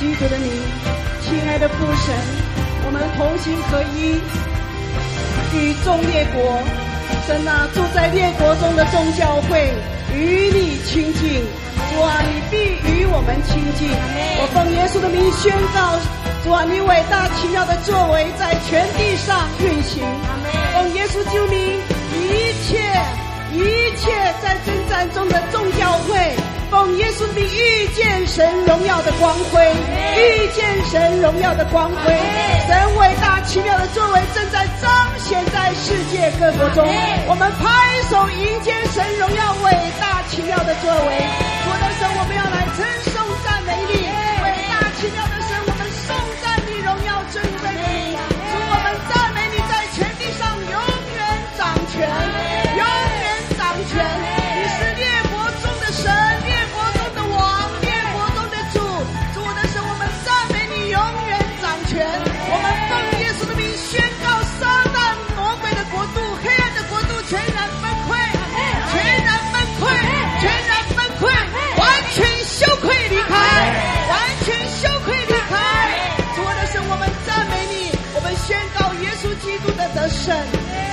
基督的名，亲爱的父神，我们同心合一，与众列国，神啊，住在列国中的众教会与你亲近，主啊，你必与我们亲近。我奉耶稣的名宣告，主啊，你伟大奇妙的作为在全地上运行。奉耶稣救名，一切。一切在征战中的众教会，奉耶稣的名遇见神荣耀的光辉，遇见神荣耀的光辉，神伟大奇妙的作为正在彰显在世界各国中。我们拍手迎接神荣耀伟大奇妙的作为。我的神，我们要来称颂神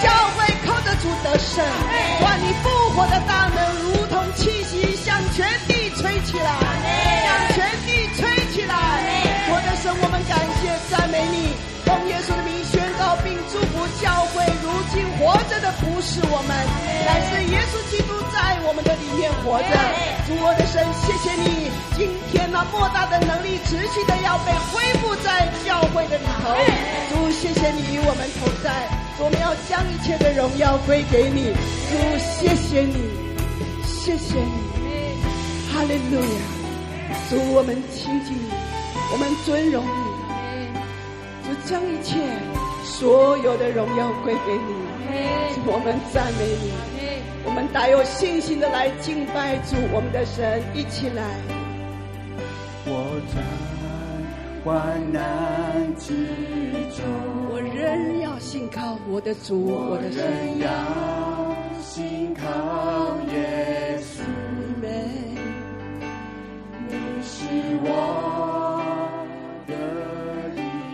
教会靠得住得胜，哇！你复活的大能如同气息，向全地吹起来，向全地吹起来。我的神，我们感谢赞美你，奉耶稣的名宣告并祝福教会。如今活着的不是我们，乃是耶稣基督在我们的里面活着。主我的神，谢谢你，今天那莫大的能力持续的要被恢复在教会的里头。主，谢谢你与我们同在。我们要将一切的荣耀归给你，主，谢谢你，谢谢你，哈利路亚！主，我们亲近你，我们尊荣你，主，将一切所有的荣耀归给你，我们赞美你，我们带有信心的来敬拜主，我们的神，一起来。我在患难之中。我仍要信靠我的主，我的神。我仍要信靠耶稣，你是我的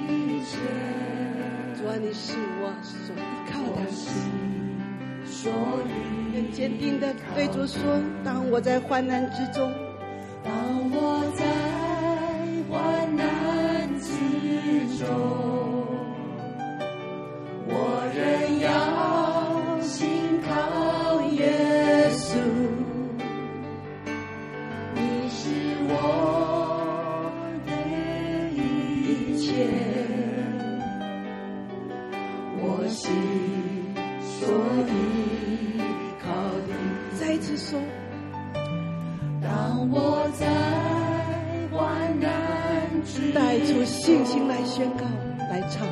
一切。主啊，你是我所依靠的心，所以很坚定的对主说：当我在患难之中，当我在带出信心来宣告，来唱。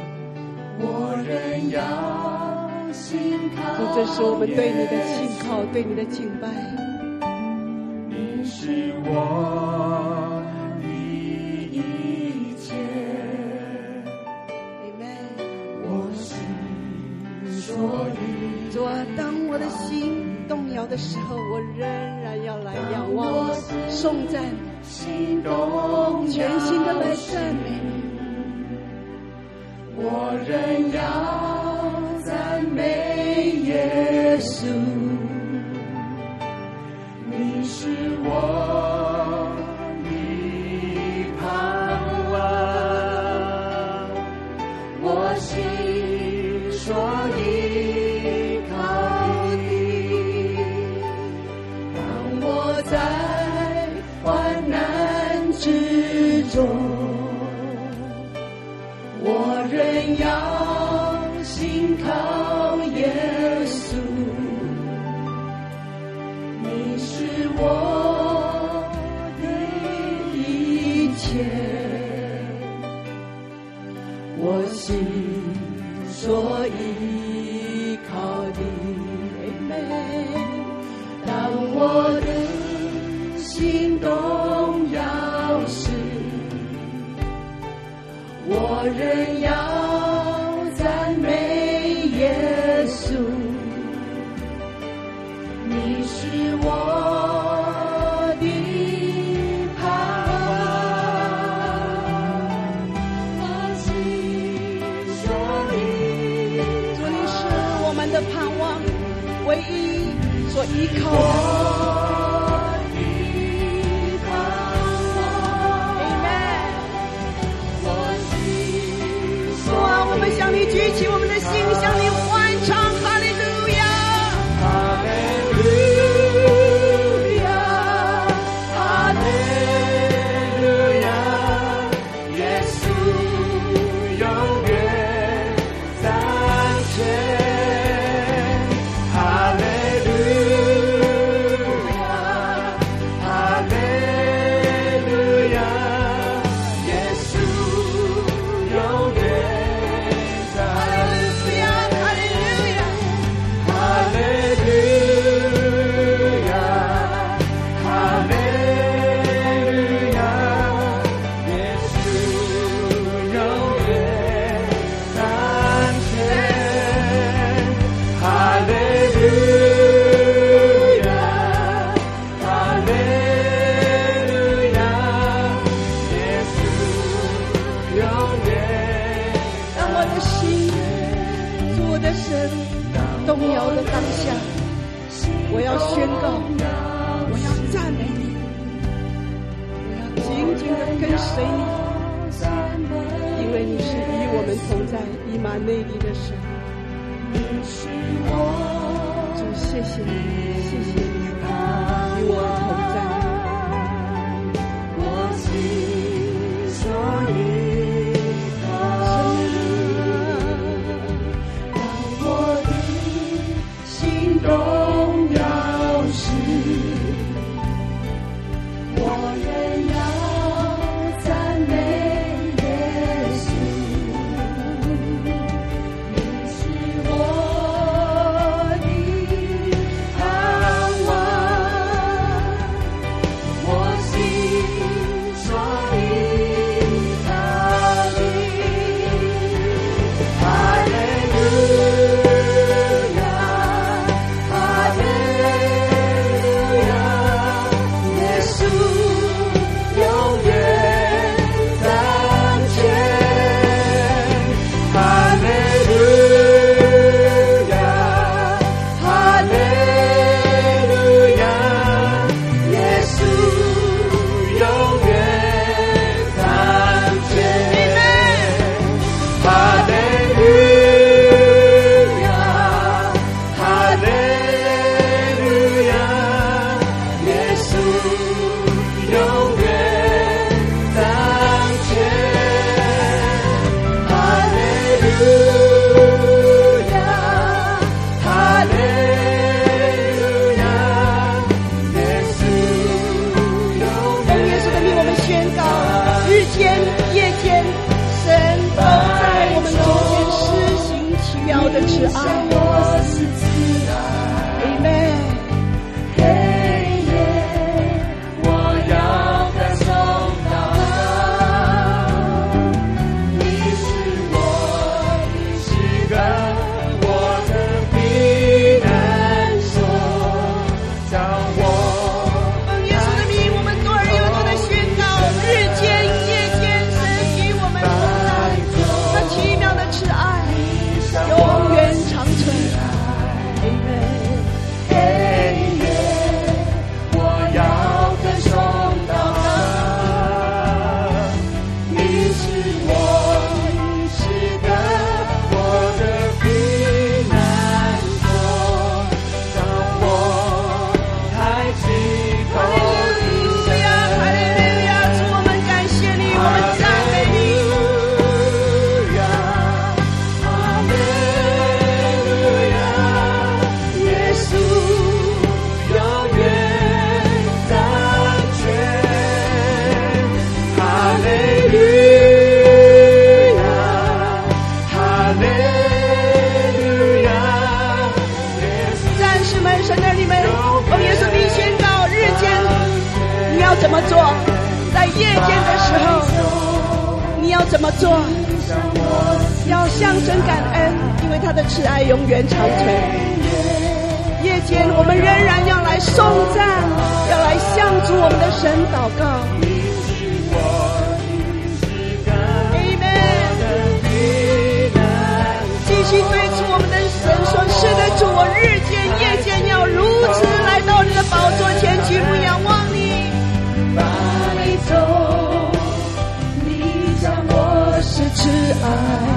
我仍要信靠，主，这是我们对你的信靠，对你的敬拜。你是我的一切。Amen。我心所依。主啊，当我的心动摇的时候，我仍然要来仰望、颂赞，心动全心的来赞美你。我仍要赞美耶稣，说，要向神感恩，因为他的慈爱永远长存。夜间我们仍然要来颂赞，要来向主我们的神祷告。继续对主我们的神说，是的主，我日间夜间要如此来到你的宝座前去。I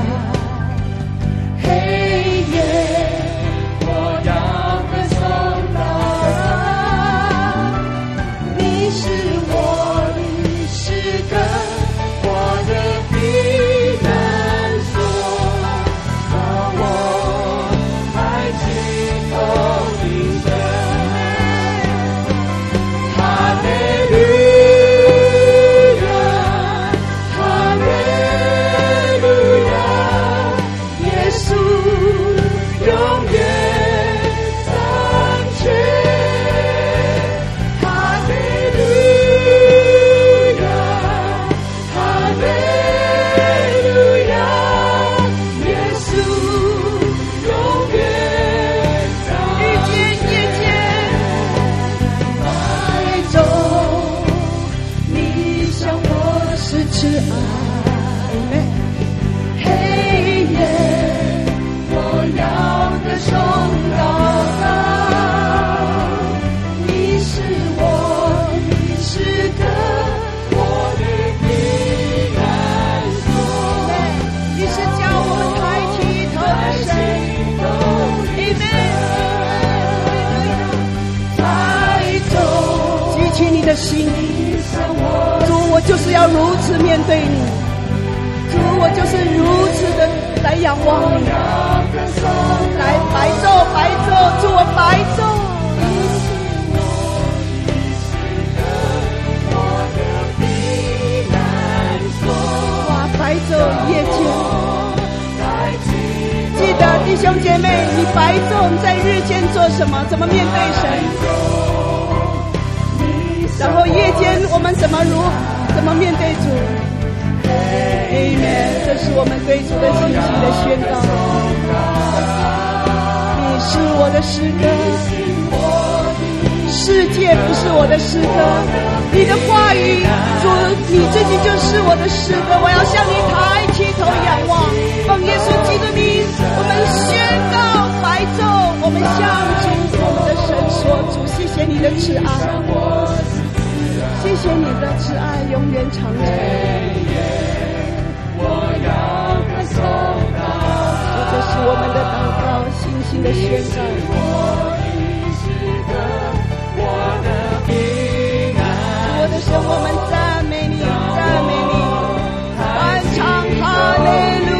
来仰望你。来白昼，白昼，主我白昼。哇，白昼夜间。记得弟兄姐妹，你白昼在日间做什么？怎么面对神？然后夜间我们怎么如怎么面对主？Amen，这是我们对主的信息的宣告。你是我的诗歌，世界不是我的诗歌。你的话语，主，你自己就是我的诗歌。我要向你抬起头仰望，奉耶稣基督的名。我们宣告白昼，我们向主我们的神说：主，谢谢你的慈爱，谢谢你的慈爱永远长存。我们的祷告，信心的宣告。我的神，我们赞美你，赞美你，欢唱哈利路。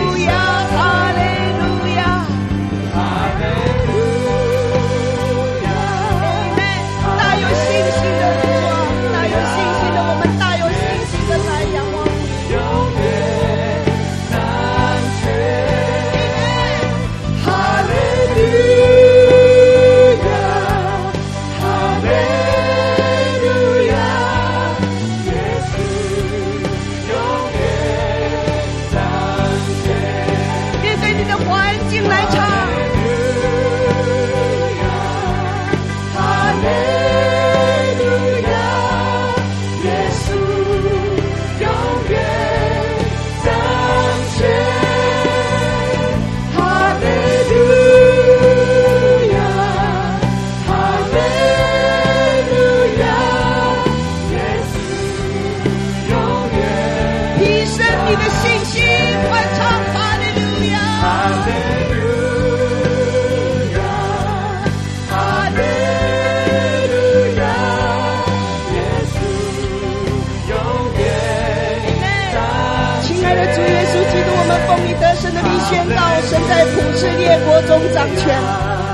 列国中掌权，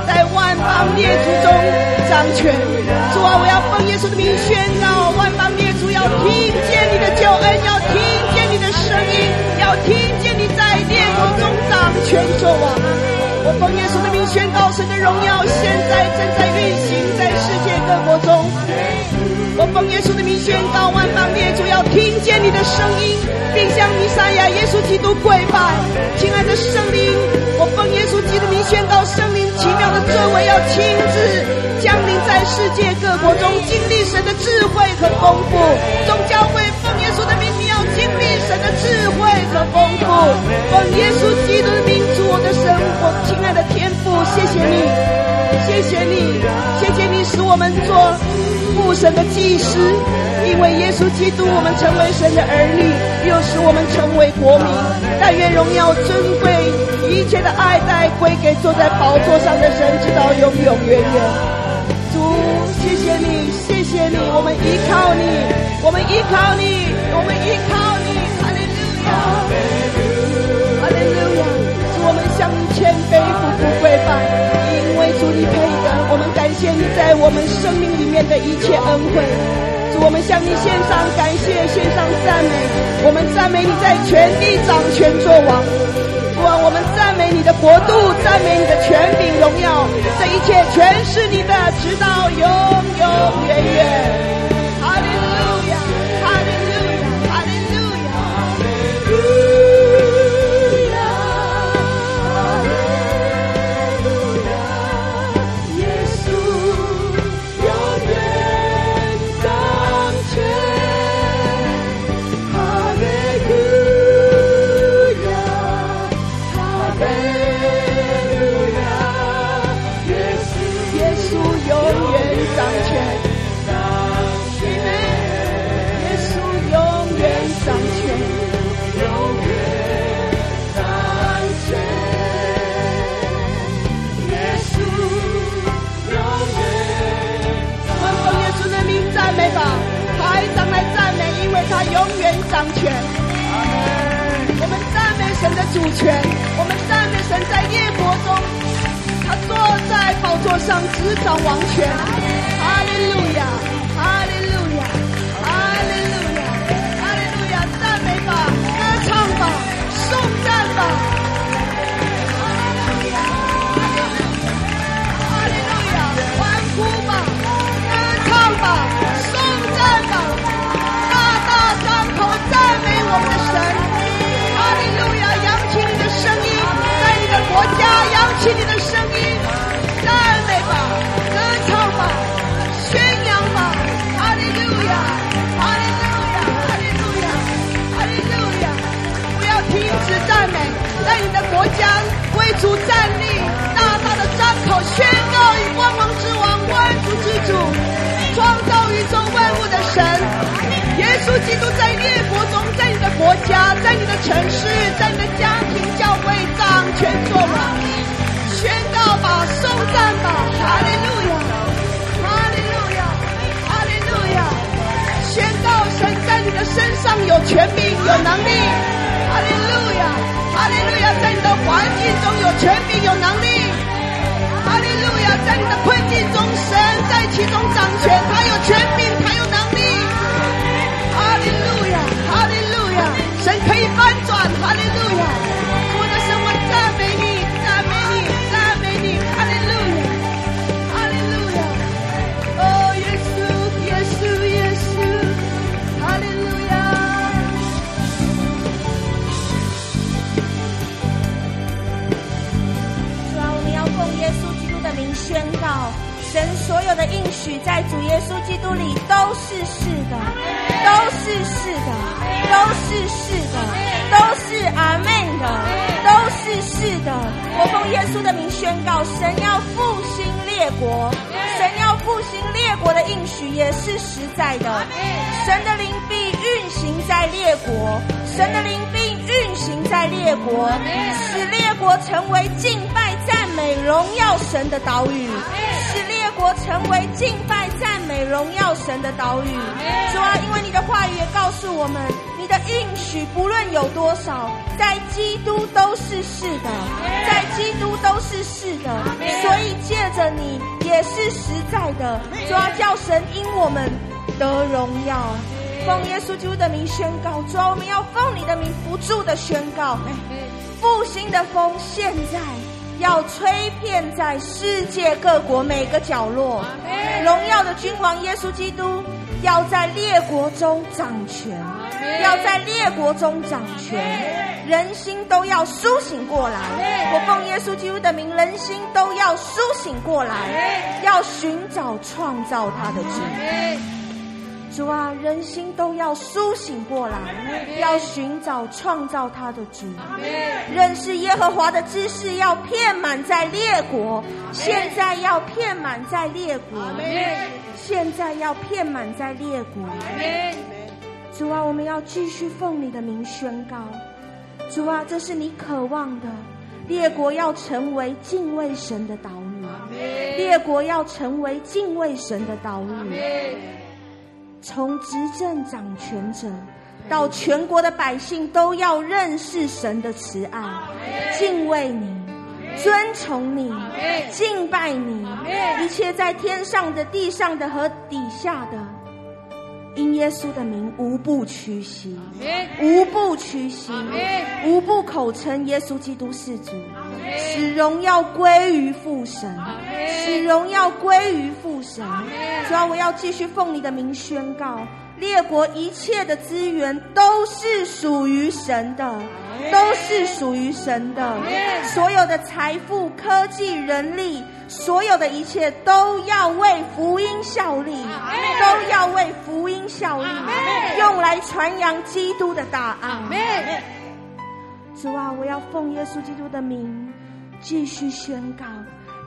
在万邦列祖中掌权。主啊，我要奉耶稣的名宣告，万邦列祖要听见你的救恩，要听见你的声音，要听见你在列国中掌权主啊。我奉耶稣的名宣告，神的荣耀现在正在运行在世界各国中。我奉耶稣的名宣告，万邦列主要听见你的声音，并向弥赛亚耶稣基督跪拜。亲爱的圣灵，我奉耶稣基督的名宣告，圣灵奇妙的作为要亲自降临在世界各国中，经历神的智慧和丰富。众教会奉耶稣的名，你要经历神的智慧和丰富。奉耶稣基督的名，主我的生活，亲爱的天父，谢谢你，谢谢你，谢谢你使我们做。父神的祭司，因为耶稣基督，我们成为神的儿女，又使我们成为国民。但愿荣耀、尊贵、一切的爱戴归给坐在宝座上的神，直到永永远远。主，谢谢你，谢谢你，我们依靠你，我们依靠你，我们依靠你，哈利路亚，哈利路亚。主，我们向你谦卑，不不跪拜，因为主你配得，我们感谢你在我们生命里。的一切恩惠。祝我们向你献上感谢献上赞美。我们赞美你在全地掌权做王。祝我们赞美你的国度赞美你的权柄荣耀。这一切全是你的直到永永远远。神的主权，我们赞美神在夜国中，他坐在宝座上执掌王权。哈利路亚，哈利路亚，哈利路亚，哈利路亚！赞美吧，歌唱吧，颂赞吧。起你的声音，赞美吧，歌唱吧，宣扬吧，哈利路亚，哈利路亚，哈利路亚，哈利路亚！不要停止赞美，在你的国家为主站立，大大的张口宣告：以万王之王、万主之主、创造宇宙万物的神，耶稣基督在列国中。在你的国家，在你的城市，在你的家庭教会掌权作王，宣告吧，颂赞吧，哈利路亚，哈利路亚，哈利路亚，宣告神在你的身上有权柄、有能力，哈利路亚，哈利路亚，在你的环境中有权柄、有能力，哈利路亚，在你的困境中，神在其中掌权，他有权柄，他有能力，哈利路亚，哈利路亚。神可以翻所有的应许在主耶稣基督里都是是的，都是是的，都是是的，都是阿门的，都是是的。我奉耶稣的名宣告，神要复兴列国，神要复兴列国的应许也是实在的。神的灵必运行在列国，神的灵必运行在列国，使列国成为敬拜、赞美、荣耀神的岛屿。国成为敬拜、赞美、荣耀神的岛屿。主啊，因为你的话语也告诉我们，你的应许不论有多少，在基督都是是的，在基督都是是的。所以借着你也是实在的。主啊，叫神因我们得荣耀。奉耶稣基督的名宣告，主啊，我们要奉你的名不住的宣告，复兴的风现在。要吹遍在世界各国每个角落，荣耀的君王耶稣基督要在列国中掌权，要在列国中掌权，人心都要苏醒过来。我奉耶稣基督的名，人心都要苏醒过来，要寻找创造他的主。主啊，人心都要苏醒过来，要寻找创造他的主，认识耶和华的知识要遍满在列国，现在要遍满在列国，现在要遍满在列国。主啊，我们要继续奉你的名宣告，主啊，这是你渴望的，列国要成为敬畏神的岛屿，列国要成为敬畏神的岛屿。从执政掌权者到全国的百姓，都要认识神的慈爱，敬畏你，尊崇你，敬拜你，一切在天上的、地上的和底下的，因耶稣的名，无不屈膝，无不屈膝，无不口称耶稣基督是主，使荣耀归于父神。使荣耀归于父神，主要，我要继续奉你的名宣告，列国一切的资源都是属于神的，都是属于神的，所有的财富、科技、人力，所有的一切都要为福音效力，都要为福音效力，用来传扬基督的大爱。主啊，我要奉耶稣基督的名继续宣告。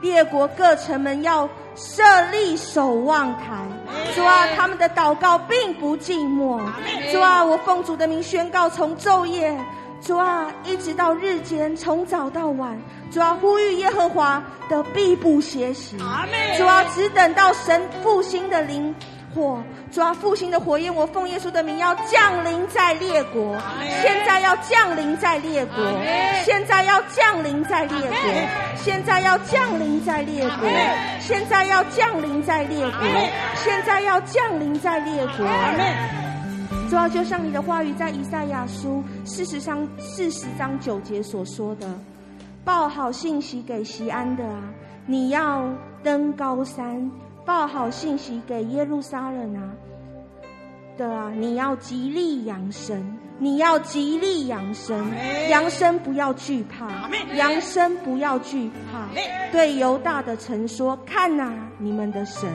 列国各城门要设立守望台，主啊，他们的祷告并不寂寞。主啊，我奉主的名宣告，从昼夜，主啊，一直到日间，从早到晚，主啊，呼吁耶和华的必不歇息。主啊，只等到神复兴的灵火，主啊，复兴的火焰，我奉耶稣的名要降临在列国，现在要降临在列国，现在要降临在列国，现在要降临在列国，现在要降临在列国，现在要降临在列国。主要，就像你的话语在以赛亚书四十章四十章九节所说的，报好信息给西安的啊，你要登高山。报好信息给耶路撒冷啊！的啊，你要极力扬声，你要极力扬声，扬声不要惧怕，扬声不要惧怕。对犹大的城说：看呐、啊，你们的神！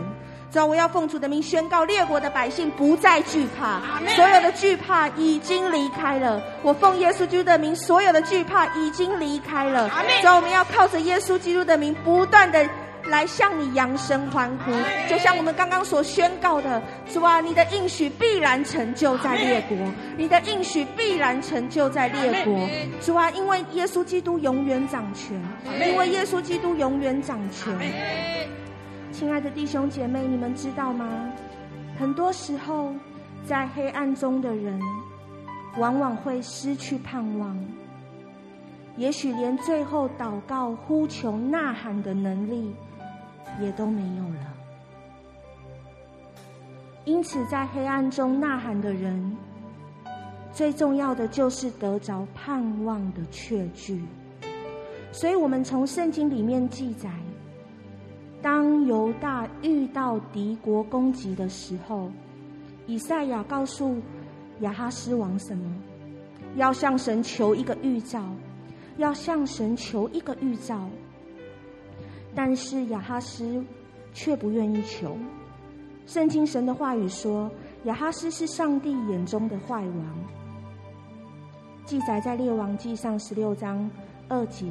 主啊，我要奉主的名宣告，列国的百姓不再惧怕，所有的惧怕已经离开了。我奉耶稣基督的名，所有的惧怕已经离开了。主啊，我们要靠着耶稣基督的名，不断的。来向你扬声欢呼，就像我们刚刚所宣告的，主啊，你的应许必然成就在列国，你的应许必然成就在列国，主啊，因为耶稣基督永远掌权，因为耶稣基督永远掌权。亲爱的弟兄姐妹，你们知道吗？很多时候，在黑暗中的人，往往会失去盼望。也许连最后祷告、呼求、呐喊的能力也都没有了。因此，在黑暗中呐喊的人，最重要的就是得着盼望的确据。所以，我们从圣经里面记载，当犹大遇到敌国攻击的时候，以赛亚告诉亚哈斯王什么？要向神求一个预兆。要向神求一个预兆，但是亚哈斯却不愿意求。圣经神的话语说，亚哈斯是上帝眼中的坏王，记载在列王记上十六章二节。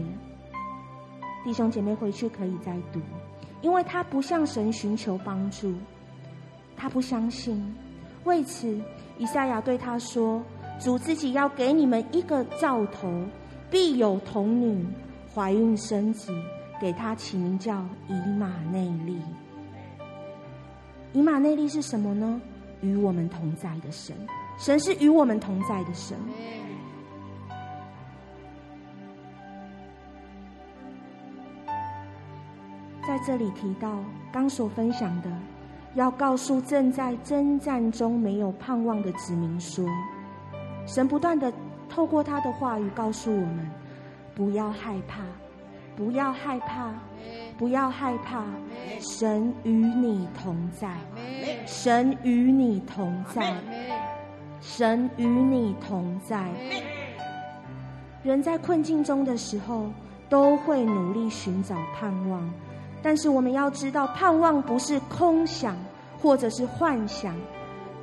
弟兄姐妹回去可以再读，因为他不向神寻求帮助，他不相信。为此，以赛亚对他说：“主自己要给你们一个兆头。”必有童女怀孕生子，给他起名叫以马内利。以马内利是什么呢？与我们同在的神，神是与我们同在的神。在这里提到刚所分享的，要告诉正在征战中没有盼望的子民说，神不断的。透过他的话语告诉我们：不要害怕，不要害怕，不要害怕。神与你同在，神与你同在，神与你同在。人在困境中的时候，都会努力寻找盼望，但是我们要知道，盼望不是空想或者是幻想，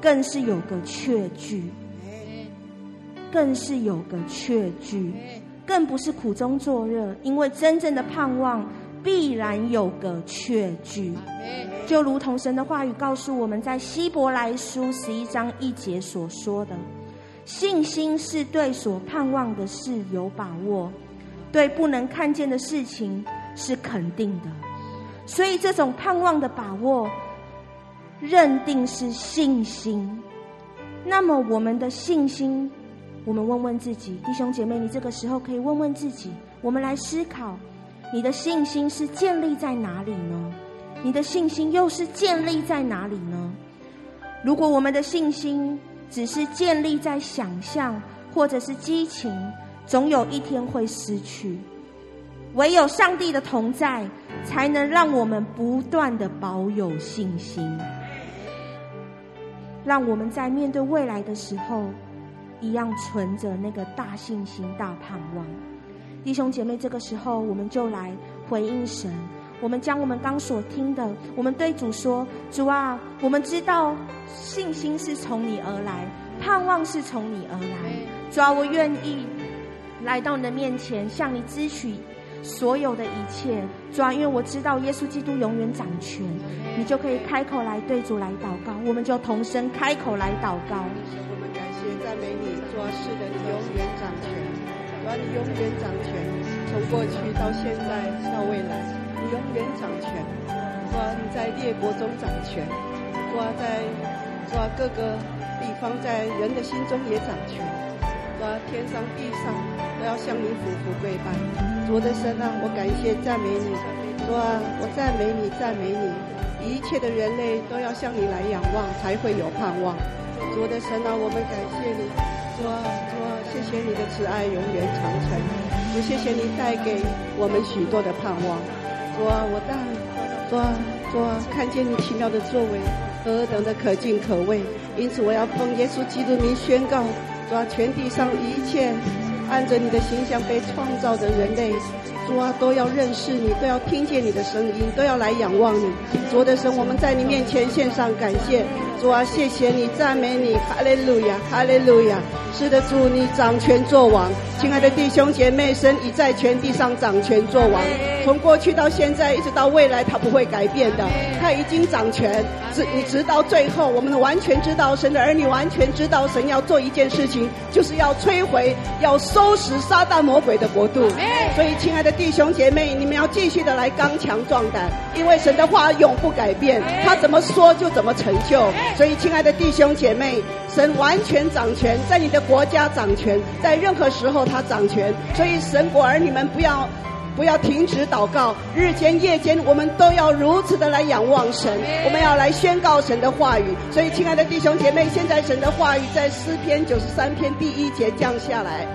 更是有个确据。更是有个确据，更不是苦中作乐，因为真正的盼望必然有个确据，就如同神的话语告诉我们在希伯来书十一章一节所说的：信心是对所盼望的事有把握，对不能看见的事情是肯定的。所以这种盼望的把握，认定是信心。那么我们的信心。我们问问自己，弟兄姐妹，你这个时候可以问问自己。我们来思考，你的信心是建立在哪里呢？你的信心又是建立在哪里呢？如果我们的信心只是建立在想象或者是激情，总有一天会失去。唯有上帝的同在，才能让我们不断的保有信心，让我们在面对未来的时候。一样存着那个大信心、大盼望，弟兄姐妹，这个时候我们就来回应神。我们将我们刚所听的，我们对主说：“主啊，我们知道信心是从你而来，盼望是从你而来。主啊，我愿意来到你的面前，向你支取所有的一切。主啊，因为我知道耶稣基督永远掌权，你就可以开口来对主来祷告。我们就同声开口来祷告。”我们感谢赞美你，主啊，是的，你永远掌权，主啊，你永远掌权，从过去到现在到未来，你永远掌权。主啊，你在列国中掌权，主啊，在主啊各个地方，在人的心中也掌权。主啊，天上地上都要向你俯伏跪拜。主的神啊，我感谢赞美你。主啊，我赞美你，赞美你。一切的人类都要向你来仰望，才会有盼望。主的神啊，我们感谢你。主啊，主啊，谢谢你的慈爱永远长存。主，谢谢你带给我们许多的盼望。主啊，我当主啊，主啊，看见你奇妙的作为，何等的可敬可畏。因此，我要奉耶稣基督名宣告：主啊，全地上一切按着你的形象被创造的人类。主啊，都要认识你，都要听见你的声音，都要来仰望你。主的神，我们在你面前献上感谢。主啊，谢谢你，赞美你，哈利路亚，哈利路亚。是的，主，你掌权作王。亲爱的弟兄姐妹，神已在全地上掌权作王，从过去到现在，一直到未来，他不会改变的。他已经掌权，直你直到最后，我们完全知道，神的儿女完全知道，神要做一件事情，就是要摧毁，要收拾撒旦魔鬼的国度。所以，亲爱的弟兄姐妹，你们要继续的来刚强壮胆，因为神的话永不改变，他怎么说就怎么成就。所以，亲爱的弟兄姐妹，神完全掌权，在你的国家掌权，在任何时候他掌权。所以，神国儿女们不要不要停止祷告，日间夜间我们都要如此的来仰望神，我们要来宣告神的话语。所以，亲爱的弟兄姐妹，现在神的话语在诗篇九十三篇第一节降下来。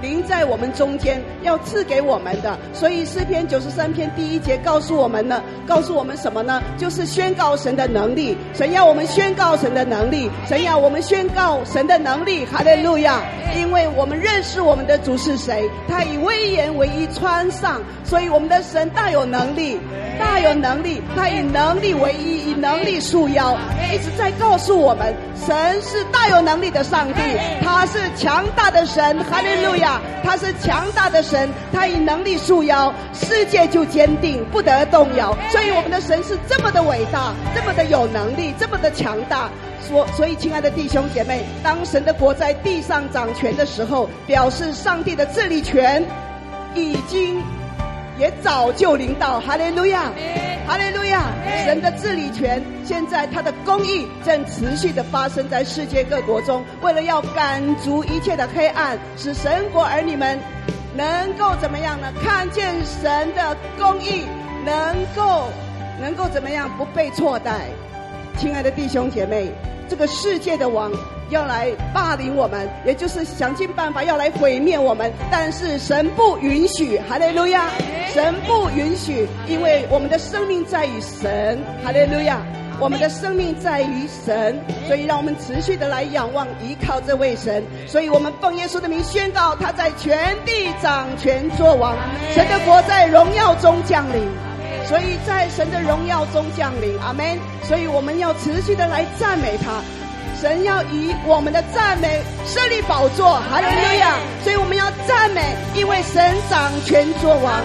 临在我们中间，要赐给我们的。所以诗篇九十三篇第一节告诉我们呢，告诉我们什么呢？就是宣告神的能力。神要我们宣告神的能力，神要我们宣告神的能力。哈利路亚！因为我们认识我们的主是谁，他以威严为衣穿上，所以我们的神大有能力，大有能力。他以能力为衣，以能力束腰，一直在告诉我们，神是大有能力的上帝，他是强大的神。哈利路亚！他是强大的神，他以能力束腰，世界就坚定，不得动摇。所以我们的神是这么的伟大，这么的有能力，这么的强大。所所以，亲爱的弟兄姐妹，当神的国在地上掌权的时候，表示上帝的治理权已经。也早就领到，哈利路亚，哈利路亚！神的治理权，现在他的公义正持续的发生在世界各国中，为了要赶逐一切的黑暗，使神国儿女们能够怎么样呢？看见神的公义，能够能够怎么样不被错待？亲爱的弟兄姐妹，这个世界的王。要来霸凌我们，也就是想尽办法要来毁灭我们，但是神不允许，哈利路亚！神不允许，因为我们的生命在于神，哈利路亚！我们的生命在于神，所以让我们持续的来仰望、依靠这位神。所以我们奉耶稣的名宣告，他在全地掌权作王，神的国在荣耀中降临，所以在神的荣耀中降临，阿门！所以我们要持续的来赞美他。神要以我们的赞美设立宝座，哈利路亚！所以我们要赞美，因为神掌权作王。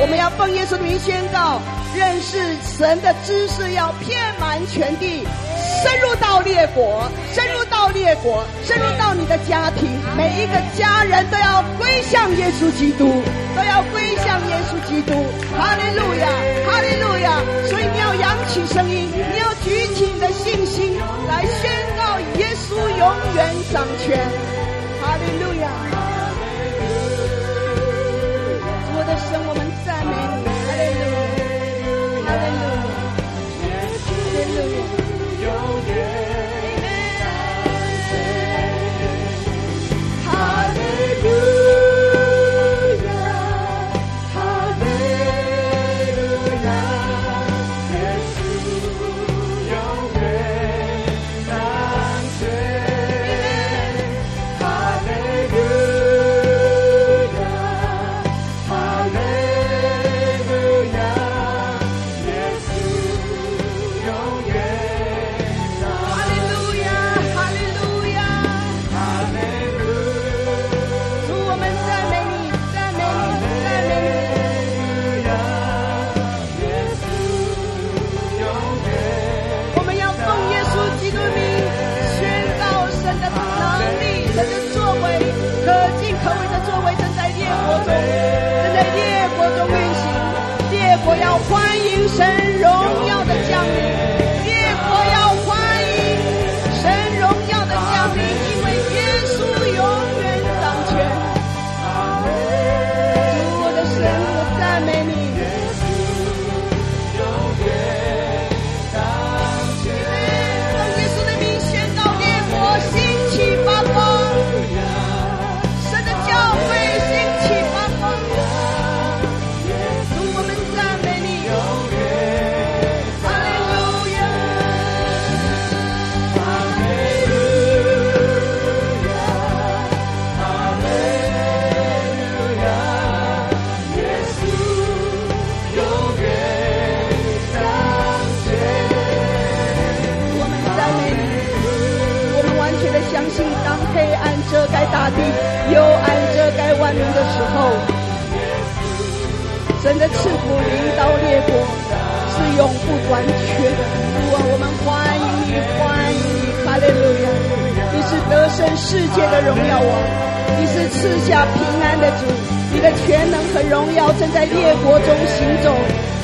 我们要奉耶稣的名宣告，认识神的知识要遍满全地，深入到列国，深入到列国，深入到你的家庭，每一个家人都要归向耶稣基督，都要归向耶稣基督，哈利路亚，哈利路亚！所以你要扬起声音，你要举永远掌权，哈利路亚！主的神，我们赞美你，哈利路亚，哈利路亚，哈利路亚。神的赐福临到列国，是永不短缺的。主啊，我们欢迎你，欢迎你，哈利路亚！你是得胜世界的荣耀王，你是赐下平安的主，你的全能和荣耀正在列国中行走。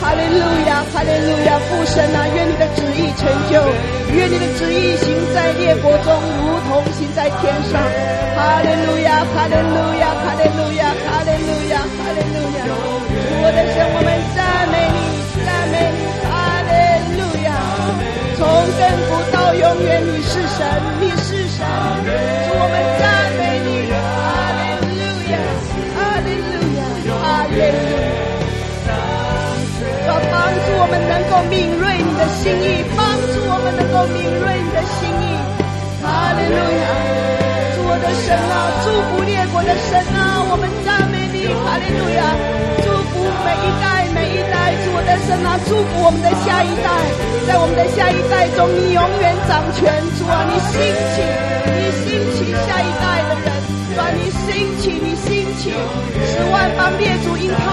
哈利路亚，哈利路亚，父神啊，愿你的旨意成就，愿你的旨意行在列国中，如同行在天上。哈利路亚，哈利路亚，哈利路亚，哈利路亚，哈利路亚。主我的神，我们赞美你，赞美你，哈利路亚。从亘古到永远，你是神，你是神。主我们能够敏锐你的心意，帮助我们能够敏锐你的心意。哈利路亚！主我的神啊，祝福列国的神啊，我们赞美你。哈利路亚！祝福每一代每一代，主我的神啊，祝福我们的下一代，在我们的下一代中，你永远掌权。主啊，你兴起，你兴起下一代的人。主啊，你兴起，你兴起，使万邦列祖因他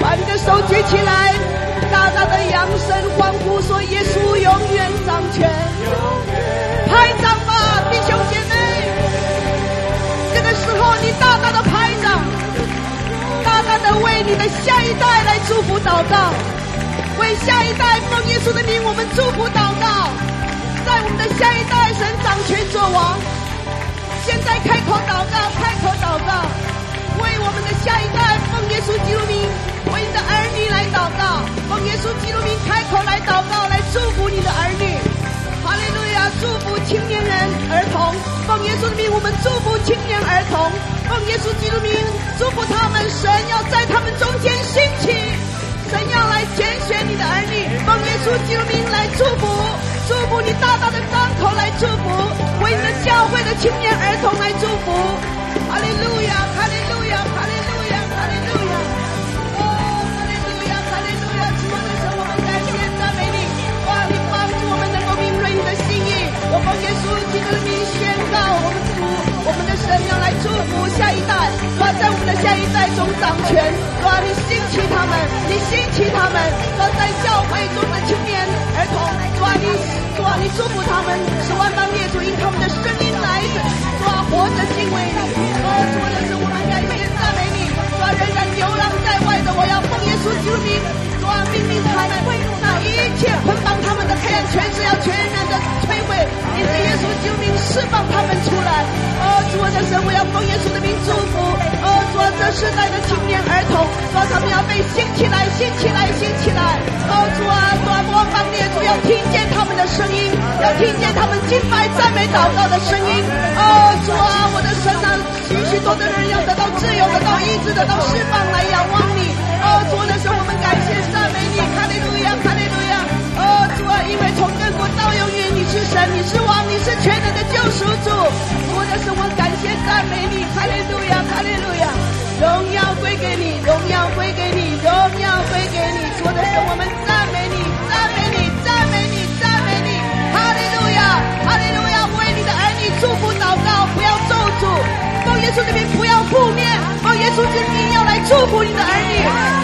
把你的手举起来。大大的扬声欢呼，说：“耶稣永远掌权，拍掌吧，弟兄姐妹！这个时候，你的下一代来祝福祷告，为下一代奉耶稣的名，我们祝福祷告，在我们的下一代，神掌权作王。现在开口祷告，开口祷告，为我们的下一代奉耶稣基督名。”为你的儿女来祷告，奉耶稣基督名开口来祷告，来祝福你的儿女。哈利路亚！祝福青年人、儿童，奉耶稣的名，我们祝福青年儿童。奉耶稣基督名，祝福他们。神要在他们中间兴起，神要来拣选你的儿女。奉耶稣基督名来祝福，祝福你大大的张口来祝福，为你的教会的青年儿童来祝福。哈利路亚！哈利路亚！哈利路亚！哈利路亚！哦，哈利路亚，哈利路亚，主我们再建造美丽，哇！你帮助我们的牧民、软硬的心意。我奉耶稣基督的名宣告，我们，我们的神要来祝福下一代，主啊，在我们的下一代中掌权，主啊，你兴起他们，你兴起他们，主啊，在教会中的青年儿童，主啊，你，主啊，你祝福他们，使万邦列祖因他们的声音来，主啊，活着敬畏你，主啊，主的是我们感谢赞美你，主啊，仍然流浪在外的，我要奉耶稣基督名，啊，命令他们，那一切捆绑他们的黑暗权势要全然的摧毁。你是耶稣救命，释放他们出来。哦，主我的神，我要奉耶稣的名祝福。哦，主啊，这世代的青年儿童，说，他们要被兴起来，兴起来，兴起来。哦，主啊，主啊，万邦列祖要听见他们的声音，要听见他们敬拜、赞美、祷告的声音。哦，主啊，我的神啊，许许多多的人要得到自由，得到医治，得到释放，来仰望你。哦，主我的神，我们感谢赞美你，哈利路亚，哈利路亚。哦，主啊，因为从亘古到永远，你是神，你是。王，你是全能的救赎主，我的神，我感谢赞美你，哈利路亚，哈利路亚，荣耀归给你，荣耀归给你，荣耀归给你，我的神，我们赞美你，赞美你，赞美你，赞美你，哈利路亚，哈利路亚，为你的儿女祝福祷告，不要咒诅，奉耶稣的名不要负面，奉耶稣之名要来祝福你的儿女，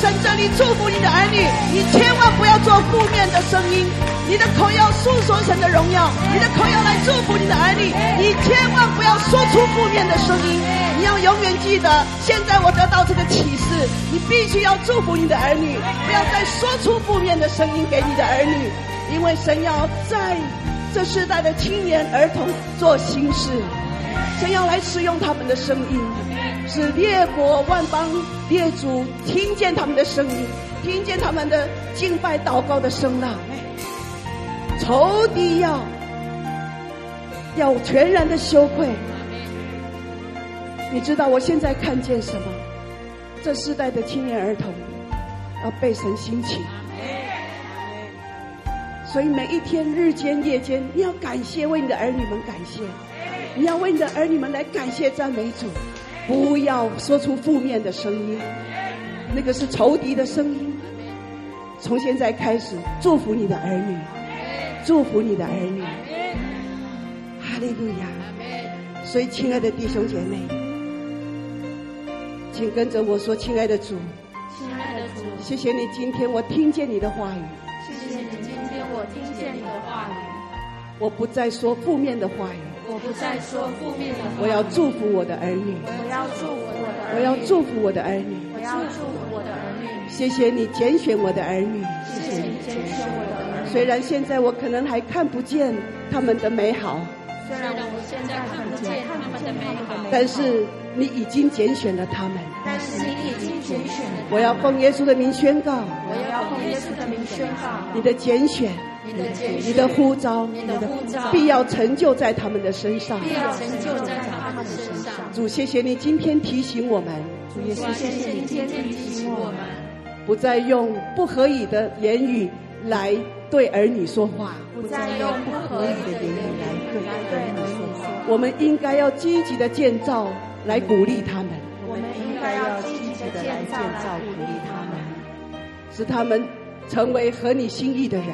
神这里祝福你的儿女，你千万不要做负面的声音，你的口要诉说神的荣耀，你的口要来祝福你的儿女，你千万不要说出负面的声音，你要永远记得，现在我得到这个启示，你必须要祝福你的儿女，不要再说出负面的声音给你的儿女，因为神要在这世代的青年儿童做新事，神要来使用他们的声音。使列国万邦列祖听见他们的声音，听见他们的敬拜祷告的声浪。仇敌要要全然的羞愧。你知道我现在看见什么？这世代的青年儿童要被神兴起，所以每一天日间夜间，你要感谢，为你的儿女们感谢，你要为你的儿女们来感谢赞美主，不要说出负面的声音，那个是仇敌的声音。从现在开始，祝福你的儿女，祝福你的儿女，哈利路亚！所以，亲爱的弟兄姐妹。请跟着我说，亲爱的主，亲爱的主，谢谢你今天我听见你的话语，谢谢你今天我听见你的话语，我不再说负面的话语，我不再说负面的话，我要祝福我的儿女，我要祝福我的儿女，我要祝福我的儿女，我要祝福我的儿女，谢谢你拣选我的儿女，谢谢你拣选我的儿女，虽然现在我可能还看不见他们的美好，虽然我现在看不见他们的美好，但是你已经拣选了他们。但是你已经拣选了。我要奉耶稣的名宣告。我要奉耶稣的名宣告。你的拣选，你的，你的呼召，你的呼召，必要成就在他们的身上。必要成就在他们的身上。主，谢谢你今天提醒我们。主，谢谢你今天提醒我们，不再用不合理的言语来对儿女说话。不再用不合理的言语来对儿女说话。我们应该要积极的建造，来鼓励他们。我们应该要积极的来建造、鼓励他们，使他们成为合你心意的人，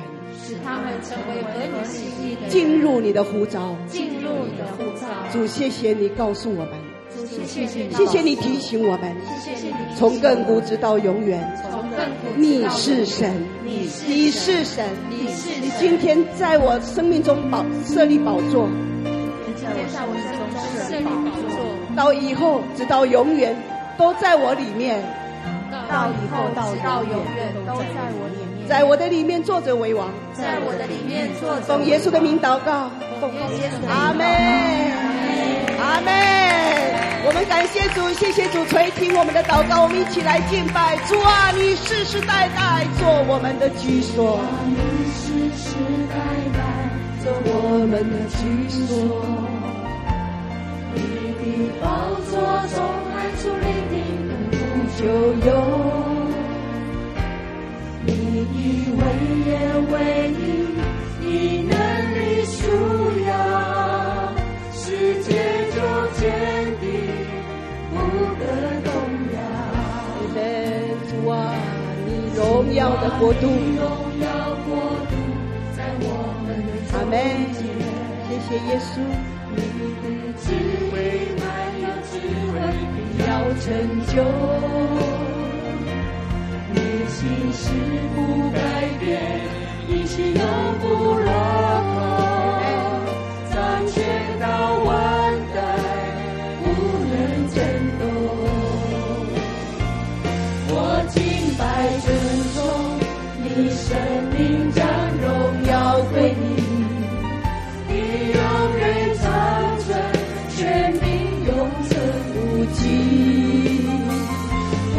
使他们成为合你心意的人，进入你的呼召，进入你的呼召。主，谢谢你告诉我们，主，谢谢你，谢谢你提醒我们，谢谢你，从亘古直到永远，从亘古你是神，你你是神，你是你今天在我生命中宝设立宝座，你今天在我生命中设立宝座，到以后直到永远。都在我里面，到以后到到永远都在我里面，在我的里面坐着为王，在我的里面坐着。奉耶稣的名祷告，奉耶稣的名。阿门，阿门。我们感谢主，谢谢主垂听我们的祷告，我们一起来敬拜主啊！你世世代代做我们的居所，你世世代代做我们的居所，你的宝座中。主你的恩不就有，的国度，荣耀国度在我们的中间。谢谢耶稣，你的智慧满有智慧。要成就，你心事不改变，一息永不落空，三千道万代无人能懂。我敬拜尊崇你，生命将荣耀归你，你永远长存，权柄永存无尽。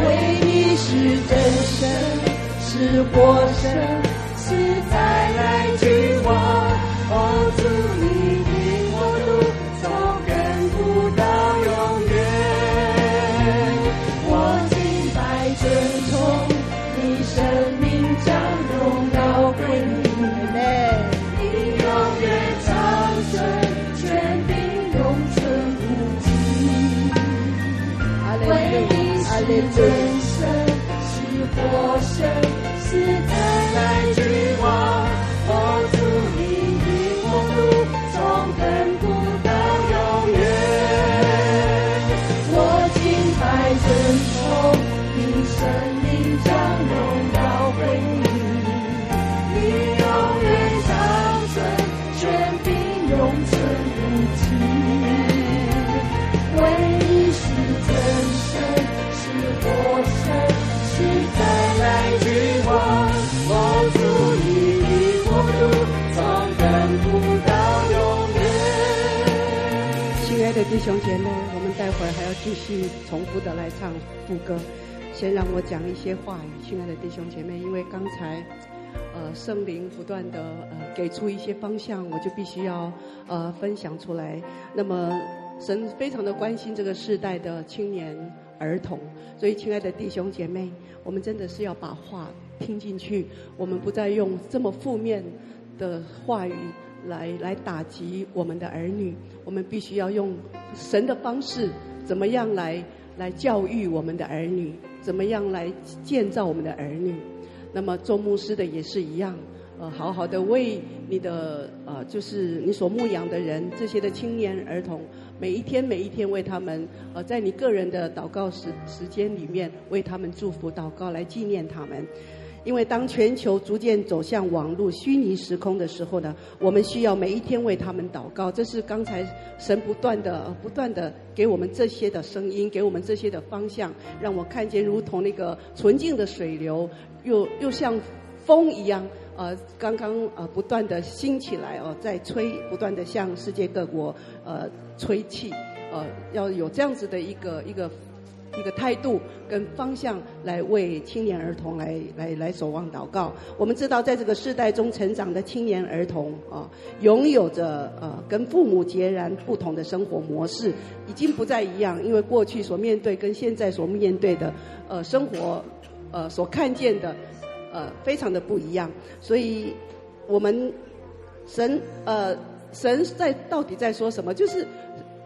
为你是真神，是活神。来弟兄姐妹，我们待会儿还要继续重复的来唱副歌。先让我讲一些话语，亲爱的弟兄姐妹，因为刚才呃圣灵不断的呃给出一些方向，我就必须要呃分享出来。那么神非常的关心这个世代的青年儿童，所以亲爱的弟兄姐妹，我们真的是要把话听进去，我们不再用这么负面的话语来来打击我们的儿女，我们必须要用神的方式，怎么样来来教育我们的儿女，怎么样来建造我们的儿女。那么做牧师的也是一样，呃，好好的为你的呃，就是你所牧养的人，这些的青年儿童，每一天每一天为他们，呃，在你个人的祷告时时间里面为他们祝福祷告，来纪念他们。因为当全球逐渐走向网络虚拟时空的时候呢，我们需要每一天为他们祷告。这是刚才神不断的、不断的给我们这些的声音，给我们这些的方向，让我看见如同那个纯净的水流，又又像风一样，呃，刚刚呃不断的兴起来哦，在吹，不断的向世界各国呃吹气，呃，要有这样子的一个一个。一个态度跟方向来为青年儿童来来来守望祷告。我们知道，在这个世代中成长的青年儿童啊，拥有着呃跟父母截然不同的生活模式，已经不再一样。因为过去所面对跟现在所面对的呃生活呃所看见的呃非常的不一样。所以，我们神呃神在到底在说什么？就是。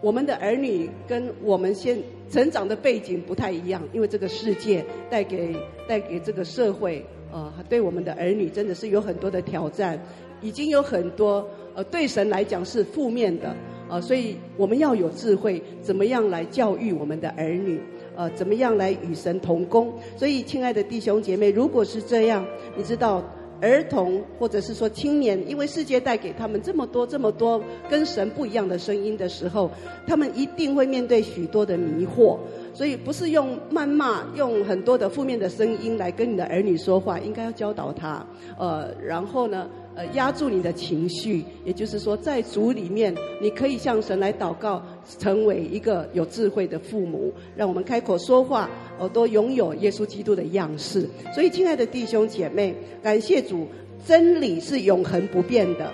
我们的儿女跟我们现成长的背景不太一样，因为这个世界带给带给这个社会，呃，对我们的儿女真的是有很多的挑战，已经有很多呃对神来讲是负面的，呃，所以我们要有智慧，怎么样来教育我们的儿女，呃，怎么样来与神同工。所以，亲爱的弟兄姐妹，如果是这样，你知道。儿童或者是说青年，因为世界带给他们这么多、这么多跟神不一样的声音的时候，他们一定会面对许多的迷惑。所以不是用谩骂、用很多的负面的声音来跟你的儿女说话，应该要教导他。呃，然后呢，呃，压住你的情绪，也就是说，在主里面，你可以向神来祷告，成为一个有智慧的父母。让我们开口说话，耳朵拥有耶稣基督的样式。所以，亲爱的弟兄姐妹，感谢主，真理是永恒不变的。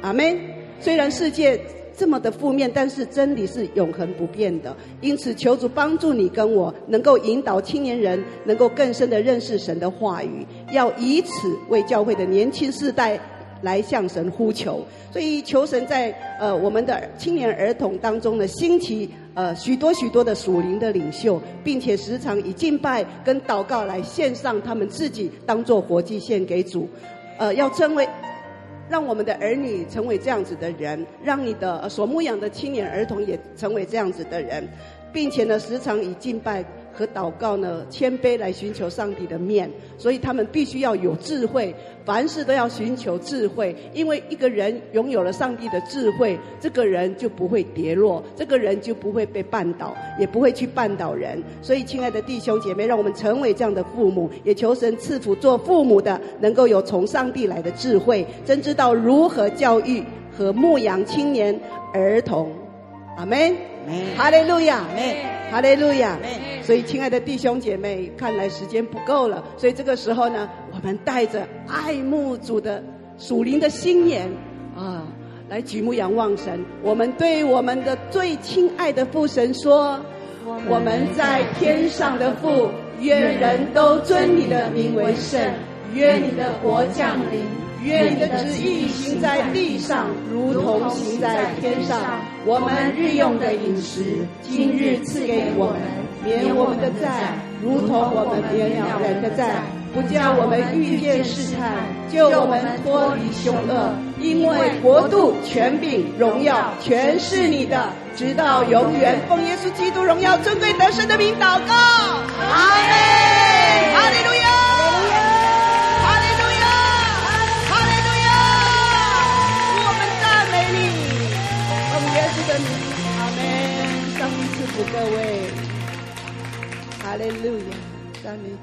阿门。虽然世界。这么的负面，但是真理是永恒不变的。因此，求主帮助你跟我，能够引导青年人，能够更深的认识神的话语，要以此为教会的年轻世代来向神呼求。所以，求神在呃我们的青年儿童当中呢，兴起呃许多许多的属灵的领袖，并且时常以敬拜跟祷告来献上他们自己，当做活祭献给主。呃，要成为。让我们的儿女成为这样子的人，让你的所牧养的青年儿童也成为这样子的人，并且呢，时常以敬拜。和祷告呢，谦卑来寻求上帝的面，所以他们必须要有智慧，凡事都要寻求智慧。因为一个人拥有了上帝的智慧，这个人就不会跌落，这个人就不会被绊倒，也不会去绊倒人。所以，亲爱的弟兄姐妹，让我们成为这样的父母，也求神赐福做父母的，能够有从上帝来的智慧，真知道如何教育和牧养青年儿童。阿门。哈利路亚。哈利路亚。所以，亲爱的弟兄姐妹，看来时间不够了。所以这个时候呢，我们带着爱慕主的属灵的心眼啊，来举目仰望神。我们对我们的最亲爱的父神说：“我们在天上的父，愿人都尊你的名为圣，愿你的国降临，愿你的旨意行在地上，如同行在天上。我们日用的饮食，今日赐给我们。”免我们的债，如同我们免了人的债，不叫我们遇见试探，救我们脱离凶恶。因为国度、权柄、荣耀，全是你的，直到永远。奉耶稣基督荣耀尊贵得胜的名祷告，阿门。哈利路亚，哈利路亚。哈利路亚。我们赞美你，奉耶稣的名。阿门。上帝祝福各位亚，哈利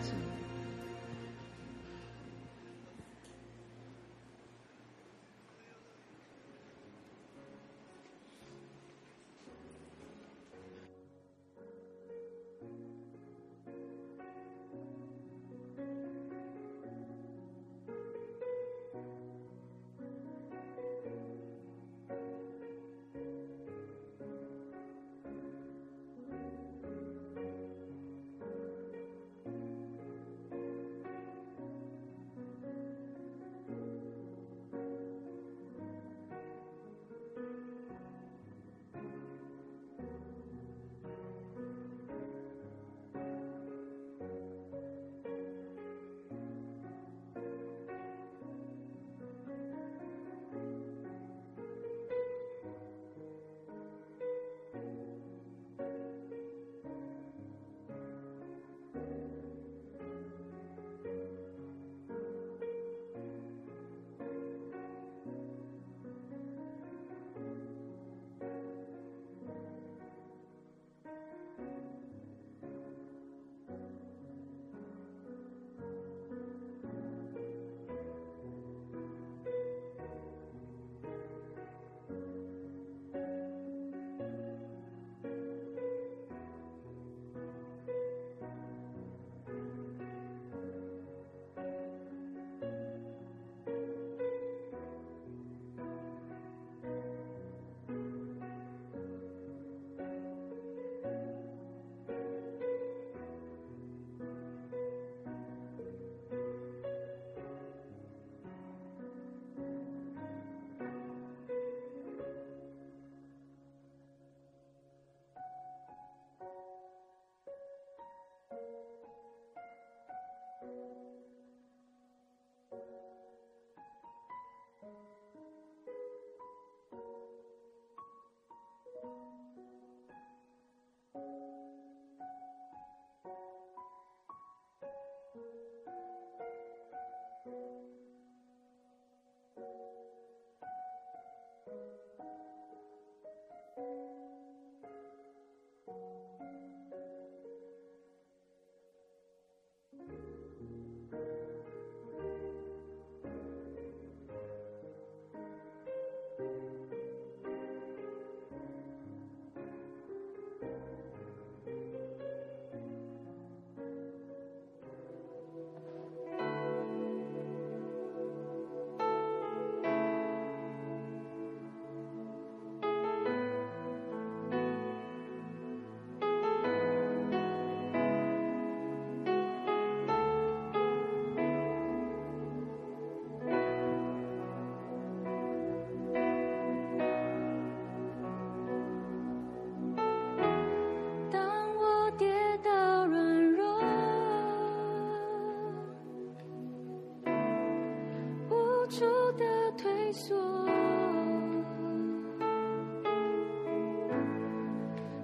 说，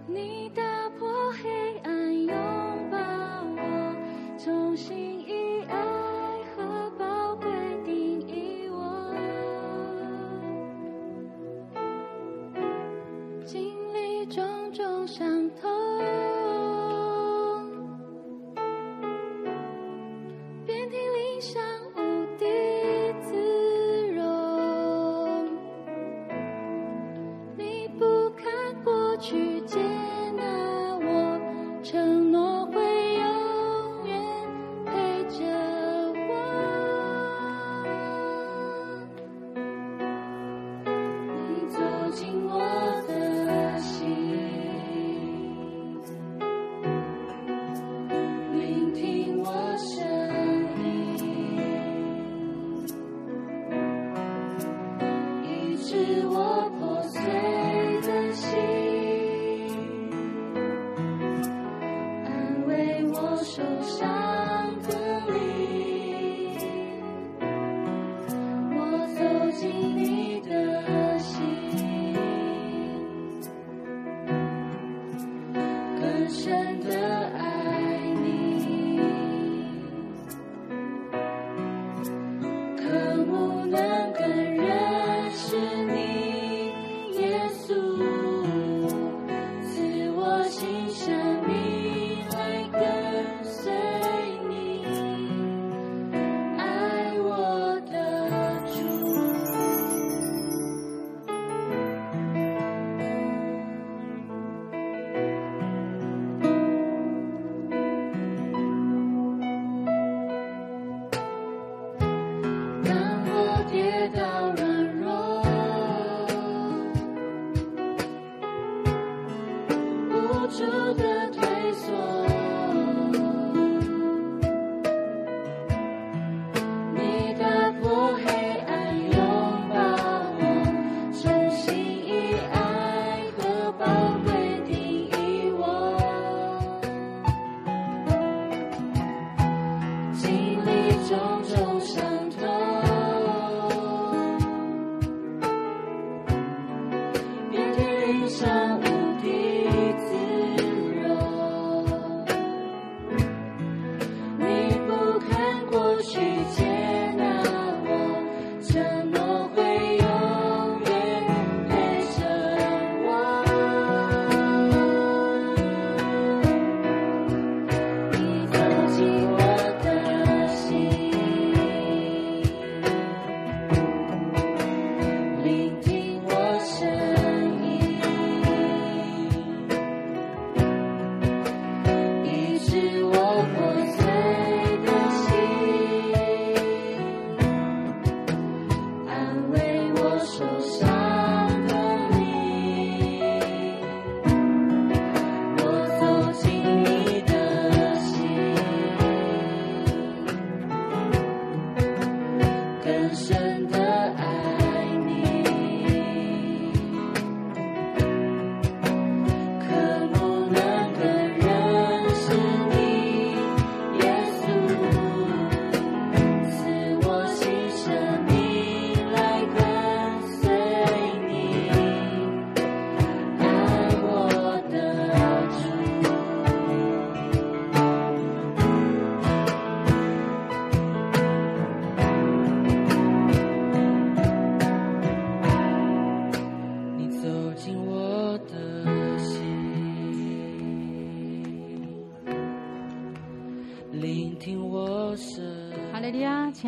你，的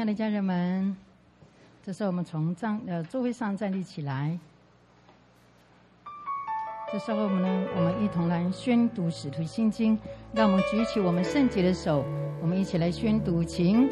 爱的家人们，这时候我们从站呃座位上站立起来。这时候我们呢，我们一同来宣读《使徒信经》，让我们举起我们圣洁的手，我们一起来宣读，请。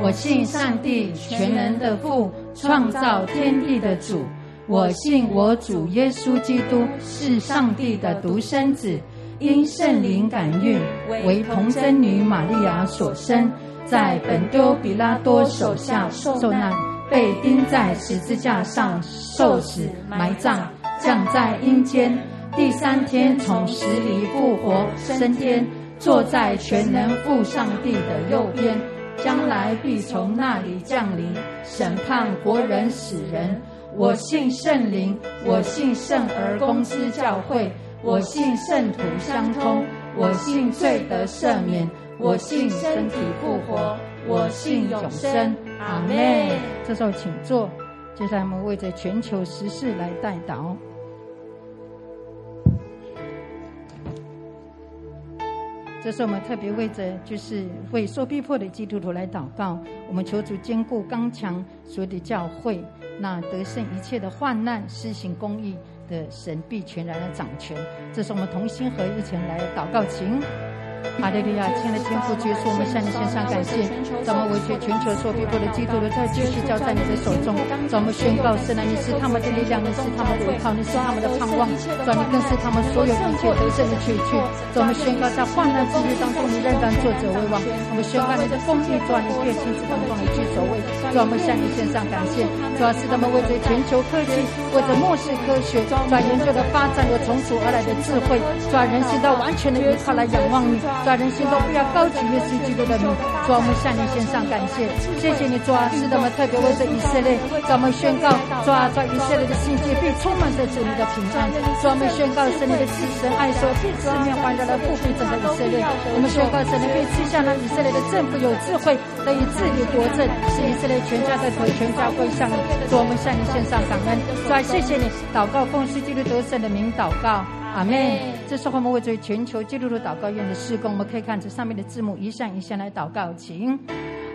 我信上帝全能的父，创造天地的主。我信我主耶稣基督是上帝的独生子，因圣灵感孕，为童贞女玛利亚所生。在本丢比拉多手下受难，被钉在十字架上受死，埋葬，降在阴间。第三天从死里复活，升天，坐在全能父上帝的右边，将来必从那里降临，审判活人死人。我信圣灵，我信圣而公之教会，我信圣土相通，我信罪得赦免，我信身体复活，我信永生。阿门。这时候请坐。接下来我们为着全球时事来代祷。这是我们特别为着，就是为受逼迫的基督徒来祷告。我们求主坚固刚强所有的教会，那得胜一切的患难，施行公义的神必全然的掌权。这是我们同心合一前来祷告，请。哈利路亚！亲爱的天父，结束我们向你献上感谢。让我们为全球所逼迫的基督徒，再继续交在你的手中。让我们宣告：神啊，你是他们的力量，你是他们的依靠，你是他们的盼望。让你更是他们所有一切得胜的确据。让我们宣告，在患难之日当中，你仍然坐着为王。我们宣告你的公义，主啊，你必亲自当中来居首位。让我们向你献上感谢。主要是他们为着全球科技，为着末世科学，主要研究的发展有从主而来的智慧，主要人心到完全的依靠来仰望你。主人心都不要高举耶稣基督的名，主，我们向你献上感谢，谢谢你，主啊，是的，我们特别为着以色列，主，我们宣告，主啊，在以色列的心界必充满着主你的平安，主，我们宣告神你的慈神爱说必四面环绕的复辟整个以色列，我们宣告神你必赐下了以色列的政府有智慧，得以治理国政，使以色列全家的头全家归向你，主，我们向你献上感恩，主啊，谢谢你，祷告奉主基督得胜的名祷告。阿门。这时候我们为这全球基督徒祷告院的施工，我们可以看这上面的字幕，一项一项来祷告，请。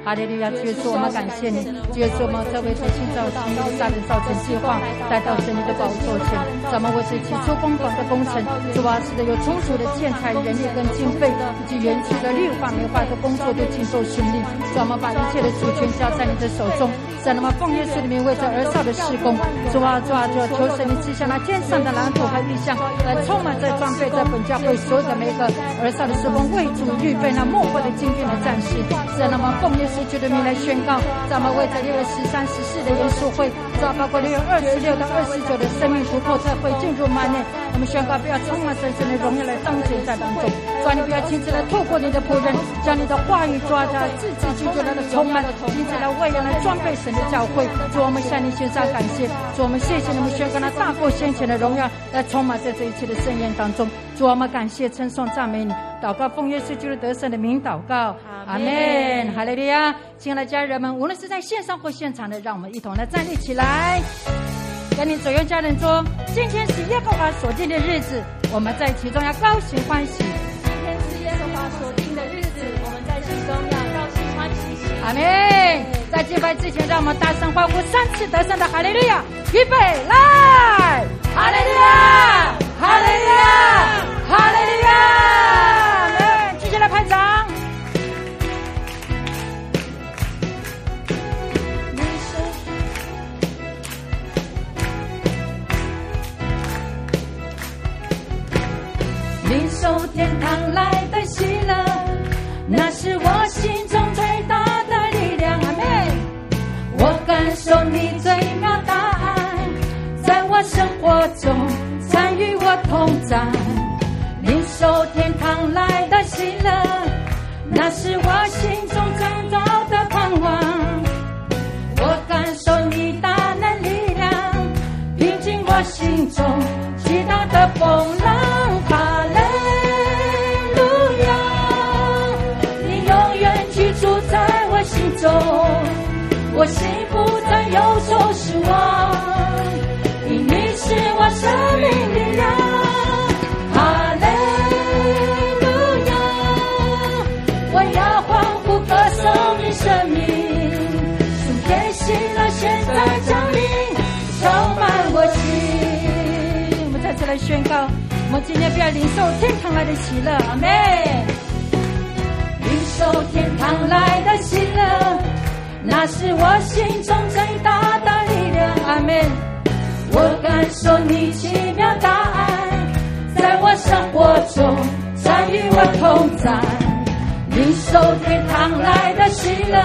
哈利路亚！主耶稣，我们感谢你。主耶稣，我们特别在新造新的大的造成计划，带到神你的宝座前。咱们为这起初公馆的工程，主啊，是的，有充足的建材、人力跟经费，以及园区的绿化、美化的工作都尽做顺利。咱们把一切的主权交在你的手中。在那么奉耶稣的名为这儿少的施工，主啊，主啊，主啊，求神你赐下那天上的蓝图和意象，来充满在装备在本教会所有的每个儿少的施工，为主预备那末后的精兵的战士。在那么奉耶稣。主的名来宣告，咱们为着六月十三、十四的耶稣会，抓包括六月二十六到二十九的生命突破特会进入满年。我们宣告，不要充满神圣的荣耀来当选在当中，抓你不要亲自来透过你的仆人，将你的话语抓在字字句句来的充满，亲自来喂养来装备神的教会。主，我们向你献上感谢，主，我们谢谢你们宣告那大过先前的荣耀来充满在这一切的盛宴当中。主，我们感谢称颂赞美你，祷告奉耶稣基督得胜的名祷告，阿门，哈利路亚。亲爱的家人们，无论是在线上或现场的，让我们一同来站立起来，跟你左右家人说：今天是耶和华所定的日子，我们在其中要高兴欢喜。所定的日子，我们在其中要高兴欢喜。阿门。在敬拜之前，让我们大声欢呼三次得胜的哈利路亚，预备来，哈利路亚。哈利路亚，哈利路亚，来，继续来拍掌。领受天堂来的喜乐，那是我心中最大的力量。阿妹。我感受你最妙答案，在我生活中参。与我同在，领受天堂来的喜乐，那是我心中最大的盼望。我感受你大能力量，平静我心中巨大的风浪。来宣告，我今天不要领受天堂来的喜乐，阿妹。领受天堂来的喜乐，那是我心中最大的力量，阿妹。我感受你奇妙答案，在我生活中参与我同在。领受天堂来的喜乐，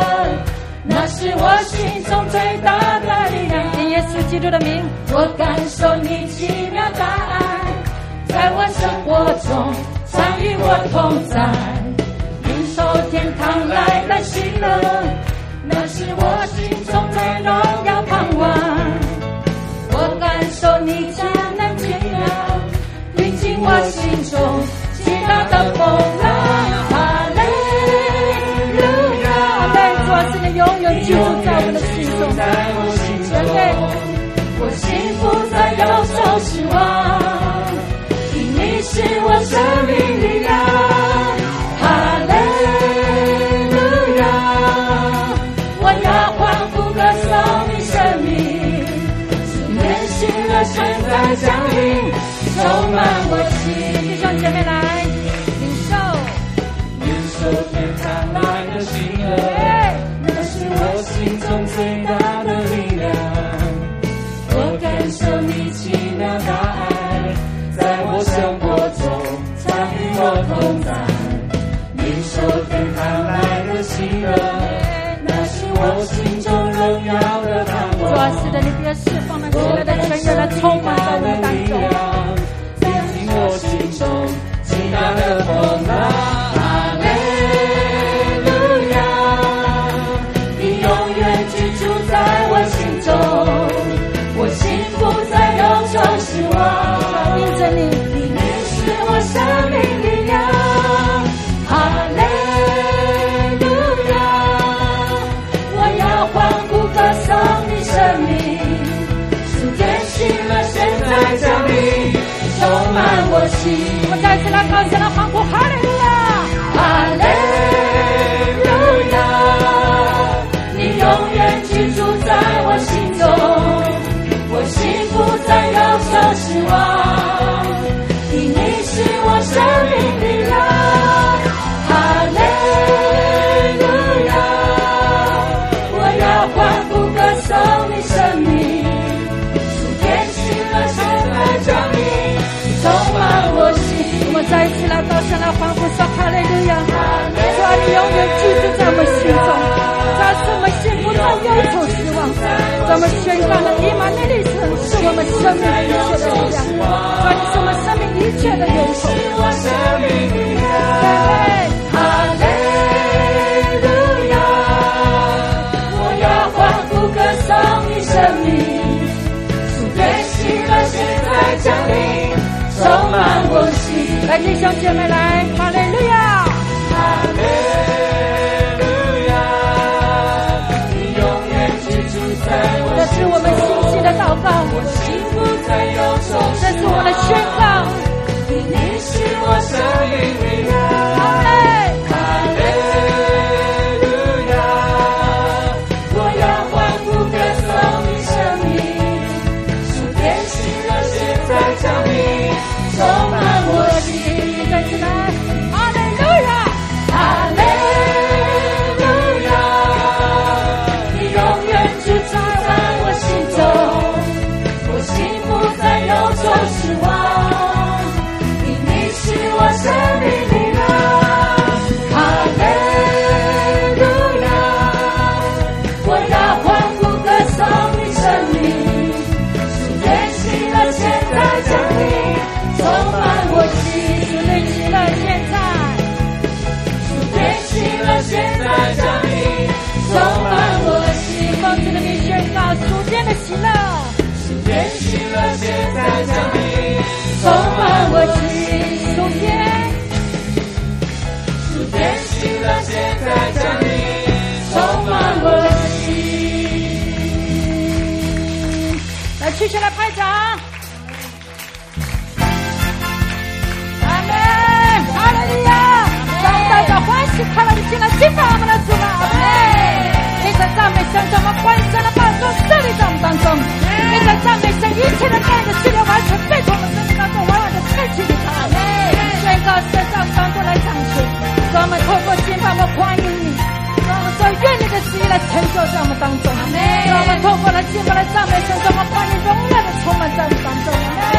那是我心中最大的力量。耶稣基督的名，我感受你奇妙答案，在我生活中常与我同在，领受天堂来的喜乐，那是我心中最荣耀盼望。我感受你迦南清凉，临近我心中极大的风浪。是你永远居住在我的心中。我心不再忧愁失望，因你是我生命力量。现在降临，充满我心。弟兄姐妹来最大的力量。我感受你奇妙大爱，在我生活中常与我同在。领受天堂来的喜乐，那是我心中荣耀的盼望。主啊，是的，你别释放那喜乐的泉源来充满在我们当中，我心中极大的。满我们宣告了以马内利神是我们生命一切的力量，主啊，你是我们生命一切的源头。哈利路亚，我要欢呼歌颂你生命，主变心了，现在降临，充满我心。来，弟兄姐妹来，我心不再忧愁。这是我的宣告，来，继续来拍掌。阿门，哈利路亚。带着欢喜快乐的进来敬拜我们的主啊！你在赞美神，我们关神的宝座设立在我们当中。你在赞美神，一切的爱的系列完全被从我们生命当中完完的拆去离开。宣告神在我们当中来掌权，让我们透过敬拜，我们欢迎你，让我们说愿你的旨意来成就在我们当中。让我们透过来敬拜来赞美神，让我们欢迎荣耀的充满在我们当中。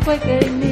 敬拜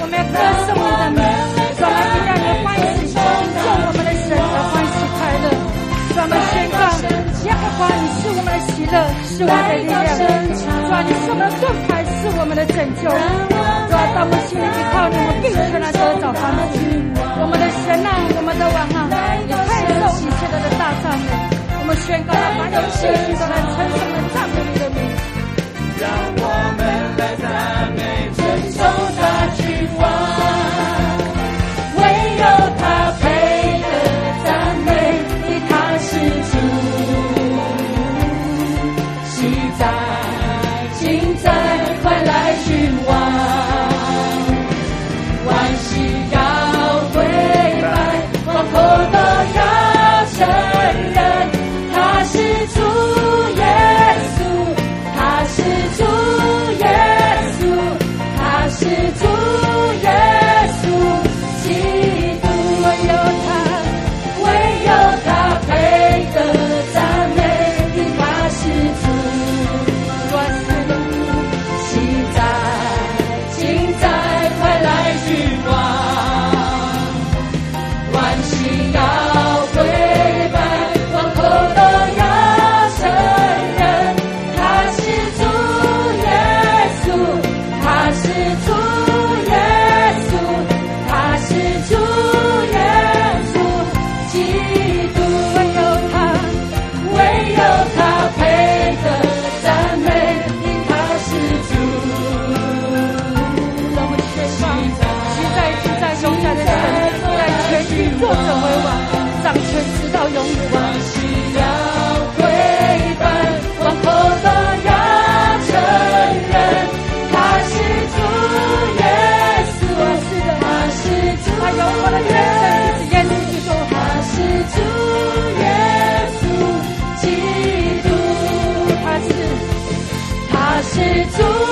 我们要歌颂你的名，主啊，应让你的欢喜，救我们的神的欢喜快乐。主啊，我们宣告，耶和华，你是我们的喜乐，是我们的力量。主啊，你是我们的盾牌，是我们的拯救。主啊，当我们心里依靠你，我们必然得找方向。我们的神啊，我们的王啊，你配受一切的大赞美。我们宣告，凡有信心的来，称颂的赞美你的名。让是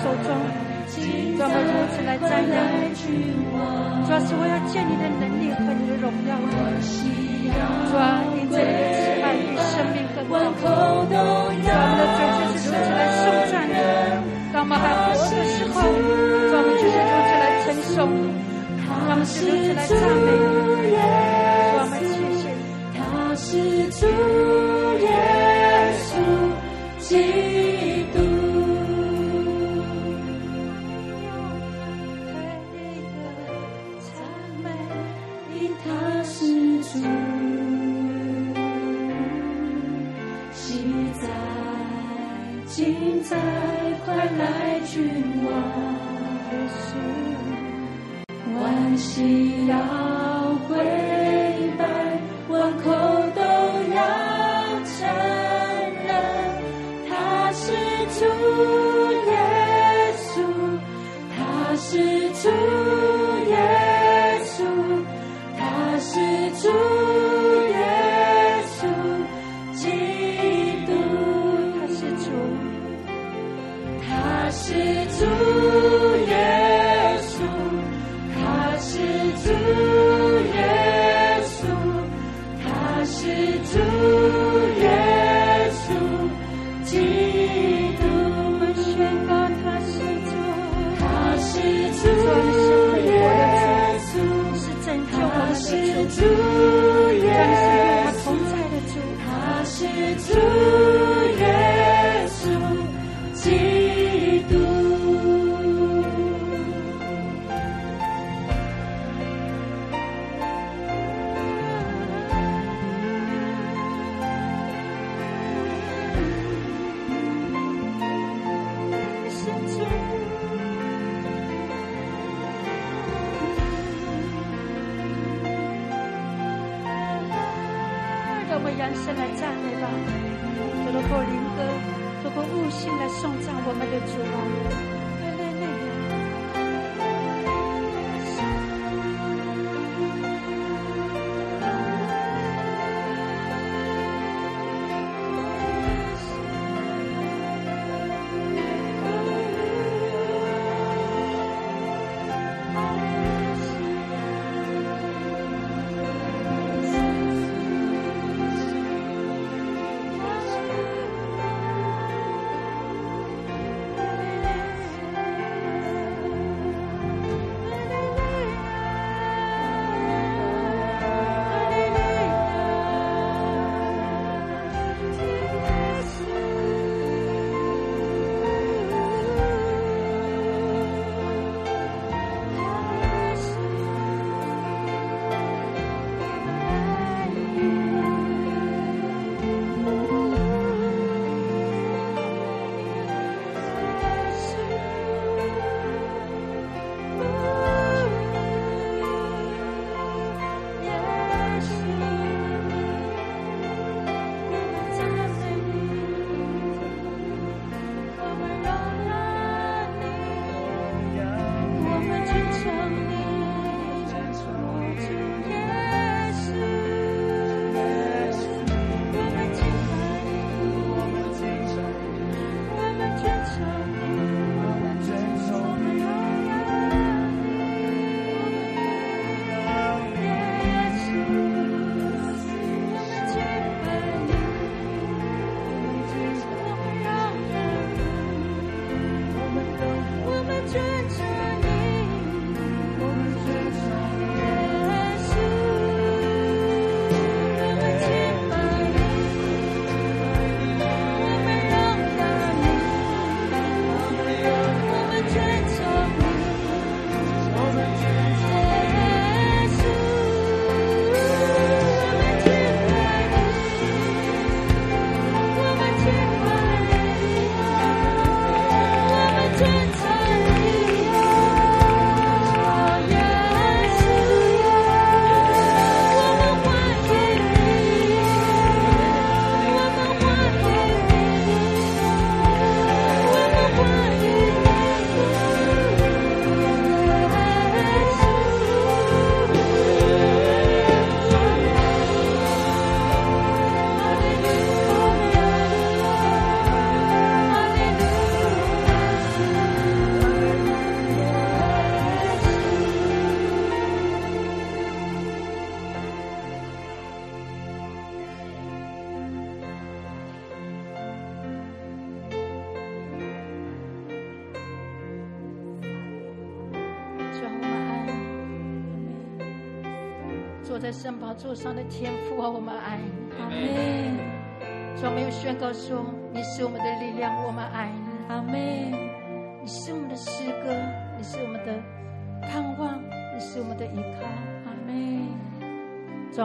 手中，主啊，我们如此来赞扬。主啊，是我要见你的能力和你的荣耀。主啊，因着你的慈爱比生命更高。主啊，我们的嘴就是如此来颂赞你。当我们还活着的时候，主啊，我们就是如此来称颂你。主啊，我们是如此来赞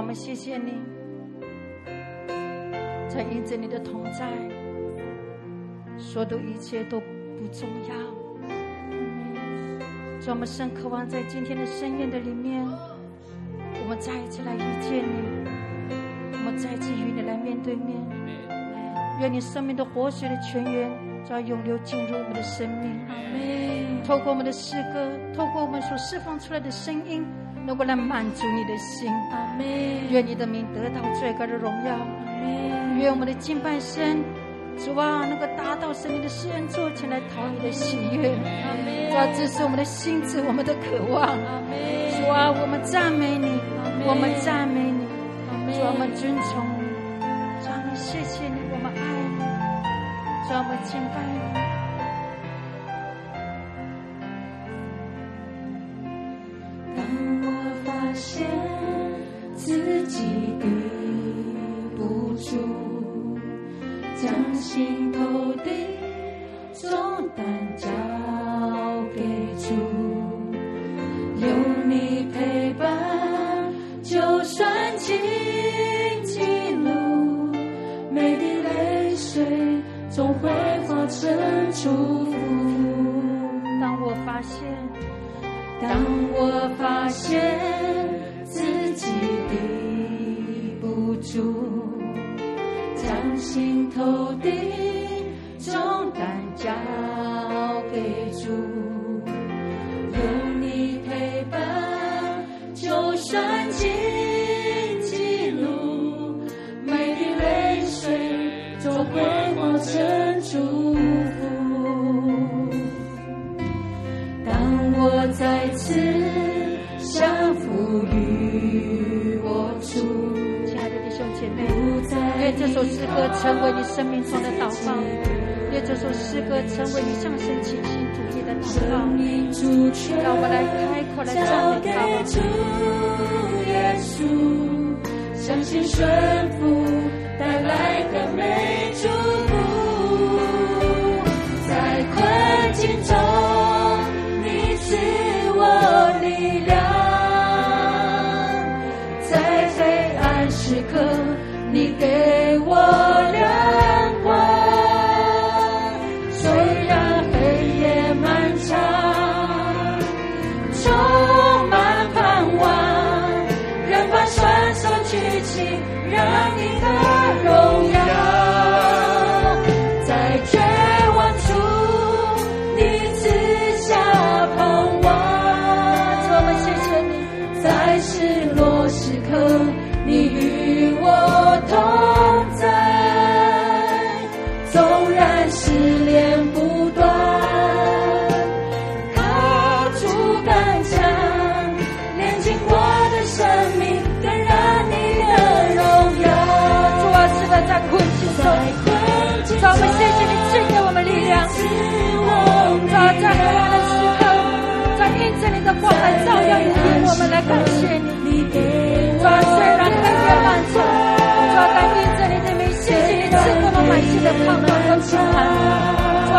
们谢谢你，在因着你的同在，所有一切都不重要。我们深渴望在今天的盛宴的里面。我们再一次来遇见你，我们再一次与你来面对面。愿你生命的活水的泉源，要涌流进入我们的生命。透过我们的诗歌，透过我们所释放出来的声音，能够来满足你的心。愿你的名得到最高的荣耀。愿我们的敬拜声，主啊，能够达到神你的施恩座前来讨你的喜悦。主啊，这是我们的心智，我们的渴望。主啊，我们赞美你。我们赞美你，主，我们尊崇你，主，我们谢谢你，我们爱你，主，我们敬拜你。心头的重担交给主，有你陪伴，就算荆棘路，每滴泪水总会化成祝福。当我发现，当我发现自己抵不住。心头的重担交给主。首诗歌成为你生命中的祷告，愿这首诗歌成为你向神倾心吐意的祷告。让我们来开口来向你。主耶稣，相信顺服带来的美祝福，在困境中你赐我力量，在黑暗时刻。你给我留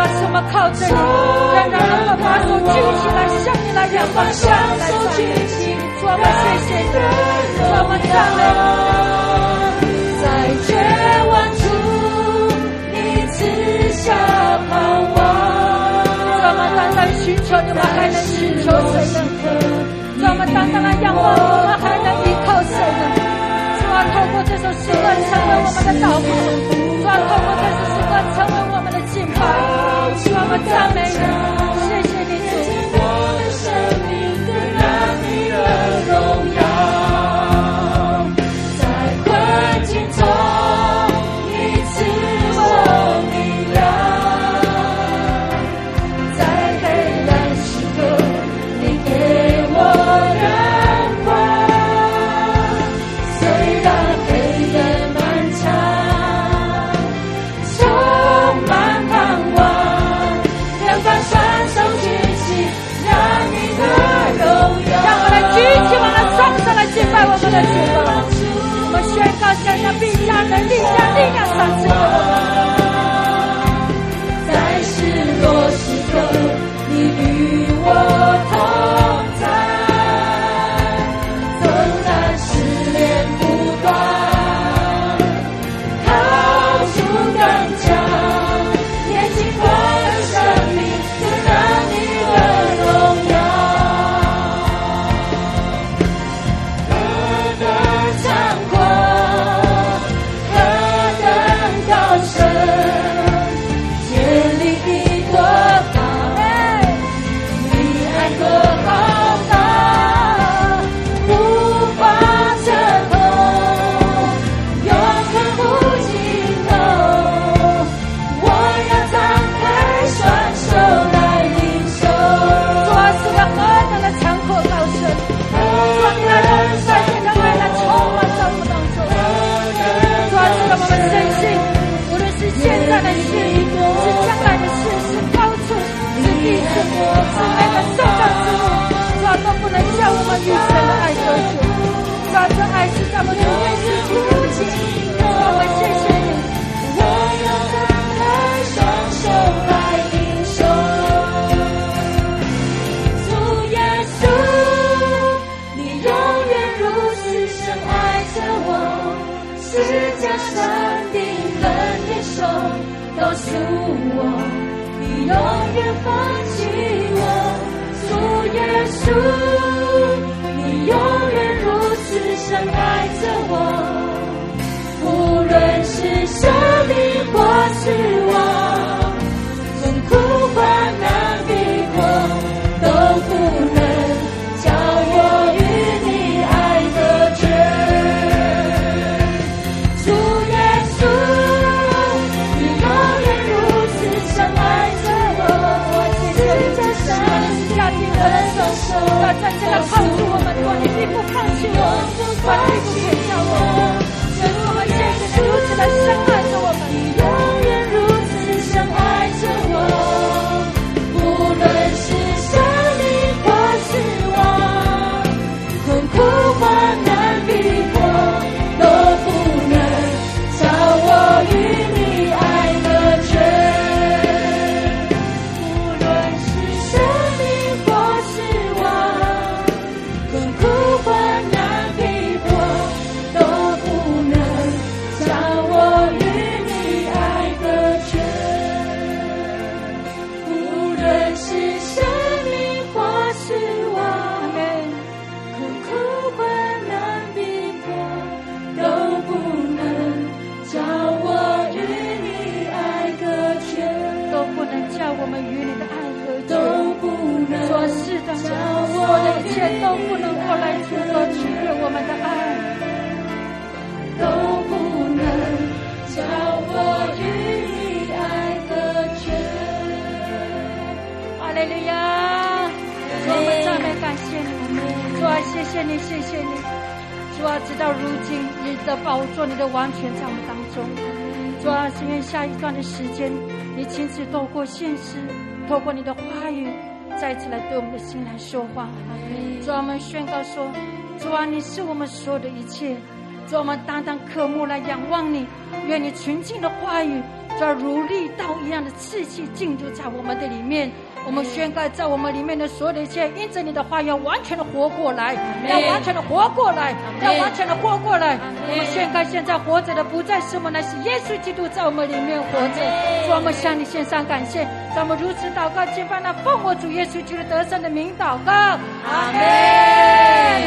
什么靠枕？让我们把手举起来，向你来仰望。让我们谢谢神，让我赞美。在绝望，你赐下盼望。让我们单单寻求，我还能寻求谁呢？让我们单单来仰望，我们还能依靠谁呢？我们透过这首诗歌成为我们的祷告，我透过这首诗歌成为。的多么的美呢？把力量传递给耶稣，你永远如此深爱着我，过来阻隔取悦我们的爱，都不能叫我与你爱隔绝。哈利路亚！我们赞美感谢你，主啊，谢谢你，谢谢你，主啊，直到如今，你的宝座，你的王权在我们当中。主啊，希望下一段的时间，你亲自透过现实，透过你的话语。再次来对我们的心来说话，主啊，我们宣告说，主啊，你是我们所有的一切，主啊，我们单单渴慕来仰望你，愿你纯净的话语，主，如利刀一样的刺激进入在我们的里面。我们宣告，在我们里面的所有的一切，因着你的话，要完全的活过来，要完全的活过来，要完全的活过来。我们宣告，现在活着的不再是我们，乃是耶稣基督在我们里面活着。主，我们向你献上感谢，让我们如此祷告，敬拜那奉我主耶稣基督得胜的名祷告。阿门。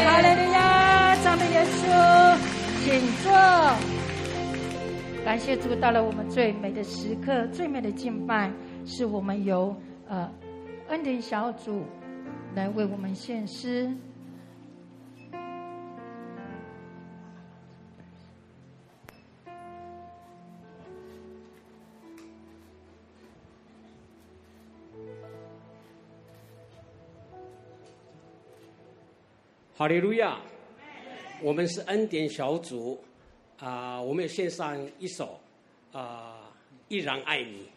哈利路亚，赞美耶稣，请坐。感谢主，到了我们最美的时刻，最美的敬拜，是我们由呃。恩典小组来为我们献诗。哈利路亚！我们是恩典小组啊，我们也献上一首啊，依然爱你。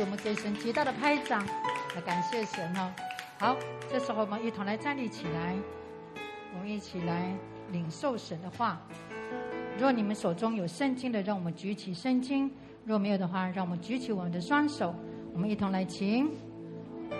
我们给神极大的拍掌，来感谢神哦。好，这时候我们一同来站立起来，我们一起来领受神的话。若你们手中有圣经的，让我们举起圣经；若没有的话，让我们举起我们的双手。我们一同来请，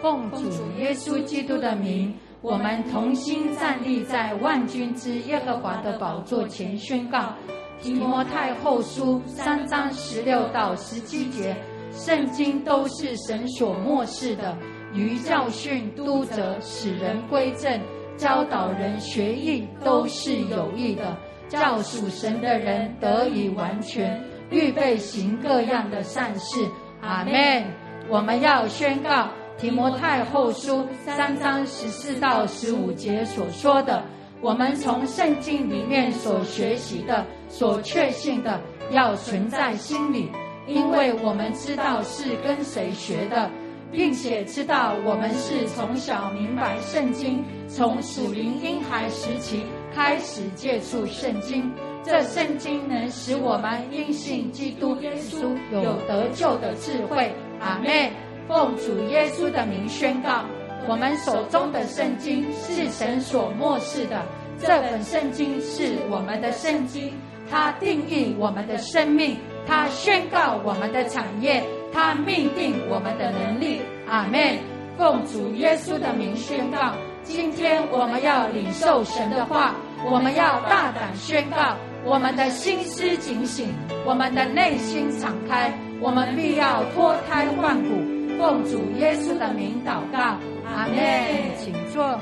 奉主耶稣基督的名，我们同心站立在万军之耶和华的宝座前，宣告。提摩太后书三章十六到十七节，圣经都是神所默示的，于教训、督责、使人归正、教导人学义，都是有益的，叫属神的人得以完全，预备行各样的善事。阿门。我们要宣告提摩太后书三章十四到十五节所说的。我们从圣经里面所学习的、所确信的，要存在心里，因为我们知道是跟谁学的，并且知道我们是从小明白圣经，从属灵婴孩时期开始接触圣经。这圣经能使我们因信基督耶稣有得救的智慧。阿门。奉主耶稣的名宣告。我们手中的圣经是神所默示的，这本圣经是我们的圣经，它定义我们的生命，他宣告我们的产业，他命定我们的能力。阿门。奉主耶稣的名宣告，今天我们要领受神的话，我们要大胆宣告，我们的心思警醒，我们的内心敞开，我们必要脱胎换骨。奉主耶稣的名祷告，阿门。请坐。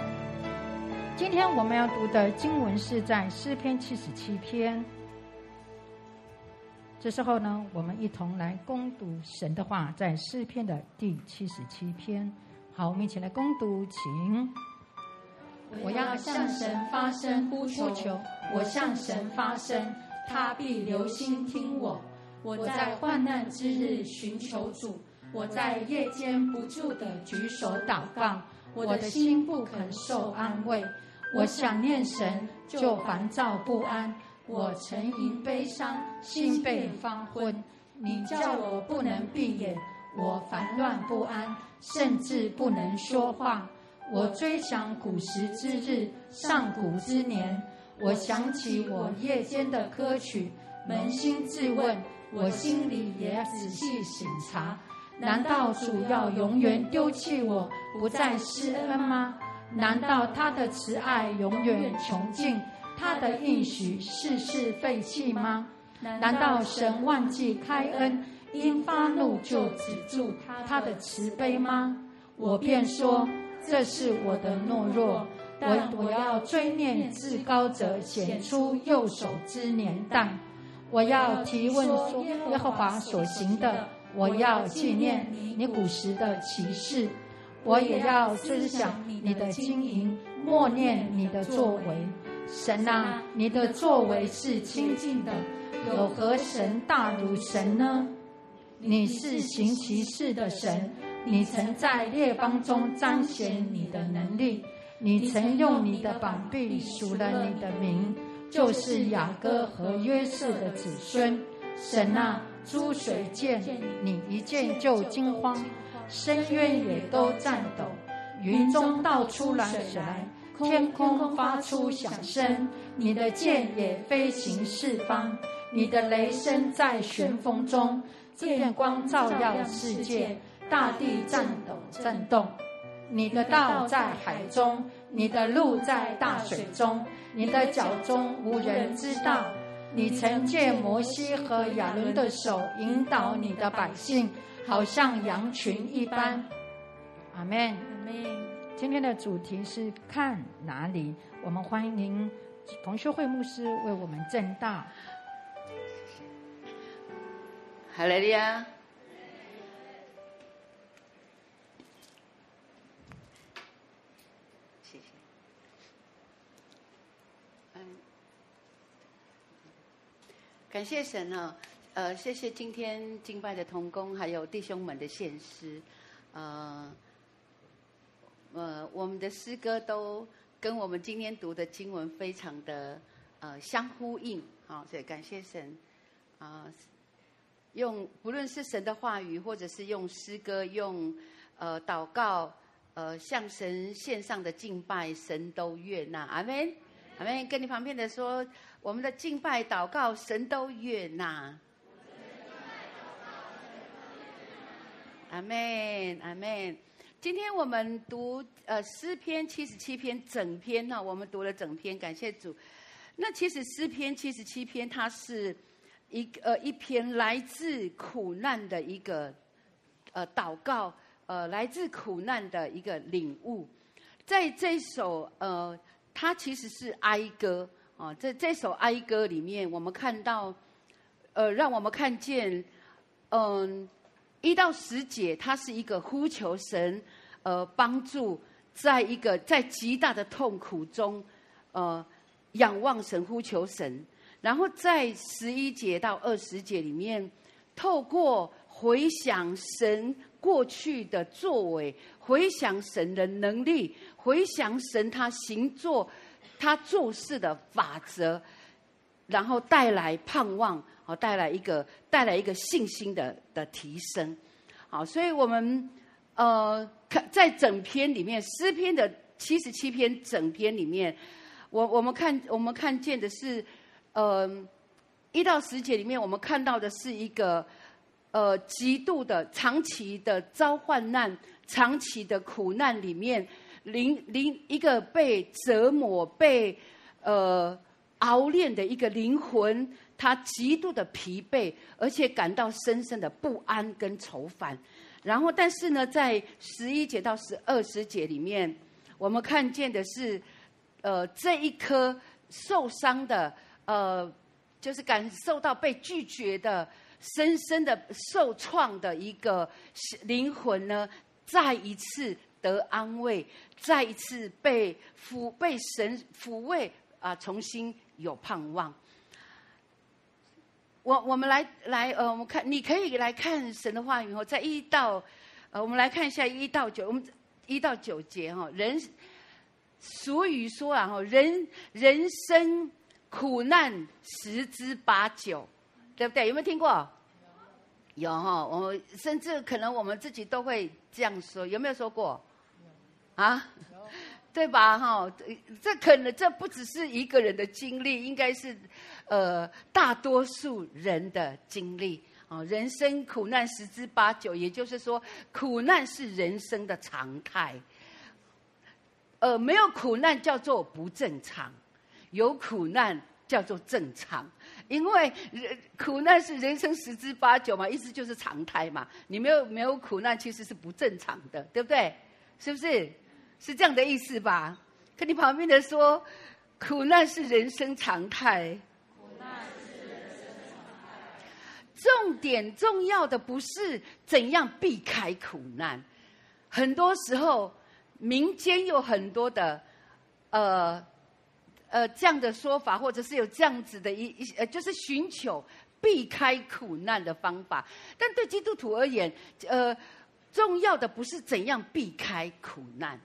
今天我们要读的经文是在诗篇七十七篇。这时候呢，我们一同来攻读神的话，在诗篇的第七十七篇。好，我们一起来攻读，请。我要向神发声呼求，我向神发声，他必留心听我。我在患难之日寻求主，我在夜间不住的举手祷告，我的心不肯受安慰。我想念神，就烦躁不安，我沉吟悲伤，心被方昏。你叫我不能闭眼。我烦乱不安，甚至不能说话。我追想古时之日，上古之年。我想起我夜间的歌曲，扪心自问，我心里也仔细省察。难道主要永远丢弃我，不再施恩吗？难道他的慈爱永远穷尽，他的应许世事废弃吗？难道神忘记开恩？因发怒就止住他的慈悲吗？我便说，这是我的懦弱。我我要追念至高者显出右手之年代。我要提问说耶和华所行的。我要纪念你古时的奇事。我也要思想你的经营，默念你的作为。神啊，你的作为是清净的，有何神大如神呢？你是行奇事的神，你曾在列邦中彰显你的能力，你曾用你的膀臂数了你的名，就是雅各和约瑟的子孙。神啊，诸水见你一见就惊慌，深渊也都颤抖，云中倒出来水来，天空发出响声，你的剑也飞行四方，你的雷声在旋风中。电光照耀世界，大地颤抖震动。你的道在海中，你的路在大水中，你的脚踪无人知道。你曾借摩西和亚伦的手引导你的百姓，好像羊群一般。阿门阿门。今天的主题是看哪里？我们欢迎彭秀慧牧师为我们证道。哈利路亚，谢谢。嗯，感谢神啊，呃，谢谢今天敬拜的同工，还有弟兄们的献诗，呃，呃，我们的诗歌都跟我们今天读的经文非常的呃相呼应，好，所以感谢神啊。用不论是神的话语，或者是用诗歌，用呃祷告，呃向神献上的敬拜，神都悦纳。阿门，阿门。跟你旁边的说，我们的敬拜祷告，神都悦纳。阿门，阿门。今天我们读呃诗篇七十七篇整篇呢，我们读了整篇，感谢主。那其实诗篇七十七篇，它是。一呃一篇来自苦难的一个呃祷告，呃来自苦难的一个领悟，在这首呃它其实是哀歌啊，在这首哀歌里面，我们看到呃让我们看见嗯一到十节，它是一个呼求神呃帮助，在一个在极大的痛苦中呃仰望神呼求神。然后在十一节到二十节里面，透过回想神过去的作为，回想神的能力，回想神他行作、他做事的法则，然后带来盼望，好带来一个带来一个信心的的提升，好，所以我们呃看在整篇里面诗篇的七十七篇整篇里面，我我们看我们看见的是，呃，一到十节里面，我们看到的是一个呃极度的长期的遭患难、长期的苦难里面，灵灵一个被折磨、被呃熬炼的一个灵魂，他极度的疲惫，而且感到深深的不安跟愁烦。然后，但是呢，在十一节到十二十节里面，我们看见的是，呃，这一颗受伤的，呃，就是感受到被拒绝的、深深的受创的一个灵魂呢，再一次得安慰，再一次被抚被神抚慰啊，重新有盼望。我我们来来呃，我们看，你可以来看神的话语后，在一到呃，我们来看一下一到九，我们一到九节哈，人俗语说啊哈，人人生苦难十之八九，对不对？有没有听过？有哈，我们甚至可能我们自己都会这样说，有没有说过？啊？对吧？哈，这可能这不只是一个人的经历，应该是，呃，大多数人的经历啊。人生苦难十之八九，也就是说，苦难是人生的常态。呃，没有苦难叫做不正常，有苦难叫做正常。因为人苦难是人生十之八九嘛，意思就是常态嘛。你没有没有苦难，其实是不正常的，对不对？是不是？是这样的意思吧？跟你旁边的说，苦难是人生常态。苦难是人生常态。重点重要的不是怎样避开苦难，很多时候民间有很多的，呃呃这样的说法，或者是有这样子的一一呃，就是寻求避开苦难的方法。但对基督徒而言，呃，重要的不是怎样避开苦难。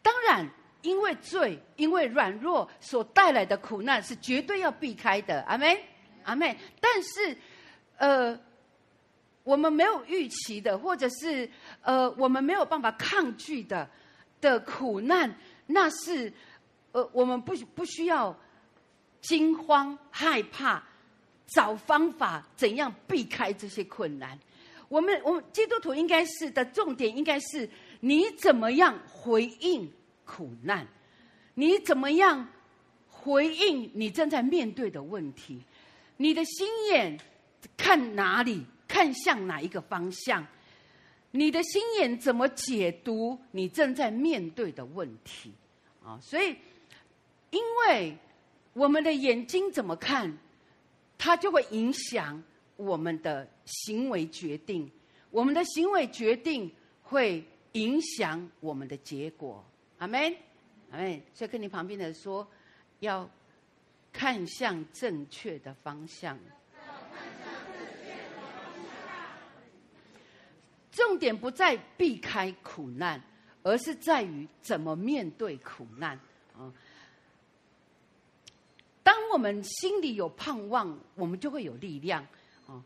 当然，因为罪，因为软弱所带来的苦难是绝对要避开的。阿门，阿门。但是，呃，我们没有预期的，或者是呃，我们没有办法抗拒的的苦难，那是呃，我们不不需要惊慌害怕，找方法怎样避开这些困难。我们我们基督徒应该是的重点应该是。你怎么样回应苦难？你怎么样回应你正在面对的问题？你的心眼看哪里？看向哪一个方向？你的心眼怎么解读你正在面对的问题？啊，所以，因为我们的眼睛怎么看，它就会影响我们的行为决定。我们的行为决定会。影响我们的结果，阿门，阿门。所以跟你旁边的说，要看向正确的方向。重点不在避开苦难，而是在于怎么面对苦难啊。当我们心里有盼望，我们就会有力量啊。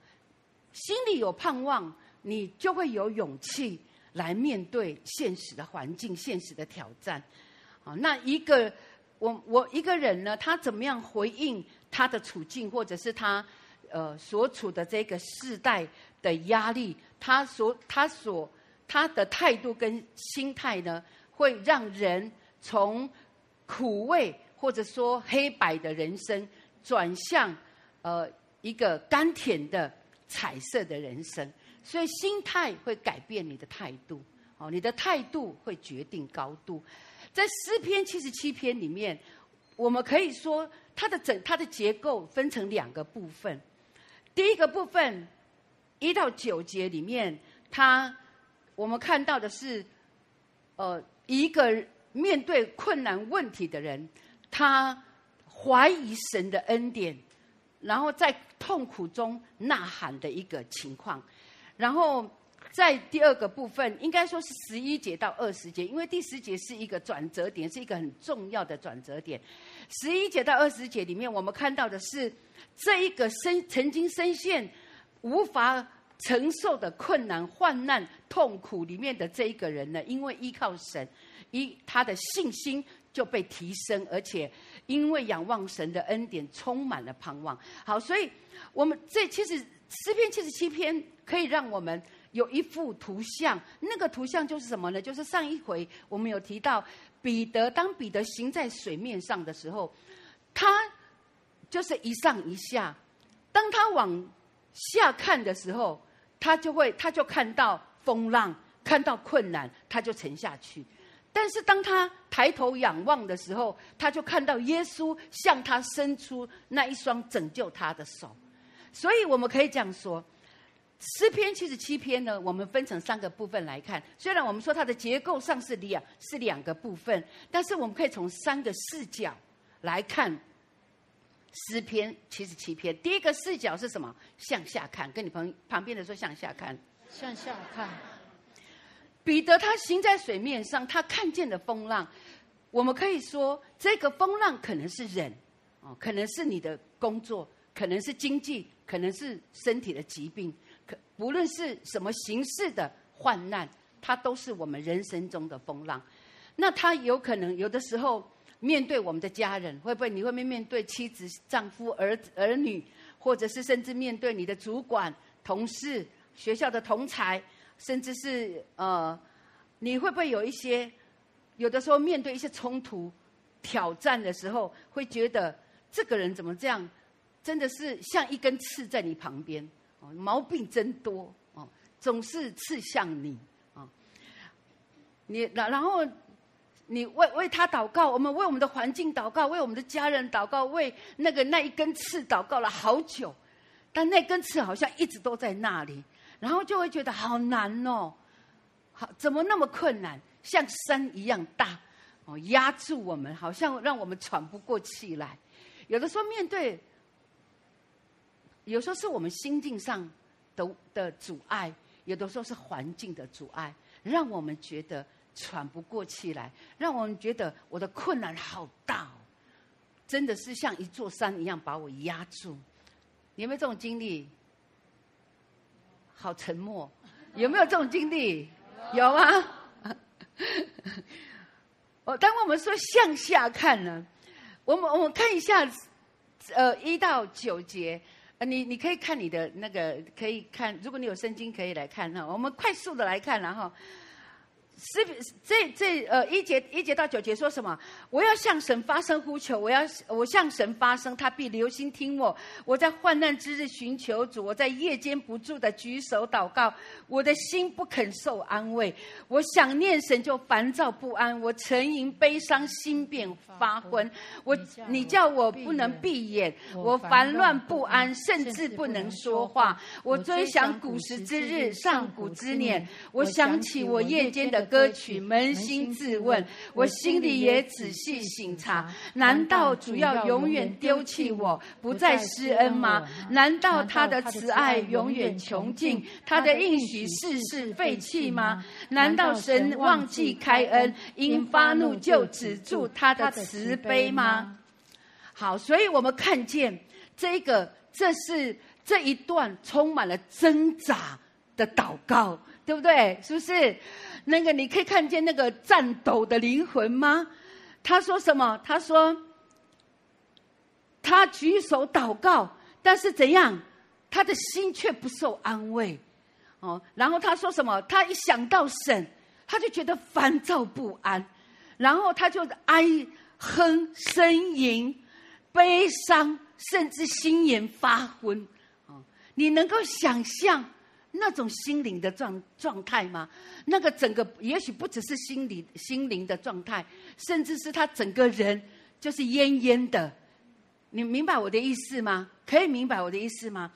心里有盼望，你就会有勇气。来面对现实的环境、现实的挑战，啊，那一个我我一个人呢，他怎么样回应他的处境，或者是他呃所处的这个世代的压力，他所他所他的态度跟心态呢，会让人从苦味或者说黑白的人生，转向呃一个甘甜的彩色的人生。所以心态会改变你的态度，哦，你的态度会决定高度。在诗篇七十七篇里面，我们可以说它的整它的结构分成两个部分。第一个部分一到九节里面，他我们看到的是，呃，一个面对困难问题的人，他怀疑神的恩典，然后在痛苦中呐喊的一个情况。然后在第二个部分，应该说是十一节到二十节，因为第十节是一个转折点，是一个很重要的转折点。十一节到二十节里面，我们看到的是这一个深曾经深陷无法承受的困难、患难、痛苦里面的这一个人呢，因为依靠神，一他的信心就被提升，而且因为仰望神的恩典，充满了盼望。好，所以我们这其实诗篇七十七篇可以让我们有一幅图像，那个图像就是什么呢？就是上一回我们有提到彼得，当彼得行在水面上的时候，他就是一上一下，当他往下看的时候。他就会，他就看到风浪，看到困难，他就沉下去。但是当他抬头仰望的时候，他就看到耶稣向他伸出那一双拯救他的手。所以我们可以这样说，诗篇七十七篇呢，我们分成三个部分来看。虽然我们说它的结构上是两是两个部分，但是我们可以从三个视角来看。诗篇七十七篇，第一个视角是什么？向下看，跟你旁旁边的说向下看，向下看。彼得他行在水面上，他看见的风浪。我们可以说，这个风浪可能是人，哦，可能是你的工作，可能是经济，可能是身体的疾病，可不论是什么形式的患难，它都是我们人生中的风浪。那他有可能有的时候。面对我们的家人，会不会你会面面对妻子、丈夫、儿儿女，或者是甚至面对你的主管、同事、学校的同才，甚至是呃，你会不会有一些有的时候面对一些冲突、挑战的时候，会觉得这个人怎么这样？真的是像一根刺在你旁边哦，毛病真多哦，总是刺向你啊。你然然后。你为为他祷告，我们为我们的环境祷告，为我们的家人祷告，为那个那一根刺祷告了好久，但那根刺好像一直都在那里，然后就会觉得好难哦，好，怎么那么困难，像山一样大哦，压住我们，好像让我们喘不过气来。有的时候面对，有时候是我们心境上的的阻碍，有的时候是环境的阻碍，让我们觉得。喘不过气来，让我们觉得我的困难好大，真的是像一座山一样把我压住。你有没有这种经历？好沉默，有没有这种经历？有吗？哦，当我们说向下看呢，我们我们看一下，呃，一到九节，呃，你你可以看你的那个，可以看，如果你有圣经可以来看哈，我们快速的来看，然后。是这这呃一节一节到九节说什么？我要向神发声呼求，我要我向神发声，他必留心听我。我在患难之日寻求主，我在夜间不住的举手祷告。我的心不肯受安慰，我想念神就烦躁不安，我沉吟悲伤，心便发昏。我你叫我不能闭眼，我烦乱不安，甚至不能说话。我追想古时之日，上古之年，我想起我夜间的。歌曲，扪心自问，我心里也仔细醒察。难道主要永远丢弃我，不再施恩吗？难道他的慈爱永远穷尽，他的应许世世废弃吗？难道神忘记开恩，因发怒就止住他的慈悲吗？好，所以我们看见这个，这是这一段充满了挣扎的祷告，对不对？是不是？那个你可以看见那个颤抖的灵魂吗？他说什么？他说他举手祷告，但是怎样？他的心却不受安慰。哦，然后他说什么？他一想到神，他就觉得烦躁不安，然后他就哀哼、呻吟、悲伤，甚至心眼发昏。哦，你能够想象？那种心灵的状状态吗？那个整个也许不只是心理心灵的状态，甚至是他整个人就是焉焉的。你明白我的意思吗？可以明白我的意思吗？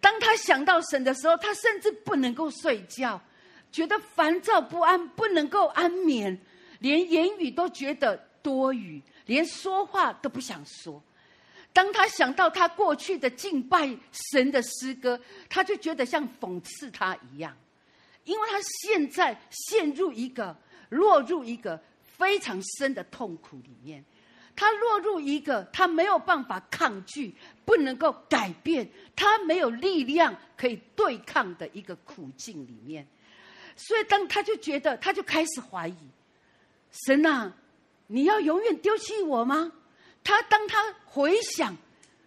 当他想到神的时候，他甚至不能够睡觉，觉得烦躁不安，不能够安眠，连言语都觉得多余，连说话都不想说。当他想到他过去的敬拜神的诗歌，他就觉得像讽刺他一样，因为他现在陷入一个落入一个非常深的痛苦里面。他落入一个他没有办法抗拒、不能够改变、他没有力量可以对抗的一个苦境里面。所以，当他就觉得，他就开始怀疑：神啊，你要永远丢弃我吗？他当他回想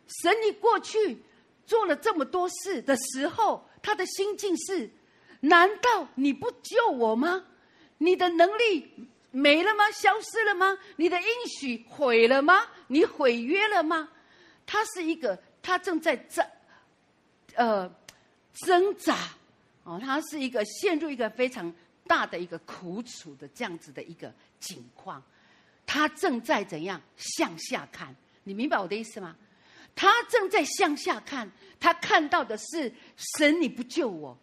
神，你过去做了这么多事的时候，他的心境是：难道你不救我吗？你的能力没了吗？消失了吗？你的应许毁了吗？你毁约了吗？他是一个，他正在挣，呃，挣扎。哦，他是一个陷入一个非常大的一个苦楚的这样子的一个境况，他正在怎样向下看？你明白我的意思吗？他正在向下看，他看到的是神，你不救我，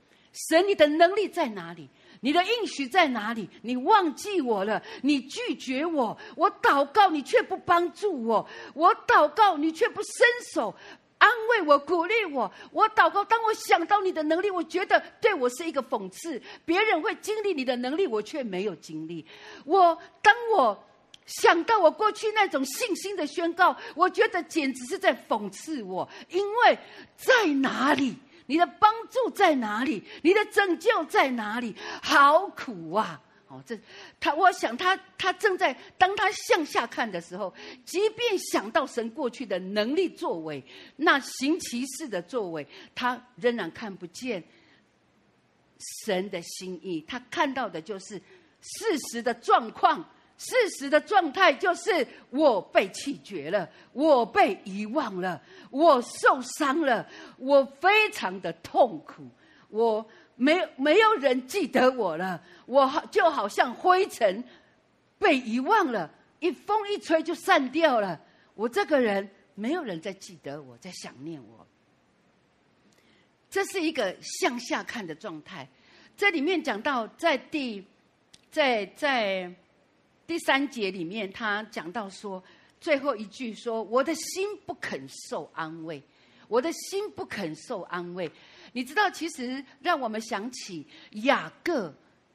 神，你的能力在哪里？你的应许在哪里？你忘记我了，你拒绝我，我祷告你却不帮助我，我祷告你却不伸手。安慰我，鼓励我。我祷告，当我想到你的能力，我觉得对我是一个讽刺。别人会经历你的能力，我却没有经历。我当我想到我过去那种信心的宣告，我觉得简直是在讽刺我。因为在哪里？你的帮助在哪里？你的拯救在哪里？好苦啊！哦，这他，我想他，他正在当他向下看的时候，即便想到神过去的能力作为，那行其事的作为，他仍然看不见神的心意。他看到的就是事实的状况，事实的状态就是我被弃绝了，我被遗忘了，我受伤了，我非常的痛苦，我。没有没有人记得我了，我就好像灰尘被遗忘了，一风一吹就散掉了。我这个人没有人在记得我，在想念我。这是一个向下看的状态。这里面讲到在第在在第三节里面，他讲到说最后一句说：“我的心不肯受安慰，我的心不肯受安慰。”你知道，其实让我们想起雅各，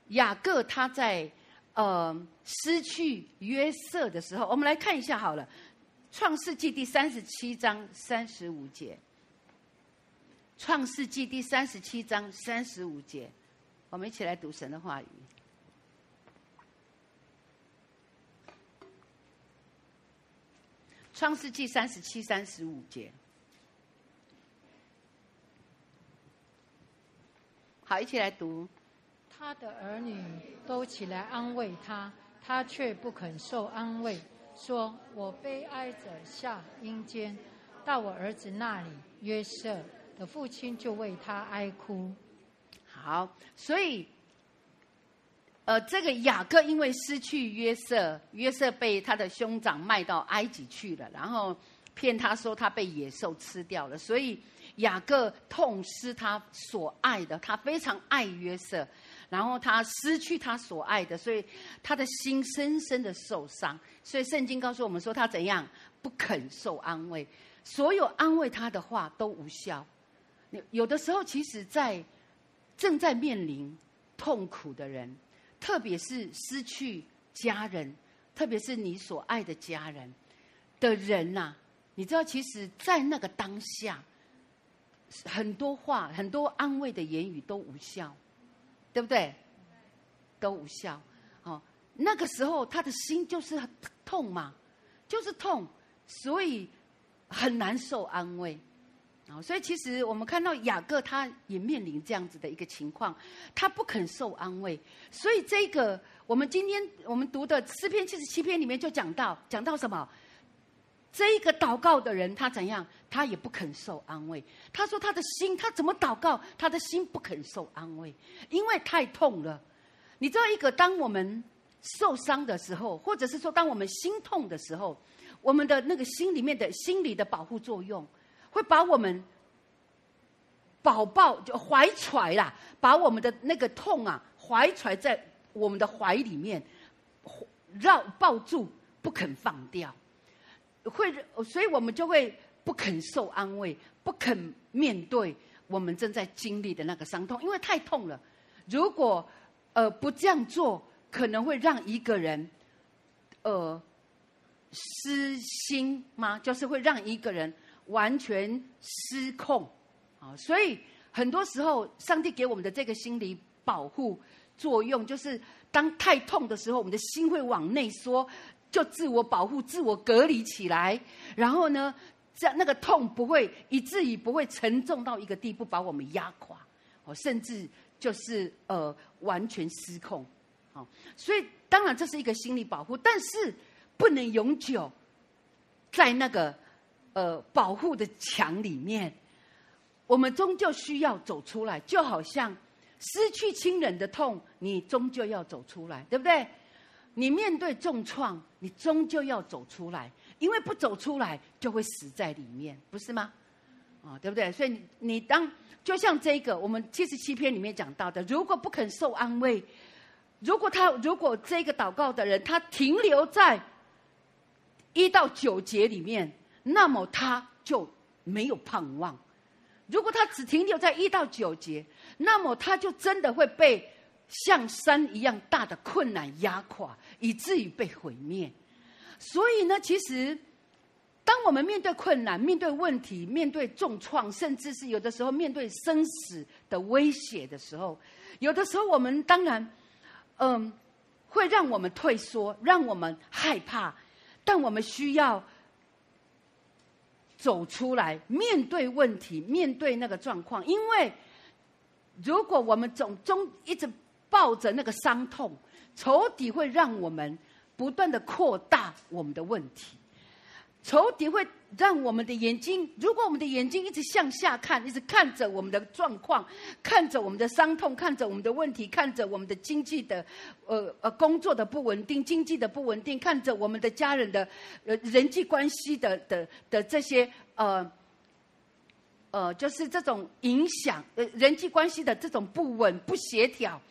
雅各他在呃失去约瑟的时候，我们来看一下好了，《创世纪》第三十七章三十五节，《创世纪》第三十七章三十五节，我们一起来读神的话语，《创世纪》三十七三十五节。好，一起来读。他的儿女都起来安慰他，他却不肯受安慰，说：“我悲哀者下阴间，到我儿子那里。”约瑟的父亲就为他哀哭。好，所以，呃，这个雅各因为失去约瑟，约瑟被他的兄长卖到埃及去了，然后骗他说他被野兽吃掉了，所以。雅各痛失他所爱的，他非常爱约瑟，然后他失去他所爱的，所以他的心深深的受伤。所以圣经告诉我们说，他怎样不肯受安慰，所有安慰他的话都无效。有的时候，其实，在正在面临痛苦的人，特别是失去家人，特别是你所爱的家人的人呐、啊，你知道，其实，在那个当下。很多话，很多安慰的言语都无效，对不对？都无效。哦，那个时候他的心就是痛嘛，就是痛，所以很难受安慰。啊，所以其实我们看到雅各他也面临这样子的一个情况，他不肯受安慰。所以这个我们今天我们读的诗篇七十七篇里面就讲到，讲到什么？这一个祷告的人，他怎样？他也不肯受安慰。他说：“他的心，他怎么祷告？他的心不肯受安慰，因为太痛了。你知道，一个当我们受伤的时候，或者是说当我们心痛的时候，我们的那个心里面的心理的保护作用，会把我们宝抱就怀揣啦，把我们的那个痛啊怀揣在我们的怀里面，绕抱住，不肯放掉。”会，所以我们就会不肯受安慰，不肯面对我们正在经历的那个伤痛，因为太痛了。如果呃不这样做，可能会让一个人呃失心吗？就是会让一个人完全失控啊！所以很多时候，上帝给我们的这个心理保护作用，就是当太痛的时候，我们的心会往内缩，就自我保护、自我隔离起来。然后呢，这样那个痛不会以至于不会沉重到一个地步，把我们压垮哦，甚至就是呃完全失控。好，所以当然这是一个心理保护，但是。不能永久在那个呃保护的墙里面，我们终究需要走出来。就好像失去亲人的痛，你终究要走出来，对不对？你面对重创，你终究要走出来，因为不走出来就会死在里面，不是吗？啊、对不对？所以你，你当就像这个，我们七十七篇里面讲到的，如果不肯受安慰，如果他如果这个祷告的人他停留在。一到九节里面，那么他就没有盼望。如果他只停留在一到九节，那么他就真的会被像山一样大的困难压垮，以至于被毁灭。所以呢，其实当我们面对困难、面对问题、面对重创，甚至是有的时候面对生死的威胁的时候，有的时候我们当然，嗯，会让我们退缩，让我们害怕。但我们需要走出来，面对问题，面对那个状况。因为如果我们总总一直抱着那个伤痛，仇敌会让我们不断的扩大我们的问题。仇敌会让我们的眼睛，如果我们的眼睛一直向下看，一直看着我们的状况，看着我们的伤痛，看着我们的问题，看着我们的经济的，呃呃工作的不稳定，经济的不稳定，看着我们的家人的，呃人际关系的的的这些呃呃，就是这种影响，呃人际关系的这种不稳不协调，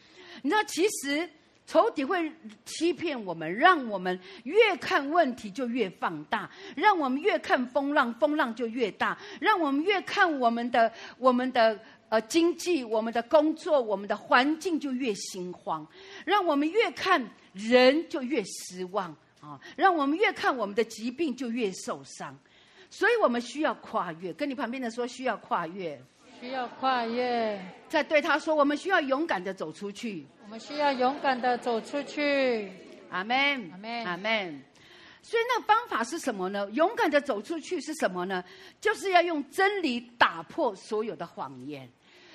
你知道其实。仇敌会欺骗我们，让我们越看问题就越放大，让我们越看风浪，风浪就越大，让我们越看我们的我们的呃经济、我们的工作、我们的环境就越心慌，让我们越看人就越失望啊，让我们越看我们的疾病就越受伤，所以我们需要跨越。跟你旁边的说，需要跨越，需要跨越。再对他说，我们需要勇敢的走出去。我们需要勇敢的走出去，阿门，阿门，阿门。所以那个方法是什么呢？勇敢的走出去是什么呢？就是要用真理打破所有的谎言，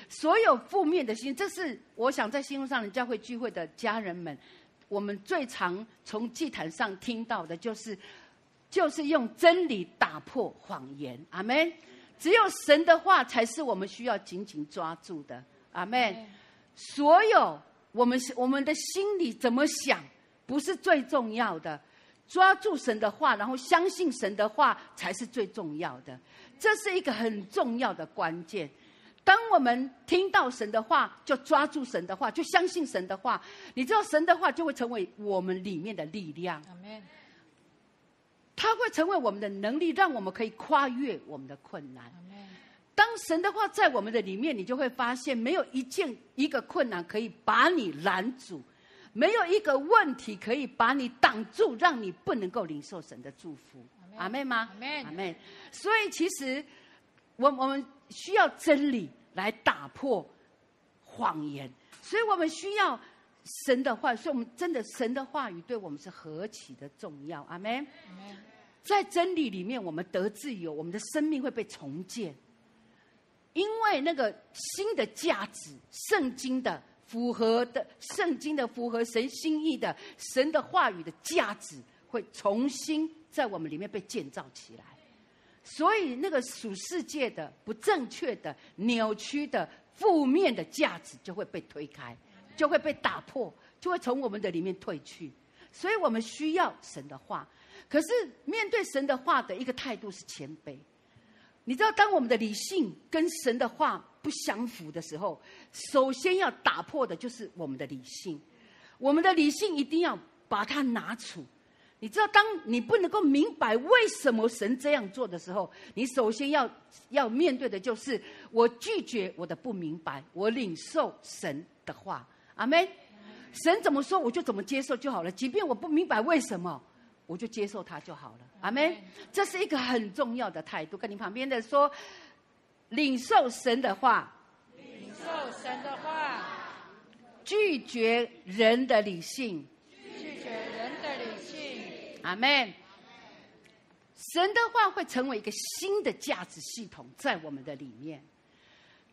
所有负面的心。这是我想在新路上人教会聚会的家人们，我们最常从祭坛上听到的就是，就是用真理打破谎言。阿门。只有神的话才是我们需要紧紧抓住的。阿门。所有。我们我们的心里怎么想，不是最重要的。抓住神的话，然后相信神的话，才是最重要的。这是一个很重要的关键。当我们听到神的话，就抓住神的话，就相信神的话。你知道，神的话就会成为我们里面的力量。它会成为我们的能力，让我们可以跨越我们的困难。当神的话在我们的里面，你就会发现，没有一件一个困难可以把你拦阻，没有一个问题可以把你挡住，让你不能够领受神的祝福。阿妹吗？阿妹。阿门。所以，其实我我们需要真理来打破谎言，所以我们需要神的话。所以我们真的神的话语对我们是何其的重要。阿门。在真理里面，我们得自由，我们的生命会被重建。因为那个新的价值，圣经的符合的，圣经的符合神心意的，神的话语的价值，会重新在我们里面被建造起来。所以，那个属世界的不正确的、扭曲的、负面的价值就会被推开，就会被打破，就会从我们的里面退去。所以我们需要神的话，可是面对神的话的一个态度是谦卑。你知道，当我们的理性跟神的话不相符的时候，首先要打破的就是我们的理性。我们的理性一定要把它拿出。你知道，当你不能够明白为什么神这样做的时候，你首先要要面对的就是我拒绝我的不明白，我领受神的话。阿妹。神怎么说，我就怎么接受就好了。即便我不明白为什么，我就接受他就好了。阿妹。这是一个很重要的态度。跟你旁边的说，领受神的话，领受神的话，拒绝人的理性，拒绝人的理性。阿妹。神的话会成为一个新的价值系统在我们的里面。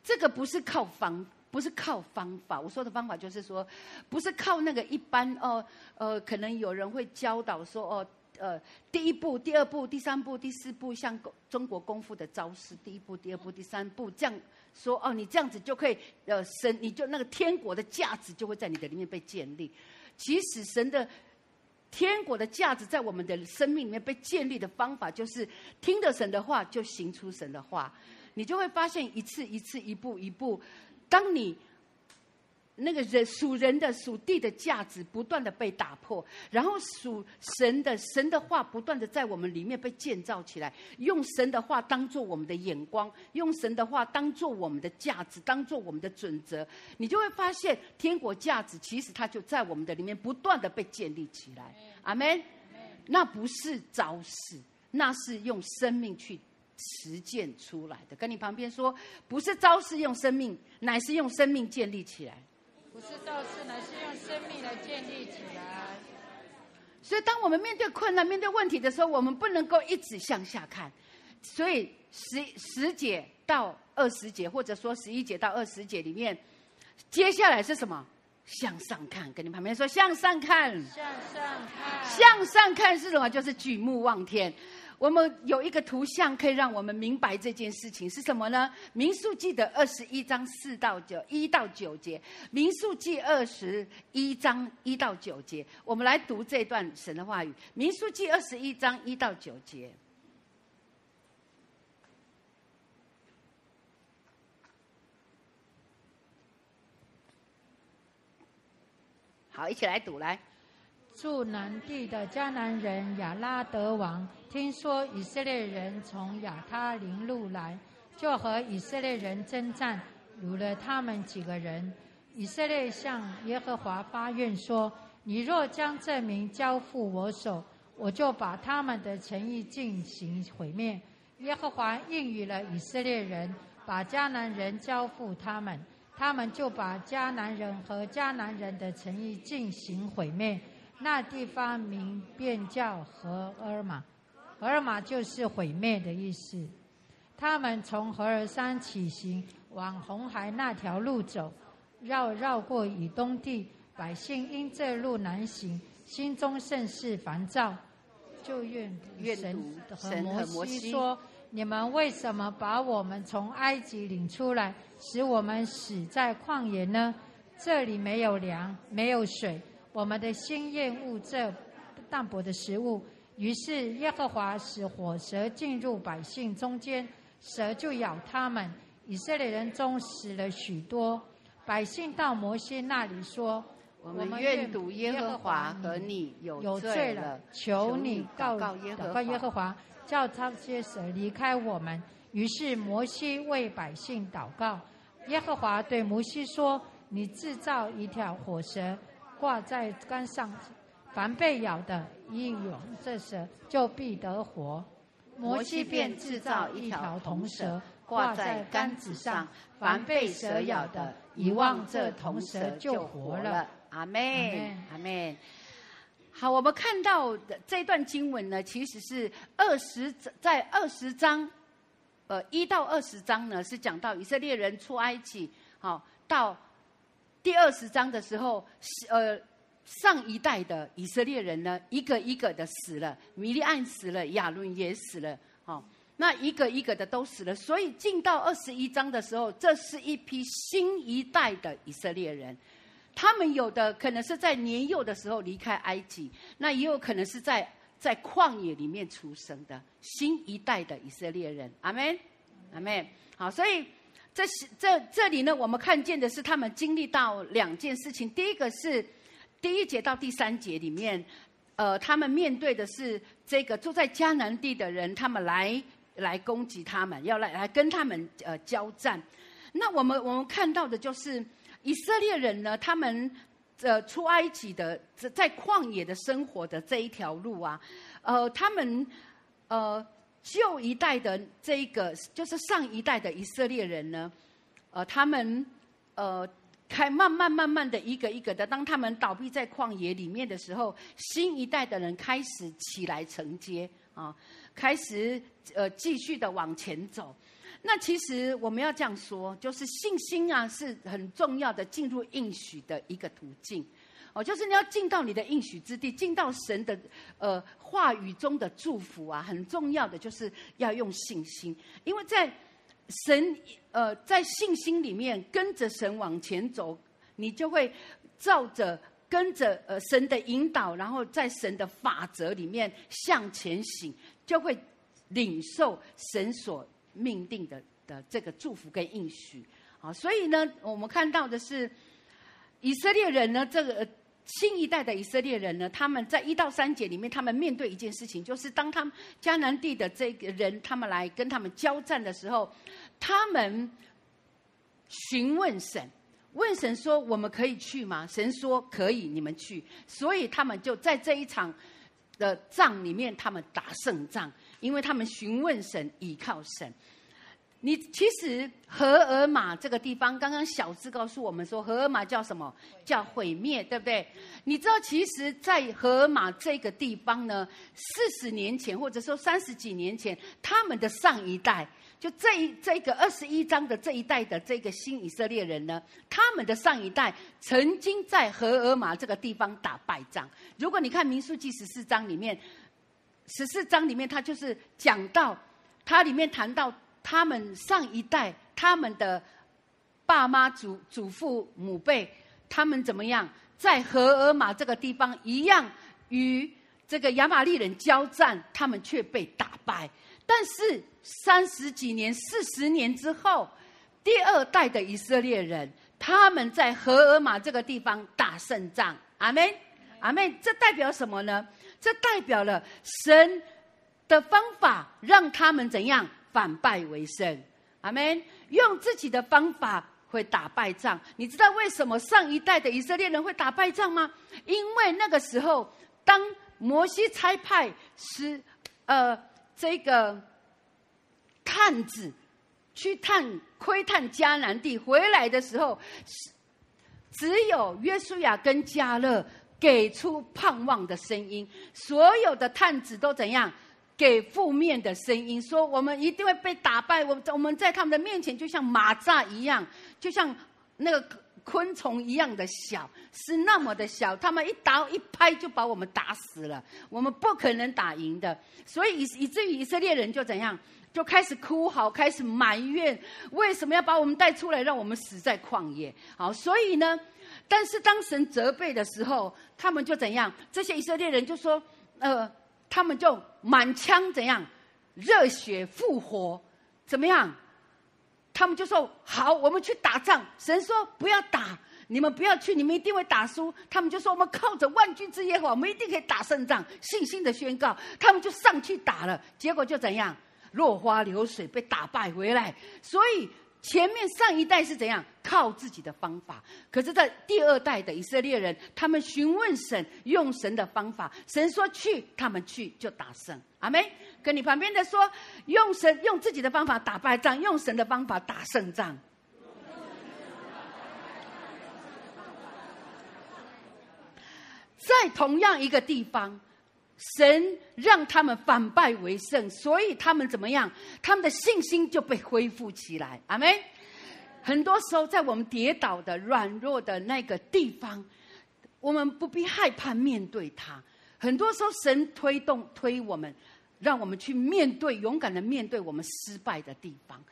这个不是靠方，不是靠方法。我说的方法就是说，不是靠那个一般哦，呃，可能有人会教导说哦，呃，第一步、第二步、第三步、第四步，像中国功夫的招式，第一步、第二步、第三步，这样说哦，你这样子就可以呃，神你就那个天国的价值就会在你的里面被建立。其实神的天国的价值在我们的生命里面被建立的方法，就是听着神的话，就行出神的话。你就会发现一次一次、一步一步，当你那个人属人的属地的价值不断的被打破，然后属神的神的话不断的在我们里面被建造起来，用神的话当做我们的眼光，用神的话当做我们的价值，当做我们的准则，你就会发现天国价值其实它就在我们的里面不断的被建立起来。阿门。那不是招式，那是用生命去。实践出来的，跟你旁边说，不是招式用生命，乃是用生命建立起来。不是招式，乃是用生命来建立起来。所以，当我们面对困难、面对问题的时候，我们不能够一直向下看。所以十十节到二十节，或者说十一节到二十节里面，接下来是什么？向上看。跟你旁边说，向上看。向上看。向上看是什么？就是举目望天。我们有一个图像可以让我们明白这件事情是什么呢？民数记的二十一章四到九一到九节，民数记二十一章一到九节，我们来读这段神的话语。民数记二十一章一到九节，好，一起来读来。住南地的迦南人亚拉得王听说以色列人从亚他林路来，就和以色列人争战，掳了他们几个人。以色列向耶和华发愿说：“你若将这民交付我手，我就把他们的诚意进行毁灭。”耶和华应允了以色列人，把迦南人交付他们，他们就把迦南人和迦南人的诚意进行毁灭。那地方名便叫何珥玛，何珥玛就是毁灭的意思。他们从荷尔山起行，往红海那条路走，绕绕过以东地。百姓因这路难行，心中甚是烦躁，就怨神和摩西说：你们为什么把我们从埃及领出来，使我们死在旷野呢？这里没有粮，没有水。我们的心厌恶这淡薄的食物，于是耶和华使火蛇进入百姓中间，蛇就咬他们。以色列人中死了许多。百姓到摩西那里说：“我们愿赌耶和华和你有罪了，求你告告耶和华，叫这些蛇离开我们。”于是摩西为百姓祷告。耶和华对摩西说：“你制造一条火蛇。”挂在杆上，凡被咬的，一咬这蛇，就必得活。摩西便制造一条铜蛇，挂在杆子上，凡被蛇咬的，一望这铜蛇就活了。阿妹，阿妹。好，我们看到的这段经文呢，其实是二十在二十章，呃，一到二十章呢，是讲到以色列人出埃及，好到。第二十章的时候，呃，上一代的以色列人呢，一个一个的死了，米利暗死了，亚伦也死了，哦，那一个一个的都死了。所以进到二十一章的时候，这是一批新一代的以色列人，他们有的可能是在年幼的时候离开埃及，那也有可能是在在旷野里面出生的新一代的以色列人。阿门，阿门。好，所以。这是这这里呢，我们看见的是他们经历到两件事情。第一个是第一节到第三节里面，呃，他们面对的是这个住在迦南地的人，他们来来攻击他们，要来来跟他们呃交战。那我们我们看到的就是以色列人呢，他们呃出埃及的在在旷野的生活的这一条路啊，呃，他们呃旧一代的这一个就是上一代的以色列人呢，呃，他们呃。开慢慢慢慢的一个一个的，当他们倒闭在旷野里面的时候，新一代的人开始起来承接啊，开始呃继续的往前走。那其实我们要这样说，就是信心啊是很重要的进入应许的一个途径哦，就是你要进到你的应许之地，进到神的呃话语中的祝福啊，很重要的就是要用信心，因为在。神，呃，在信心里面跟着神往前走，你就会照着跟着呃神的引导，然后在神的法则里面向前行，就会领受神所命定的的这个祝福跟应许。啊，所以呢，我们看到的是以色列人呢，这个。新一代的以色列人呢，他们在一到三节里面，他们面对一件事情，就是当他们迦南地的这个人，他们来跟他们交战的时候，他们询问神，问神说：“我们可以去吗？”神说：“可以，你们去。”所以他们就在这一场的仗里面，他们打胜仗，因为他们询问神，倚靠神。你其实何尔玛这个地方，刚刚小智告诉我们说，何尔玛叫什么？叫毁灭，对不对？你知道，其实，在何尔玛这个地方呢，四十年前或者说三十几年前，他们的上一代，就这一这个二十一章的这一代的这个新以色列人呢，他们的上一代曾经在何尔玛这个地方打败仗。如果你看民数记十四章里面，十四章里面，他就是讲到，它里面谈到。他们上一代，他们的爸妈、祖祖父母辈，他们怎么样？在何尔玛这个地方一样，与这个亚玛力人交战，他们却被打败。但是三十几年、四十年之后，第二代的以色列人，他们在何尔玛这个地方打胜仗。阿门，阿门。这代表什么呢？这代表了神的方法，让他们怎样？反败为胜，阿门。用自己的方法会打败仗。你知道为什么上一代的以色列人会打败仗吗？因为那个时候，当摩西差派是呃这个探子去探窥探迦南地回来的时候，只有约书亚跟迦勒给出盼望的声音，所有的探子都怎样？给负面的声音，说我们一定会被打败。我我们在他们的面前就像蚂蚱一样，就像那个昆虫一样的小，是那么的小。他们一打一拍就把我们打死了，我们不可能打赢的。所以以以至于以色列人就怎样，就开始哭嚎，开始埋怨，为什么要把我们带出来，让我们死在旷野？好，所以呢，但是当神责备的时候，他们就怎样？这些以色列人就说，呃。他们就满腔怎样，热血复活，怎么样？他们就说好，我们去打仗。神说不要打，你们不要去，你们一定会打输。他们就说我们靠着万军之耶和华，我们一定可以打胜仗。信心的宣告，他们就上去打了，结果就怎样，落花流水，被打败回来。所以。前面上一代是怎样靠自己的方法，可是，在第二代的以色列人，他们询问神，用神的方法，神说去，他们去就打胜。阿妹。跟你旁边的说，用神用自己的方法打败仗，用神的方法打胜仗。在同样一个地方。神让他们反败为胜，所以他们怎么样？他们的信心就被恢复起来。阿门。很多时候，在我们跌倒的软弱的那个地方，我们不必害怕面对它。很多时候，神推动推我们，让我们去面对，勇敢的面对我们失败的地方。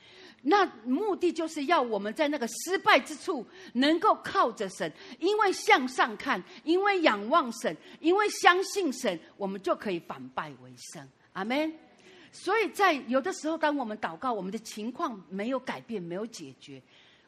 那目的就是要我们在那个失败之处，能够靠着神，因为向上看，因为仰望神，因为相信神，我们就可以反败为胜。阿门。所以在有的时候，当我们祷告，我们的情况没有改变，没有解决，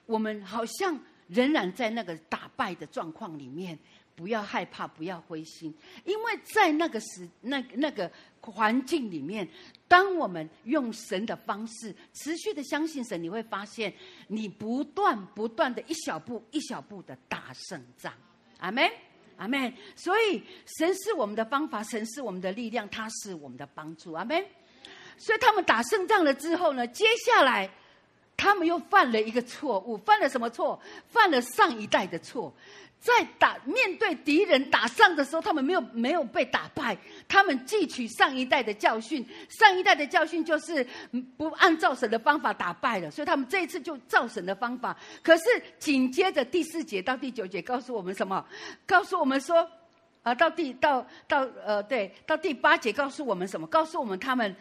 我们好像仍然在那个打败的状况里面。不要害怕，不要灰心，因为在那个时、那那个环境里面，当我们用神的方式持续的相信神，你会发现，你不断不断的一小步一小步的打胜仗。阿门，阿门。所以神是我们的方法，神是我们的力量，他是我们的帮助，阿门。所以他们打胜仗了之后呢，接下来他们又犯了一个错误，犯了什么错？犯了上一代的错。在打面对敌人打仗的时候，他们没有没有被打败，他们汲取上一代的教训。上一代的教训就是不按照神的方法打败了，所以他们这一次就照神的方法。可是紧接着第四节到第九节告诉我们什么？告诉我们说，啊，到第到到呃对，到第八节告诉我们什么？告诉我们他们。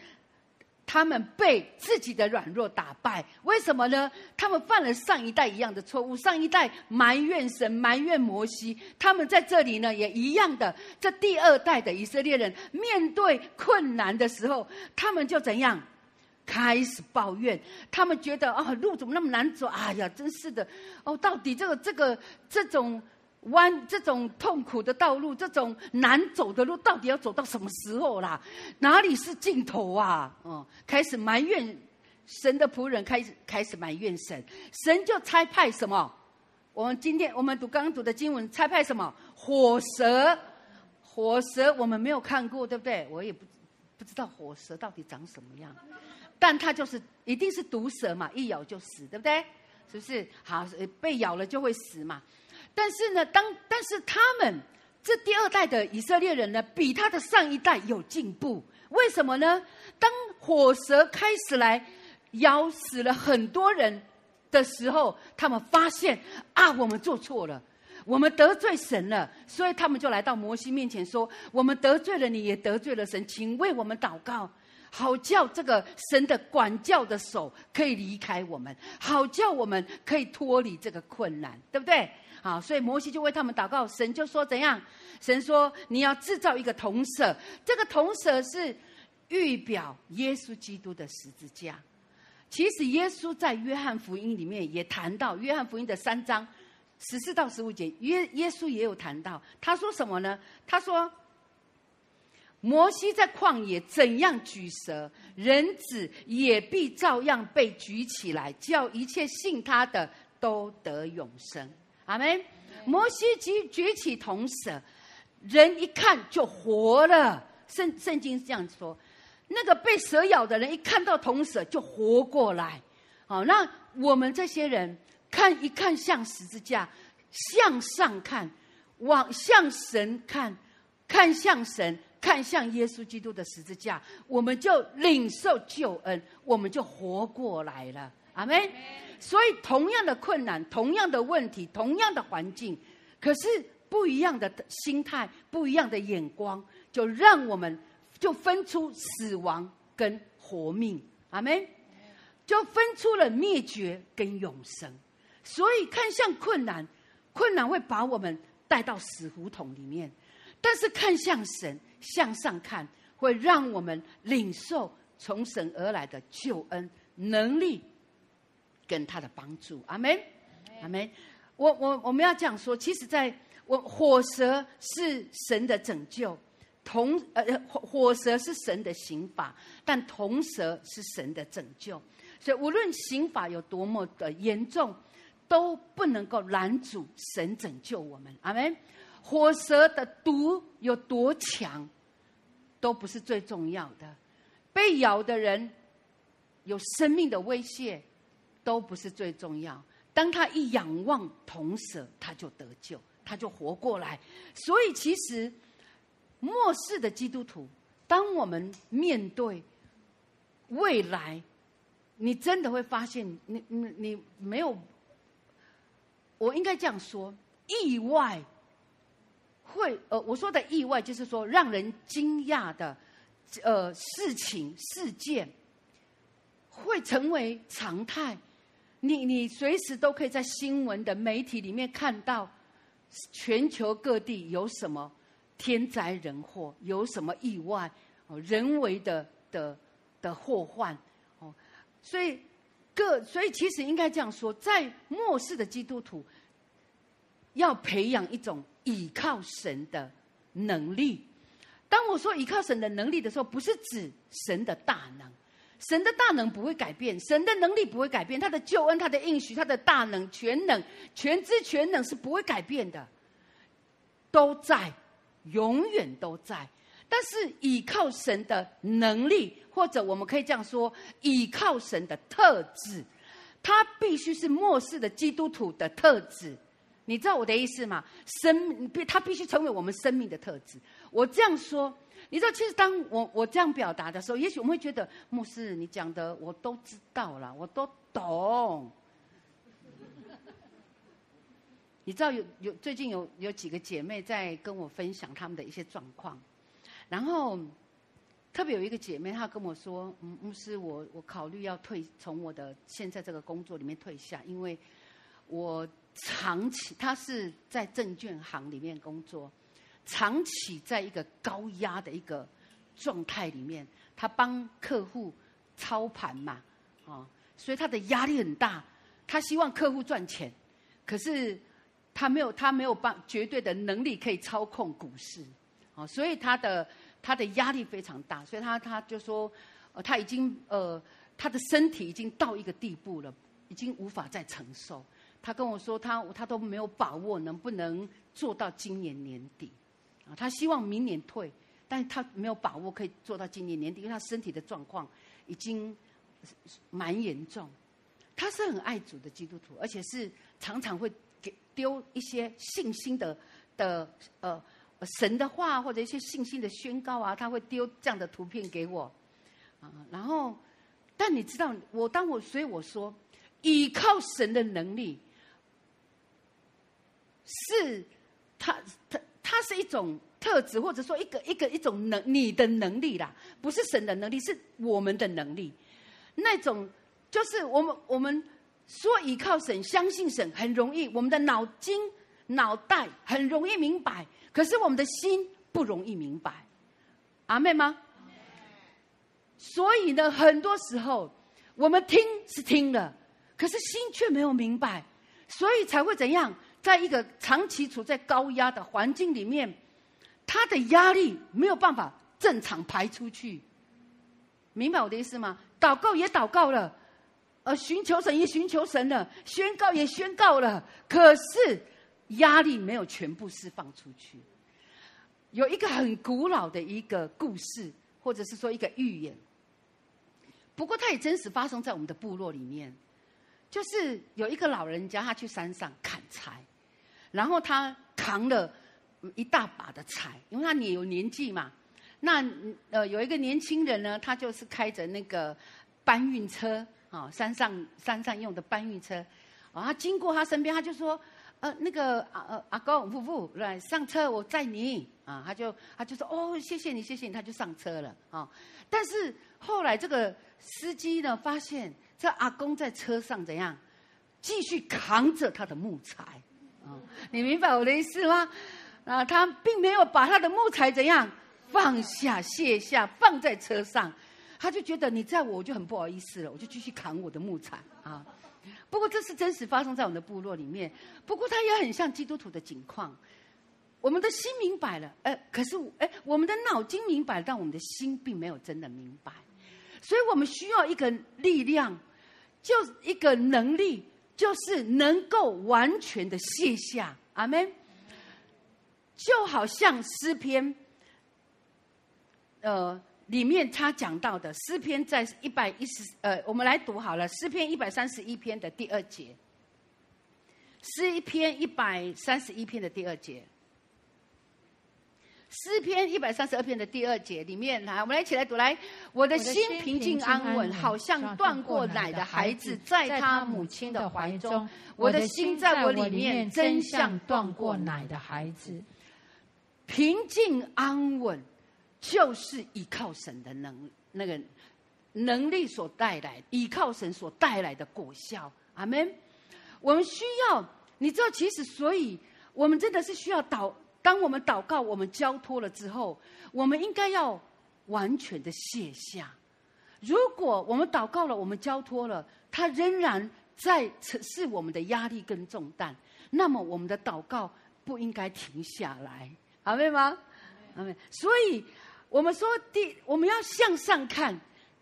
他们被自己的软弱打败，为什么呢？他们犯了上一代一样的错误，上一代埋怨神、埋怨摩西。他们在这里呢，也一样的。这第二代的以色列人面对困难的时候，他们就怎样？开始抱怨。他们觉得啊，路怎么那么难走？哎呀，真是的！哦，到底这个、这个、这种。弯这种痛苦的道路，这种难走的路，到底要走到什么时候啦？哪里是尽头啊？哦，开始埋怨神的仆人，开始开始埋怨神，神就差派什么？我们今天我们读刚刚读的经文，差派什么？火蛇，火蛇我们没有看过，对不对？我也不不知道火蛇到底长什么样，但它就是一定是毒蛇嘛，一咬就死，对不对？是不是？好，被咬了就会死嘛。但是呢，当但是他们这第二代的以色列人呢，比他的上一代有进步。为什么呢？当火蛇开始来咬死了很多人的时候，他们发现啊，我们做错了，我们得罪神了，所以他们就来到摩西面前说：“我们得罪了你，也得罪了神，请为我们祷告，好叫这个神的管教的手可以离开我们，好叫我们可以脱离这个困难，对不对？”好，所以摩西就为他们祷告，神就说怎样？神说你要制造一个铜蛇，这个铜蛇是预表耶稣基督的十字架。其实耶稣在约翰福音里面也谈到，约翰福音的三章十四到十五节，耶耶稣也有谈到，他说什么呢？他说摩西在旷野怎样举蛇，人子也必照样被举起来，叫一切信他的都得永生。阿门。摩西举举起铜蛇，人一看就活了。圣圣经是这样说：那个被蛇咬的人一看到铜蛇就活过来。好，那我们这些人看一看像十字架，向上看，往向神看，看向神，看向耶稣基督的十字架，我们就领受救恩，我们就活过来了。阿门。所以，同样的困难，同样的问题，同样的环境，可是不一样的心态，不一样的眼光，就让我们就分出死亡跟活命，阿门，就分出了灭绝跟永生。所以，看向困难，困难会把我们带到死胡同里面；但是看向神，向上看，会让我们领受从神而来的救恩能力。跟他的帮助，阿门，阿门。我我我们要这样说，其实在我火蛇是神的拯救，铜呃火火蛇是神的刑罚，但铜蛇是神的拯救。所以无论刑罚有多么的严重，都不能够拦阻神拯救我们，阿门。火蛇的毒有多强，都不是最重要的。被咬的人有生命的威胁。都不是最重要。当他一仰望铜蛇，他就得救，他就活过来。所以，其实末世的基督徒，当我们面对未来，你真的会发现，你你你没有，我应该这样说，意外会呃，我说的意外就是说让人惊讶的呃事情事件，会成为常态。你你随时都可以在新闻的媒体里面看到，全球各地有什么天灾人祸，有什么意外，哦，人为的的的祸患，哦，所以各所以其实应该这样说，在末世的基督徒要培养一种倚靠神的能力。当我说倚靠神的能力的时候，不是指神的大能。神的大能不会改变，神的能力不会改变，他的救恩、他的应许、他的大能、全能、全知全能是不会改变的。都在，永远都在。但是依靠神的能力，或者我们可以这样说，依靠神的特质，它必须是末世的基督徒的特质。你知道我的意思吗？生，它必须成为我们生命的特质。我这样说，你知道，其实当我我这样表达的时候，也许我们会觉得，牧师你讲的我都知道了，我都懂。你知道有有最近有有几个姐妹在跟我分享她们的一些状况，然后特别有一个姐妹她跟我说：“嗯，牧师，我我考虑要退从我的现在这个工作里面退下，因为我长期她是在证券行里面工作，长期在一个高压的一个状态里面，他帮客户操盘嘛，啊，所以他的压力很大，他希望客户赚钱，可是。”他没有，他没有办绝对的能力可以操控股市，啊，所以他的他的压力非常大，所以他他就说，他已经呃，他的身体已经到一个地步了，已经无法再承受。他跟我说，他他都没有把握能不能做到今年年底，啊，他希望明年退，但他没有把握可以做到今年年底，因为他身体的状况已经蛮严重。他是很爱主的基督徒，而且是常常会。给丢一些信心的的呃神的话或者一些信心的宣告啊，他会丢这样的图片给我啊。然后，但你知道，我当我所以我说，依靠神的能力，是他他它是一种特质，或者说一个一个一种能你的能力啦，不是神的能力，是我们的能力。那种就是我们我们。说依靠神、相信神很容易，我们的脑筋、脑袋很容易明白，可是我们的心不容易明白。阿妹吗？所以呢，很多时候我们听是听了，可是心却没有明白，所以才会怎样？在一个长期处在高压的环境里面，他的压力没有办法正常排出去。明白我的意思吗？祷告也祷告了。呃寻求神也寻求神了，宣告也宣告了，可是压力没有全部释放出去。有一个很古老的一个故事，或者是说一个寓言，不过它也真实发生在我们的部落里面。就是有一个老人家，他去山上砍柴，然后他扛了一大把的柴，因为他也有年纪嘛。那呃，有一个年轻人呢，他就是开着那个搬运车。啊，山上山上用的搬运车，啊，他经过他身边，他就说，呃，那个阿呃阿公夫妇来上车，我载你啊，他就他就说，哦，谢谢你，谢谢你，他就上车了啊。但是后来这个司机呢，发现这阿公在车上怎样，继续扛着他的木材，你明白我的意思吗？啊，他并没有把他的木材怎样放下卸下，放在车上。他就觉得你在我，我就很不好意思了，我就继续扛我的木材啊。不过这是真实发生在我们的部落里面。不过它也很像基督徒的景况。我们的心明白了，呃，可是哎，我们的脑筋明白，但我们的心并没有真的明白。所以我们需要一个力量，就一个能力，就是能够完全的卸下。阿门。就好像诗篇，呃。里面他讲到的诗篇在一百一十，呃，我们来读好了，诗篇一百三十一篇的第二节，诗篇一百三十一篇的第二节，诗篇一百三十二篇的第二节里面，来，我们来一起来读，来，我的心平静安稳，好像断过奶的孩子在他母亲的怀中，我的心在我里面，真像断过奶的孩子，平静安稳。就是依靠神的能那个能力所带来，依靠神所带来的果效。阿门。我们需要，你知道，其实，所以我们真的是需要祷。当我们祷告，我们交托了之后，我们应该要完全的卸下。如果我们祷告了，我们交托了，他仍然在是我们的压力跟重担，那么我们的祷告不应该停下来。阿门吗？阿门。所以。我们说，第我们要向上看，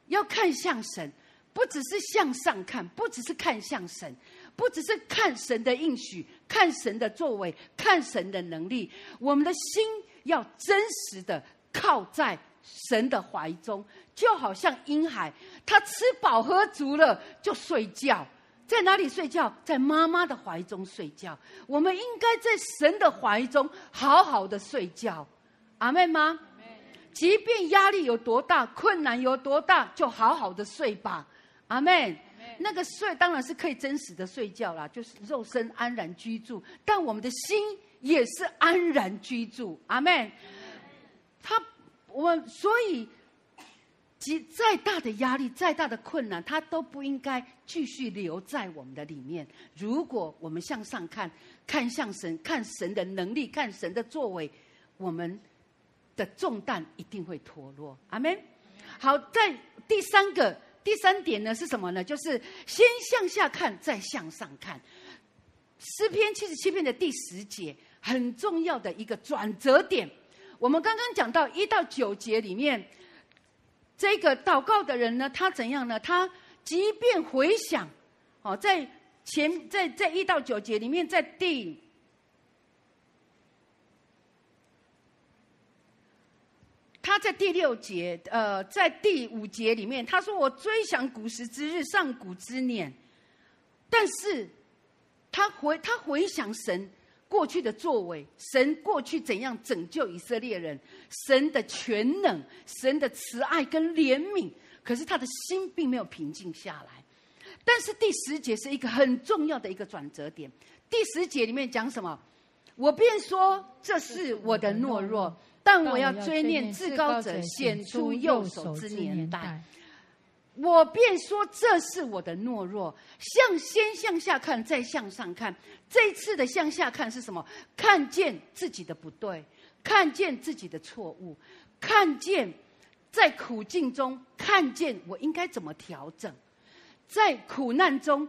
要看向神，不只是向上看，不只是看向神，不只是看神的应许，看神的作为，看神的能力，我们的心要真实的靠在神的怀中，就好像婴孩，他吃饱喝足了就睡觉，在哪里睡觉？在妈妈的怀中睡觉。我们应该在神的怀中好好的睡觉，阿妹吗？即便压力有多大，困难有多大，就好好的睡吧，阿妹。那个睡当然是可以真实的睡觉啦，就是肉身安然居住，但我们的心也是安然居住，阿门。他，我所以，即再大的压力，再大的困难，他都不应该继续留在我们的里面。如果我们向上看，看向神，看神的能力，看神的作为，我们。的重担一定会脱落，阿门。好，在第三个第三点呢是什么呢？就是先向下看，再向上看。诗篇七十七篇的第十节，很重要的一个转折点。我们刚刚讲到一到九节里面，这个祷告的人呢，他怎样呢？他即便回想，哦，在前在在一到九节里面，在第。他在第六节，呃，在第五节里面，他说：“我追想古时之日，上古之年。”但是，他回他回想神过去的作为，神过去怎样拯救以色列人，神的全能，神的慈爱跟怜悯。可是他的心并没有平静下来。但是第十节是一个很重要的一个转折点。第十节里面讲什么？我便说这是我的懦弱。但我要追念至高者显出右手之年代，我便说这是我的懦弱。向先向下看，再向上看。这一次的向下看是什么？看见自己的不对，看见自己的错误，看见在苦境中，看见我应该怎么调整，在苦难中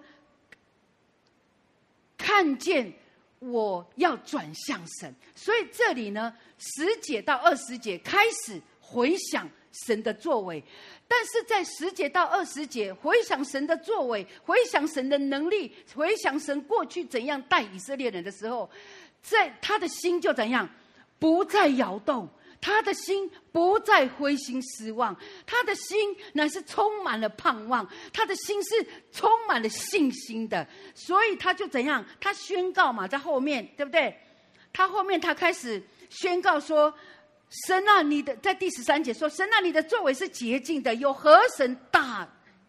看见。我要转向神，所以这里呢，十节到二十节开始回想神的作为，但是在十节到二十节回想神的作为，回想神的能力，回想神过去怎样带以色列人的时候，在他的心就怎样，不再摇动。他的心不再灰心失望，他的心乃是充满了盼望，他的心是充满了信心的，所以他就怎样？他宣告嘛，在后面对不对？他后面他开始宣告说：“神啊，你的在第十三节说，神啊，你的作为是洁净的，有何神大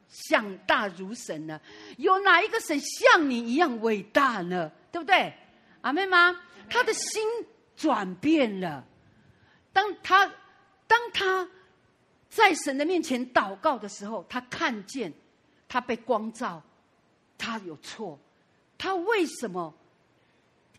像大如神呢？有哪一个神像你一样伟大呢？对不对？阿妹吗？他的心转变了。”当他当他在神的面前祷告的时候，他看见他被光照，他有错，他为什么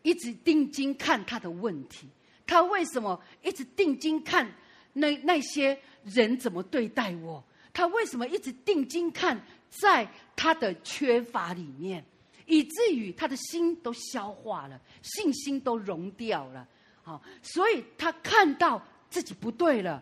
一直定睛看他的问题？他为什么一直定睛看那那些人怎么对待我？他为什么一直定睛看在他的缺乏里面，以至于他的心都消化了，信心都融掉了？好，所以他看到自己不对了，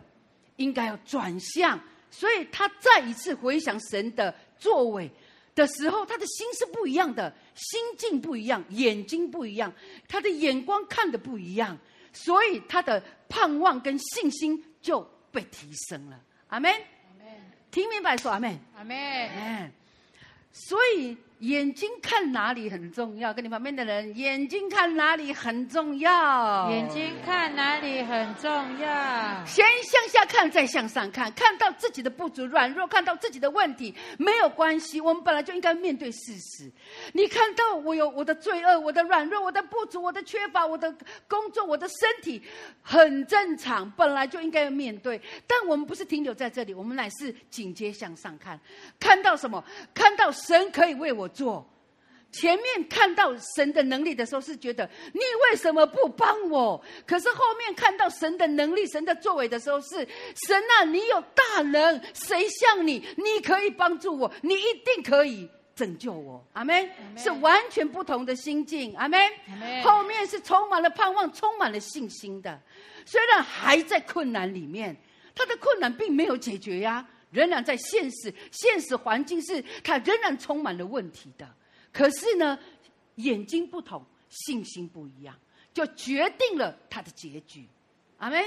应该要转向。所以他再一次回想神的作为的时候，他的心是不一样的，心境不一样，眼睛不一样，他的眼光看的不一样，所以他的盼望跟信心就被提升了。阿门。阿门。听明白说阿门。阿门。所以。眼睛看哪里很重要，跟你旁边的人，眼睛看哪里很重要。眼睛看哪里很重要。先向下看，再向上看，看到自己的不足、软弱，看到自己的问题，没有关系。我们本来就应该面对事实。你看到我有我的罪恶、我的软弱、我的不足、我的缺乏、我的工作、我的身体，很正常，本来就应该要面对。但我们不是停留在这里，我们乃是紧接向上看，看到什么？看到神可以为我。做前面看到神的能力的时候，是觉得你为什么不帮我？可是后面看到神的能力、神的作为的时候，是神啊，你有大能，谁像你？你可以帮助我，你一定可以拯救我。阿门。是完全不同的心境。阿门。后面是充满了盼望、充满了信心的。虽然还在困难里面，他的困难并没有解决呀。仍然在现实现实环境是，它仍然充满了问题的。可是呢，眼睛不同，信心不一样，就决定了他的结局。阿门。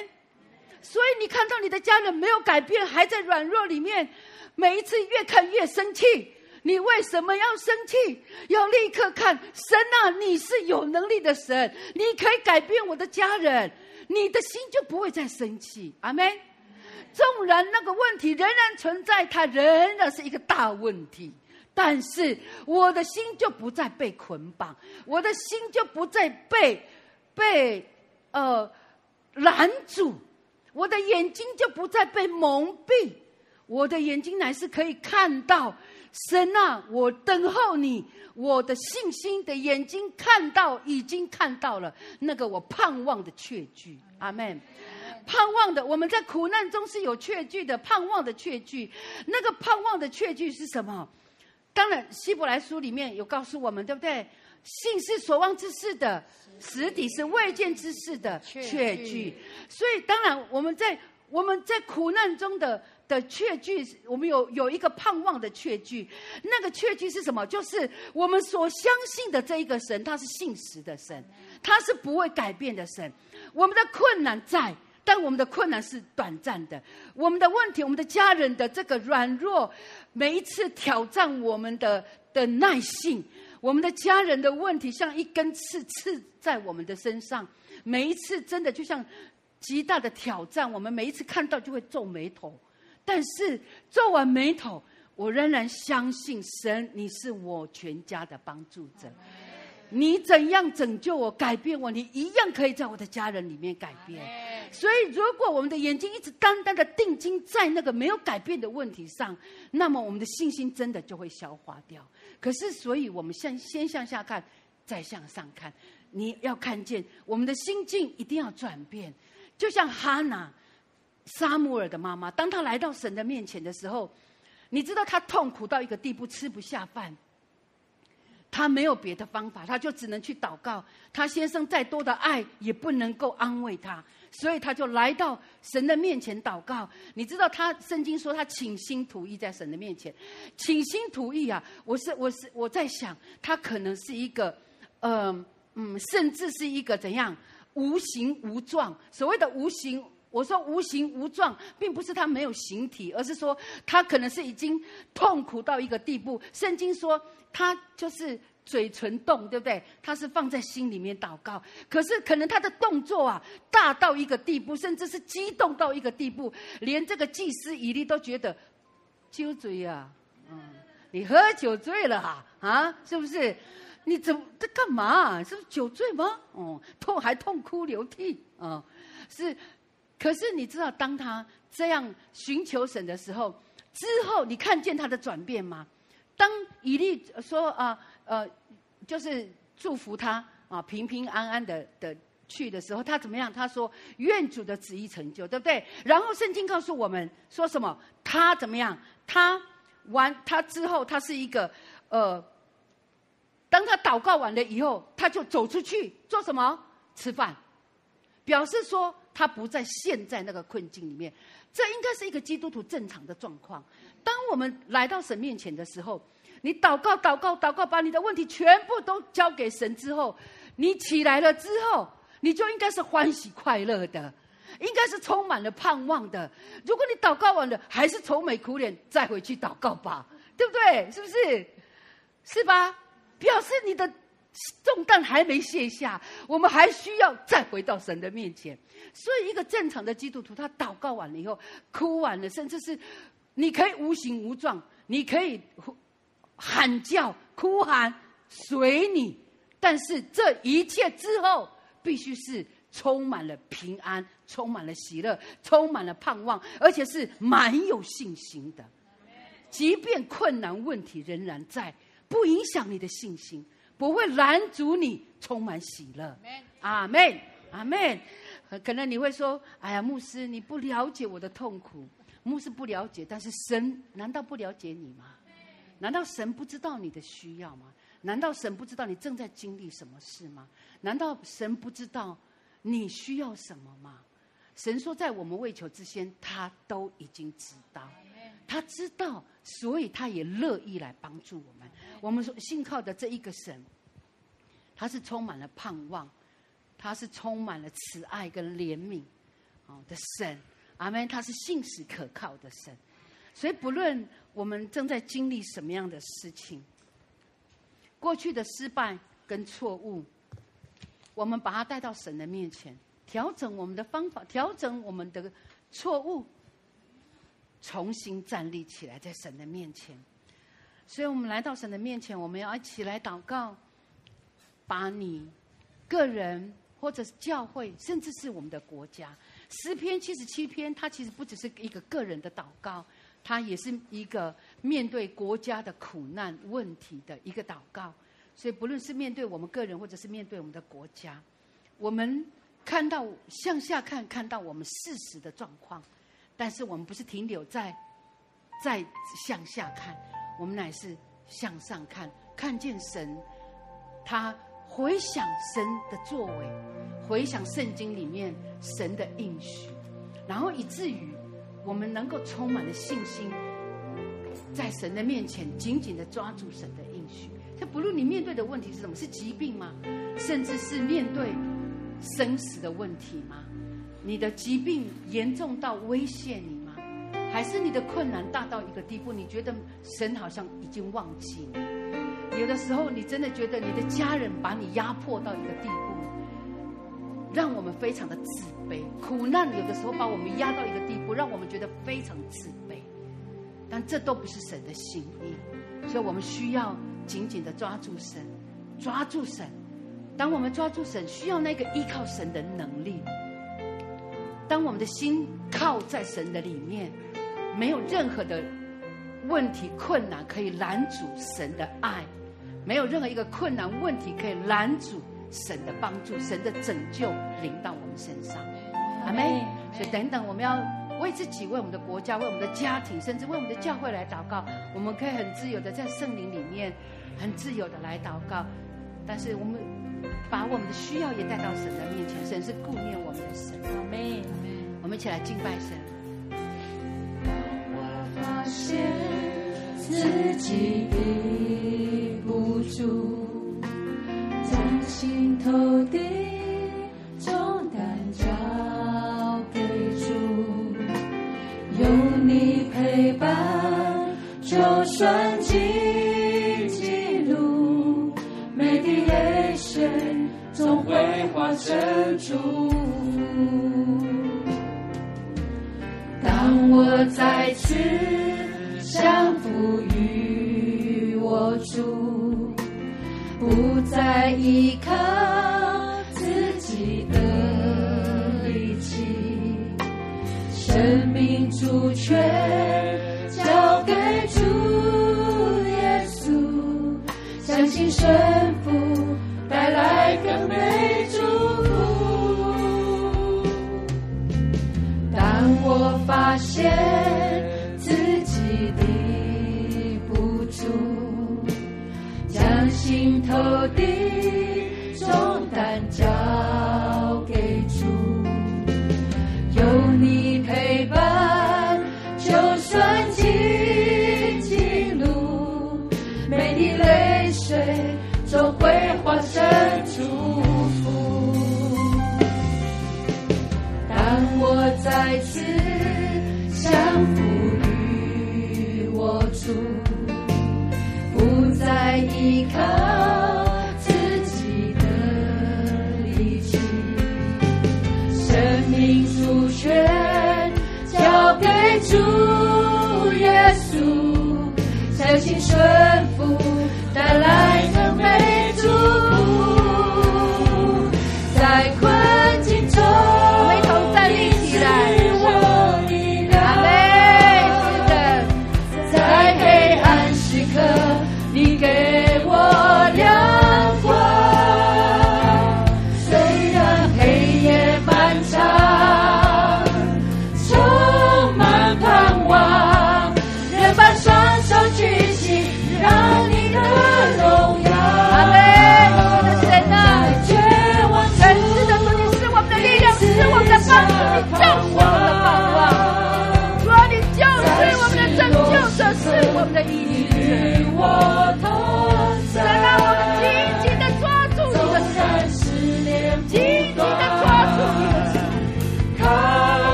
所以你看到你的家人没有改变，还在软弱里面，每一次越看越生气。你为什么要生气？要立刻看神啊！你是有能力的神，你可以改变我的家人，你的心就不会再生气。阿门。纵然那个问题仍然存在，它仍然是一个大问题，但是我的心就不再被捆绑，我的心就不再被被呃拦阻，我的眼睛就不再被蒙蔽，我的眼睛乃是可以看到。神啊，我等候你，我的信心的眼睛看到，已经看到了那个我盼望的确据。阿门。盼望的，我们在苦难中是有确据的，盼望的确据。那个盼望的确据是什么？当然，希伯来书里面有告诉我们，对不对？信是所望之事的实底，是未见之事的确据。所以，当然我们在我们在苦难中的。的确据，我们有有一个盼望的确据，那个确据是什么？就是我们所相信的这一个神，他是信实的神，他是不会改变的神。我们的困难在，但我们的困难是短暂的。我们的问题，我们的家人的这个软弱，每一次挑战我们的的耐性，我们的家人的问题像一根刺刺在我们的身上，每一次真的就像极大的挑战，我们每一次看到就会皱眉头。但是皱完眉头，我仍然相信神，你是我全家的帮助者。你怎样拯救我、改变我，你一样可以在我的家人里面改变。所以，如果我们的眼睛一直单单的定睛在那个没有改变的问题上，那么我们的信心真的就会消化掉。可是，所以我们先先向下看，再向上看。你要看见我们的心境一定要转变，就像哈拿。撒母耳的妈妈，当她来到神的面前的时候，你知道她痛苦到一个地步，吃不下饭。她没有别的方法，她就只能去祷告。她先生再多的爱也不能够安慰她，所以她就来到神的面前祷告。你知道，她圣经说她倾心吐意在神的面前，倾心吐意啊！我是我是我在想，她可能是一个，嗯、呃、嗯，甚至是一个怎样无形无状？所谓的无形。我说无形无状，并不是他没有形体，而是说他可能是已经痛苦到一个地步。圣经说他就是嘴唇动，对不对？他是放在心里面祷告，可是可能他的动作啊大到一个地步，甚至是激动到一个地步，连这个祭司以利都觉得酒醉呀，嗯，你喝酒醉了啊？啊，是不是？你怎么在干嘛？是不是酒醉吗？哦，痛还痛哭流涕啊？是。可是你知道，当他这样寻求神的时候，之后你看见他的转变吗？当以利说啊呃，就是祝福他啊平平安安的的去的时候，他怎么样？他说愿主的旨意成就，对不对？然后圣经告诉我们说什么？他怎么样？他完他之后，他是一个呃，当他祷告完了以后，他就走出去做什么？吃饭，表示说。他不在现在那个困境里面，这应该是一个基督徒正常的状况。当我们来到神面前的时候，你祷告、祷告、祷告，把你的问题全部都交给神之后，你起来了之后，你就应该是欢喜快乐的，应该是充满了盼望的。如果你祷告完了还是愁眉苦脸，再回去祷告吧，对不对？是不是？是吧？表示你的。重担还没卸下，我们还需要再回到神的面前。所以，一个正常的基督徒，他祷告完了以后，哭完了，甚至是你可以无形无状，你可以喊叫、哭喊，随你。但是，这一切之后，必须是充满了平安，充满了喜乐，充满了盼望，而且是蛮有信心的。即便困难问题仍然在，不影响你的信心。不会拦阻你充满喜乐，阿门，阿门。可能你会说：“哎呀，牧师，你不了解我的痛苦。”牧师不了解，但是神难道不了解你吗？难道神不知道你的需要吗？难道神不知道你正在经历什么事吗？难道神不知道你需要什么吗？神说，在我们未求之先，他都已经知道。他知道，所以他也乐意来帮助我们。我们说信靠的这一个神，他是充满了盼望，他是充满了慈爱跟怜悯，哦的神。阿门。他是信实可靠的神，所以不论我们正在经历什么样的事情，过去的失败跟错误，我们把它带到神的面前，调整我们的方法，调整我们的错误。重新站立起来，在神的面前。所以我们来到神的面前，我们要一起来祷告，把你个人或者是教会，甚至是我们的国家，十篇七十七篇，它其实不只是一个个人的祷告，它也是一个面对国家的苦难问题的一个祷告。所以，不论是面对我们个人，或者是面对我们的国家，我们看到向下看，看到我们事实的状况。但是我们不是停留在在向下看，我们乃是向上看，看见神，他回想神的作为，回想圣经里面神的应许，然后以至于我们能够充满了信心，在神的面前紧紧的抓住神的应许。这不论你面对的问题是什么，是疾病吗？甚至是面对生死的问题吗？你的疾病严重到威胁你吗？还是你的困难大到一个地步，你觉得神好像已经忘记你？有的时候，你真的觉得你的家人把你压迫到一个地步，让我们非常的自卑。苦难有的时候把我们压到一个地步，让我们觉得非常自卑。但这都不是神的心意，所以我们需要紧紧的抓住神，抓住神。当我们抓住神，需要那个依靠神的能力。当我们的心靠在神的里面，没有任何的问题困难可以拦阻神的爱，没有任何一个困难问题可以拦阻神的帮助，神的拯救临到我们身上。阿妹。所以等等，我们要为自己、为我们的国家、为我们的家庭，甚至为我们的教会来祷告。我们可以很自由的在圣灵里面，很自由的来祷告。但是我们把我们的需要也带到神的面前，神是顾念我们的神。阿门。我们一起来敬拜神。我发现自己的不足，将心头的重担交给主，有你陪伴，就算会化成祝福。当我再次降服于我主，不再依靠自己的力气，生命主权交给主耶稣，相信神发现自己抵不住，将心头的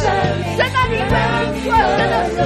生命，你为我们真的是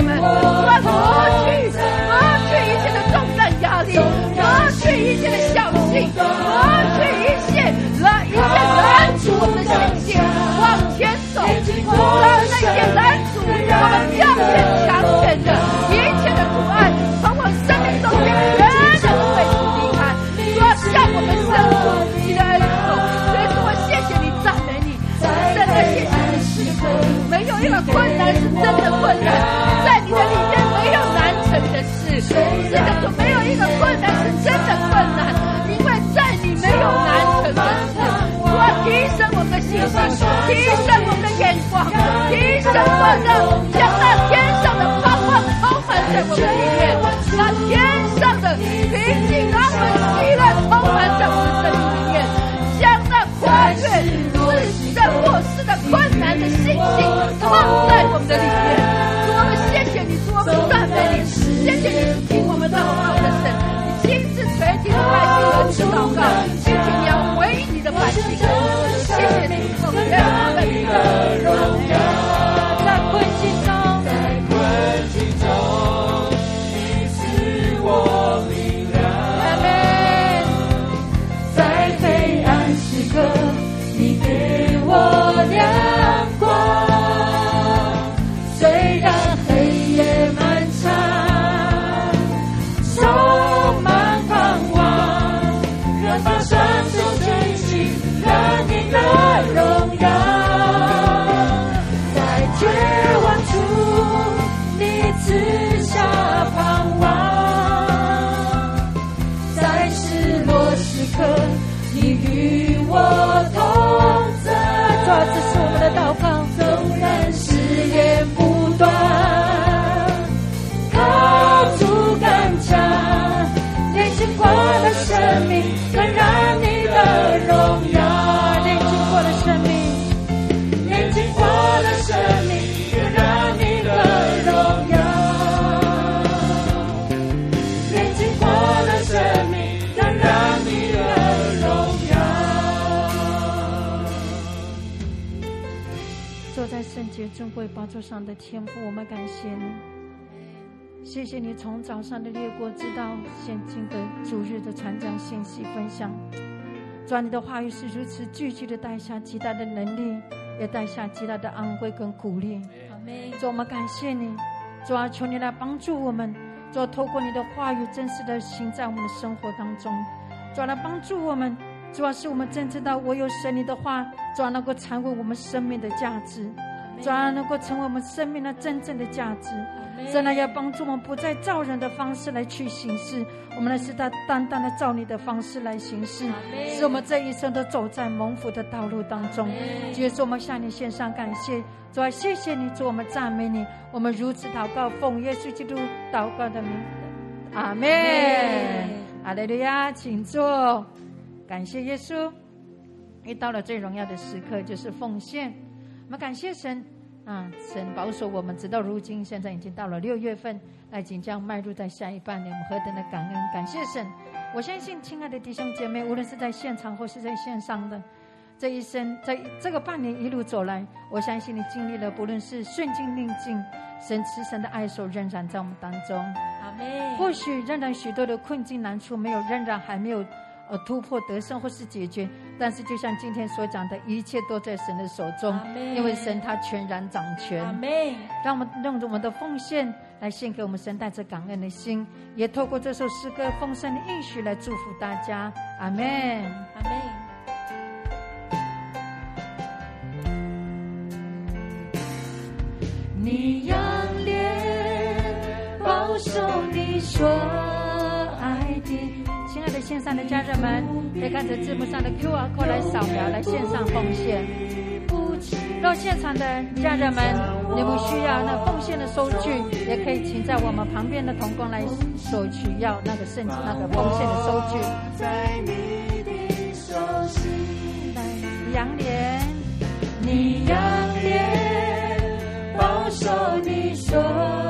我们。不断去磨去一切的重担压力抹去一切的小幸抹去一切来迎接人我们的信心往前走不要再见提升我们的眼光，提升我们的将那天上的盼光包满在我们里面，那天上的平静安稳喜乐充满在我们的里面，将那跨越世身末世的困难的信心放在我们的里面。主，我们谢谢你，我们赞美你，谢谢你听我们祷告的神，你亲自垂听爱听我你的祷告。座上的天赋，我们感谢你，谢谢你从早上的列国，直到现今的主日的传讲信息分享。主啊，你的话语是如此具体的带下极大的能力，也带下极大的安慰跟鼓励。主，我们感谢你。主啊，求你来帮助我们。主，透过你的话语，真实的行在我们的生活当中。主，来帮助我们。主要是我们真知道，唯有神你的话，主要能够成为我们生命的价值，主啊能够成为我们生命的真正的价值。真的要帮助我们，不再照人的方式来去行事，我们来是他单单的照你的方式来行事，使我们这一生都走在蒙福的道路当中。主耶稣，我们向你献上感谢，主啊，谢谢你，主我们赞美你，我们如此祷告，奉耶稣基督祷告的名，阿门。阿利路亚，请坐。感谢耶稣，一到了最荣耀的时刻，就是奉献。我们感谢神啊，神保守我们直到如今，现在已经到了六月份，那即将迈入在下一半年，我们何等的感恩！感谢神！我相信，亲爱的弟兄姐妹，无论是在现场或是在线上的，这一生在这个半年一路走来，我相信你经历了，不论是顺境逆境，神慈神的爱手仍然在我们当中。阿妹。或许仍然许多的困境难处没有，仍然还没有。呃，突破得胜或是解决，但是就像今天所讲的，一切都在神的手中，因为神他全然掌权。让我们用着我们的奉献来献给我们神，带着感恩的心，也透过这首诗歌丰盛的应许来祝福大家。阿门。阿门。你仰脸保守你所爱的。线上的家人们，可以看着字幕上的 QR 码来扫描，来线上奉献。若现场的家人们，你们需要那奉献的收据，也可以请在我们旁边的童工来索取，要那个圣那个奉献的收据。来，仰脸，你仰脸，保守你所。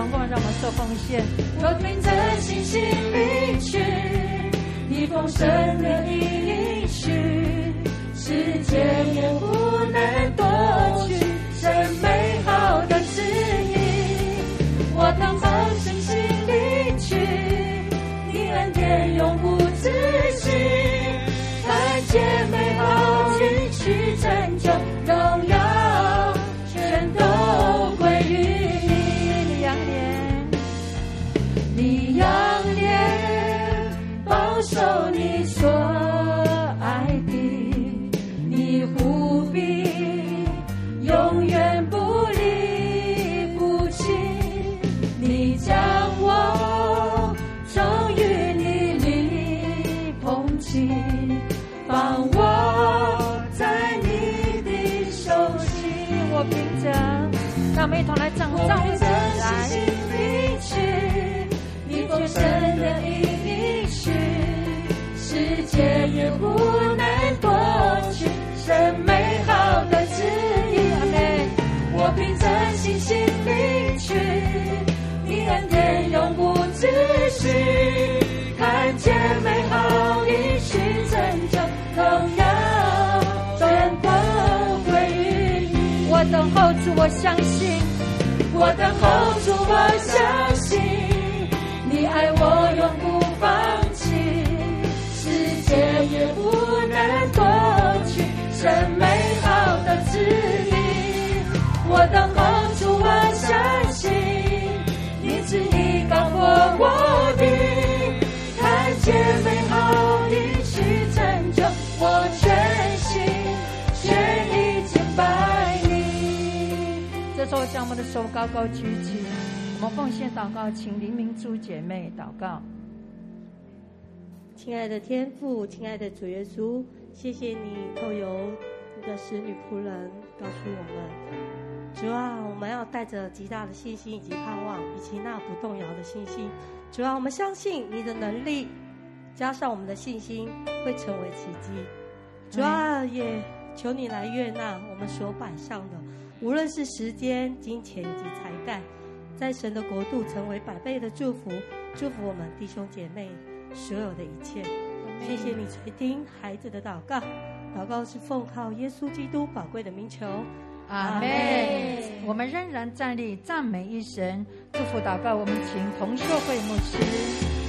同工，让我们受奉献。若凭着信心领取，你丰盛的应许，世界也不能夺去，这美好的旨意。我当放声心里去，你恩典永不止息，看见世界也不能夺去，神美好的旨意。我凭着信心领取，你恩典永不止息，看见美好应许拯救，荣耀全都归于。我等候主，我相信。我等候主，我相信你爱我永不神美好的旨意。我等候主，我相信你旨意高过我的，看见美好应许拯救，我全心全意敬拜。这时候，将我们的手高高举起，我们奉献祷告，请黎明珠姐妹祷告。亲爱的天父，亲爱的主耶稣，谢谢你透由你的使女仆人告诉我们，主啊，我们要带着极大的信心以及盼望，以及那不动摇的信心。主啊，我们相信你的能力。加上我们的信心，会成为奇迹。主啊，也求你来悦纳我们所摆上的，无论是时间、金钱以及才干，在神的国度成为百倍的祝福，祝福我们弟兄姐妹所有的一切。谢谢你垂听孩子的祷告，祷告是奉靠耶稣基督宝贵的名求。阿妹。我们仍然站立，赞美一神，祝福祷告。我们请同秀慧牧师。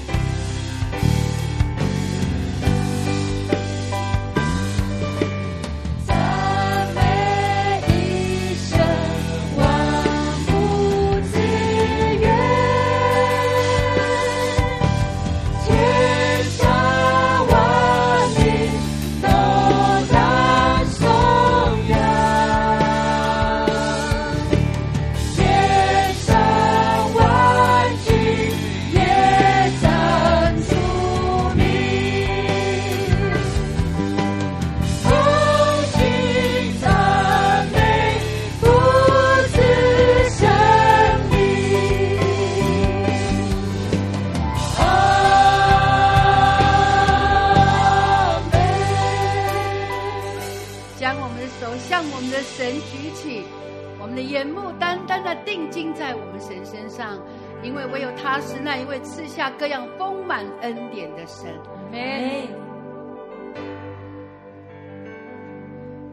赐下各样丰满恩典的神，阿门。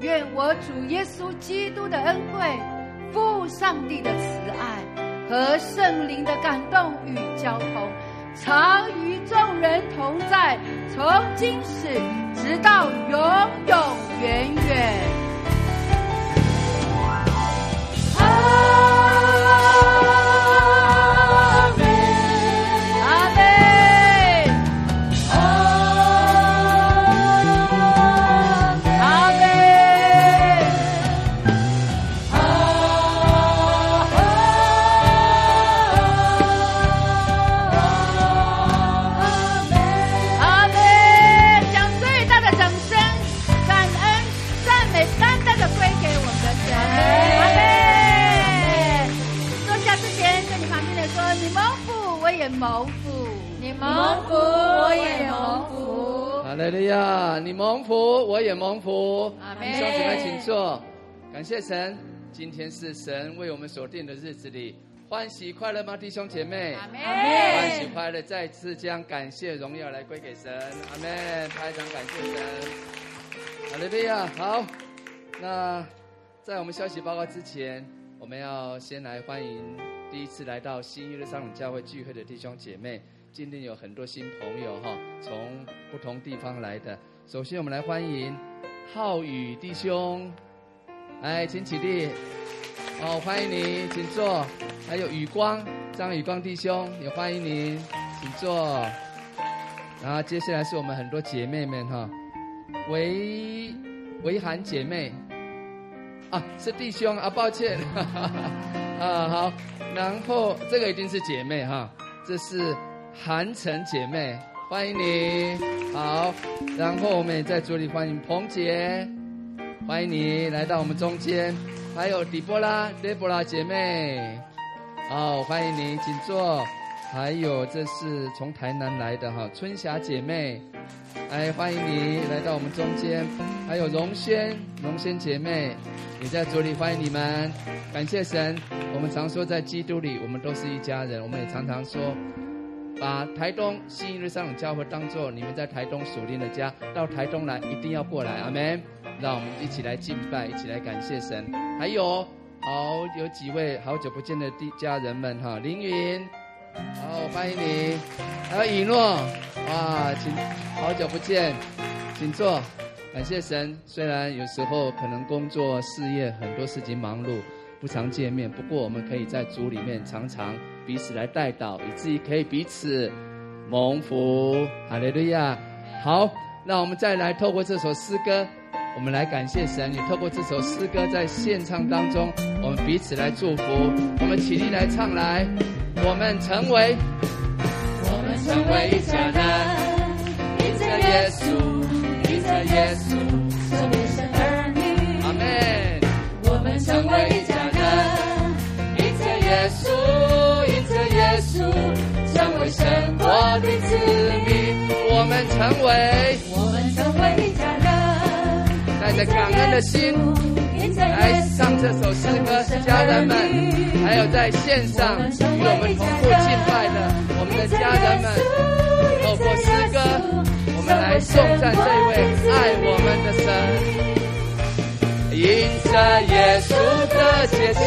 愿我主耶稣基督的恩惠、父上帝的慈爱和圣灵的感动与交通，常与众人同在，从今始直到永永远远。蒙福，我也蒙福。弟兄姊妹，请坐。感谢神，今天是神为我们所定的日子里，欢喜快乐吗？弟兄姐妹，阿门。欢喜快乐，再次将感谢荣耀来归给神。阿门。拍掌感谢神。哈利路亚，好。那在我们消息报告之前，我们要先来欢迎。第一次来到新约的上教会聚会的弟兄姐妹，今天有很多新朋友哈，从不同地方来的。首先，我们来欢迎浩宇弟兄，来，请起立，好，欢迎你，请坐。还有宇光，张宇光弟兄也欢迎你，请坐。然后接下来是我们很多姐妹们哈，维维涵姐妹，啊，是弟兄啊，抱歉，啊，好。然后这个一定是姐妹哈，这是韩城姐妹，欢迎你。好，然后我们也在这里欢迎彭姐，欢迎你来到我们中间。还有迪波拉、迪波拉姐妹，好，欢迎你，请坐。还有这是从台南来的哈，春霞姐妹，哎，欢迎你来到我们中间。还有荣轩、荣轩姐妹，也在这里欢迎你们，感谢神。我们常说，在基督里，我们都是一家人。我们也常常说，把台东新日上教会当做你们在台东属灵的家，到台东来一定要过来，阿门。让我们一起来敬拜，一起来感谢神。还有，好有几位好久不见的家人们哈，凌云，好欢迎你，还有以诺，哇，请好久不见，请坐，感谢神。虽然有时候可能工作事业很多事情忙碌。不常见面，不过我们可以在主里面常常彼此来带导，以至于可以彼此蒙福。哈利路亚！好，那我们再来透过这首诗歌，我们来感谢神。也透过这首诗歌在献唱当中，我们彼此来祝福。我们起立来唱来，我们成为，我们成为一家人，因着耶稣，因着耶稣，成为神儿女。阿门。我们成为我的子女，我们成为，我们成为一家人，带着感恩的心，来上这首诗歌。家人们，还有在线上与我们同步敬拜的我们的家人们，透过诗歌，我们来颂赞这位爱我们的神。迎着耶稣的洁净，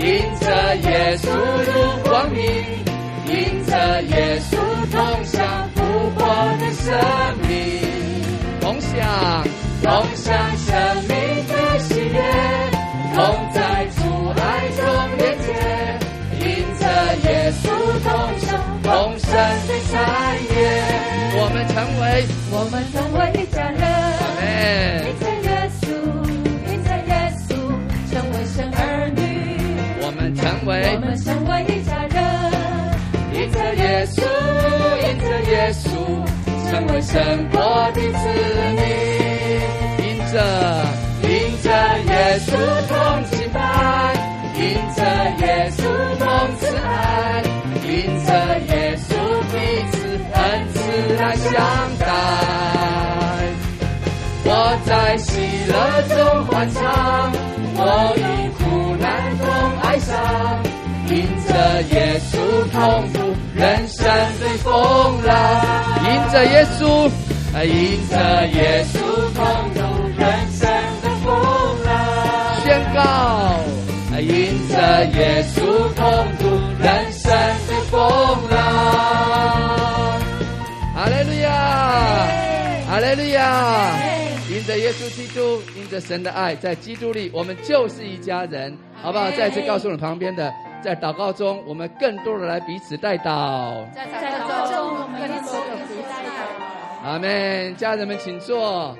迎着耶稣入光明。迎着耶稣同享复活的生命，同享同享生命的喜悦，同在主爱中连接，迎着耶稣同享丰盛的产业，我们成为我们成为一家人。阿门。我们成为一家人，成为神国的子民，迎着迎着耶稣同敬拜，迎着耶稣同慈爱，迎着耶稣彼此恩慈来相待。我在喜乐中欢唱，我与苦难同哀伤。迎着耶稣同度人生的风浪，迎着耶稣，迎着耶稣同度人生的风浪，宣告，迎着耶稣同度人生的风浪。哈利路亚，哈利亚，着耶稣基督，因着神的爱，在基督里，我们就是一家人，好不好？再次告诉你旁边的。在祷告中，我们更多的来彼此代祷。在祷告中，我们更多的彼此代祷。阿门，家人们请坐。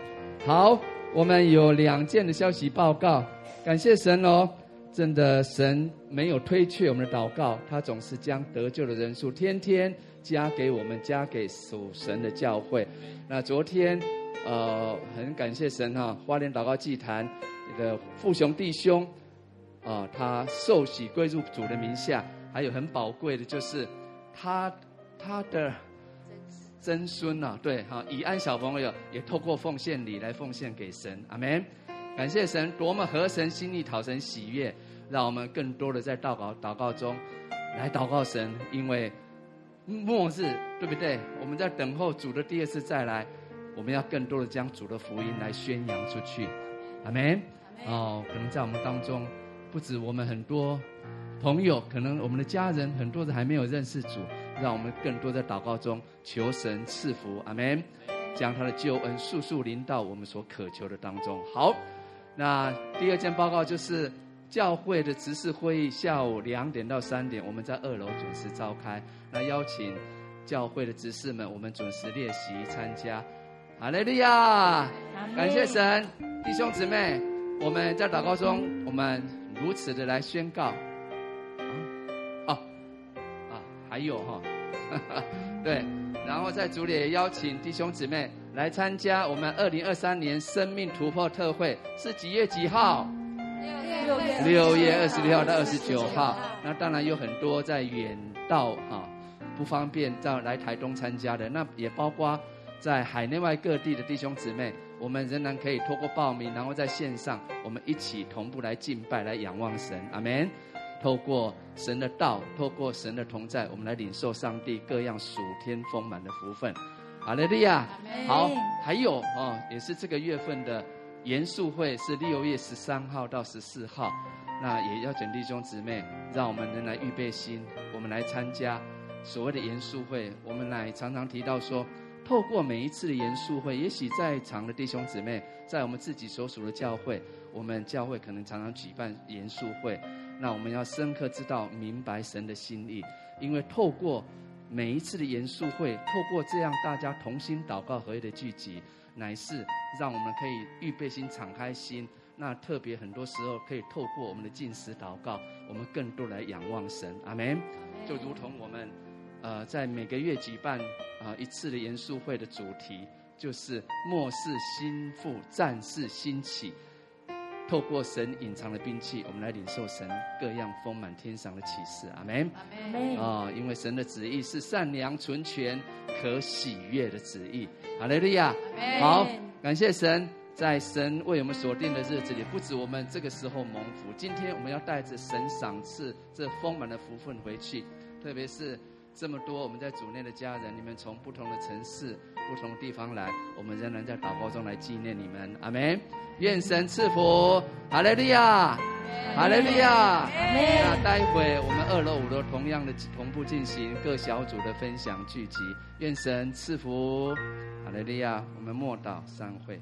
好，我们有两件的消息报告。感谢神哦，真的神没有推却我们的祷告，他总是将得救的人数天天加给我们，加给属神的教会。那昨天，呃，很感谢神哈、花莲祷告祭坛这个富雄弟兄。啊，他受洗归入主的名下，还有很宝贵的，就是他他的曾孙呐，对哈，以安小朋友也透过奉献礼来奉献给神，阿门。感谢神，多么合神心意、讨神喜悦，让我们更多的在祷告祷告中来祷告神，因为末日对不对？我们在等候主的第二次再来，我们要更多的将主的福音来宣扬出去，阿门。哦，可能在我们当中。不止我们很多朋友，可能我们的家人很多人还没有认识主，让我们更多在祷告中求神赐福，阿门。将他的救恩速速临到我们所渴求的当中。好，那第二件报告就是教会的执事会议，下午两点到三点，我们在二楼准时召开。那邀请教会的执事们，我们准时列席参加。哈利路亚，感谢神，弟兄姊妹，我们在祷告中，我们。如此的来宣告，啊，哦，啊，还有哈，对，然后在主里也邀请弟兄姊妹来参加我们二零二三年生命突破特会，是几月几号？六月六月二十六号到二十九号。那当然有很多在远道哈，不方便到来台东参加的，那也包括在海内外各地的弟兄姊妹。我们仍然可以透过报名，然后在线上，我们一起同步来敬拜、来仰望神。阿门。透过神的道，透过神的同在，我们来领受上帝各样属天丰满的福分。哈利路亚。好，还有哦，也是这个月份的严肃会是六月十三号到十四号。那也邀请弟兄姊妹，让我们能来预备心，我们来参加所谓的严肃会。我们来常常提到说。透过每一次的严肃会，也许在场的弟兄姊妹，在我们自己所属的教会，我们教会可能常常举办严肃会。那我们要深刻知道、明白神的心意，因为透过每一次的严肃会，透过这样大家同心祷告合一的聚集，乃是让我们可以预备心、敞开心。那特别很多时候可以透过我们的进食祷告，我们更多来仰望神。阿门。就如同我们。呃，在每个月举办啊、呃、一次的严肃会的主题就是末世新妇战士兴起，透过神隐藏的兵器，我们来领受神各样丰满天上的启示。阿门。阿门。啊，因为神的旨意是善良、纯全、可喜悦的旨意。哈利路亚。好，感谢神。在神为我们所定的日子里，不止我们这个时候蒙福，今天我们要带着神赏赐这丰满的福分回去。特别是这么多我们在主内的家人，你们从不同的城市、不同的地方来，我们仍然在祷告中来纪念你们。阿门。愿神赐福，哈利利亚，哈利利亚。那待会我们二楼、五楼同样的同步进行各小组的分享聚集。愿神赐福，哈利利亚。我们默祷散会。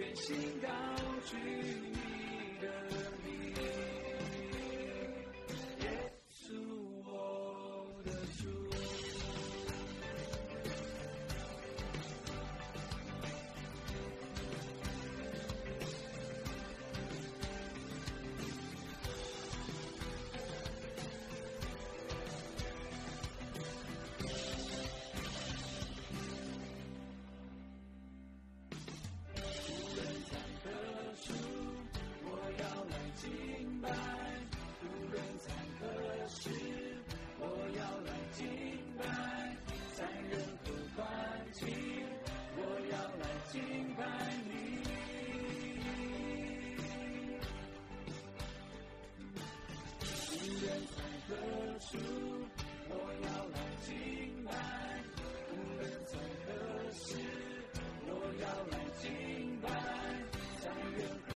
远行到距离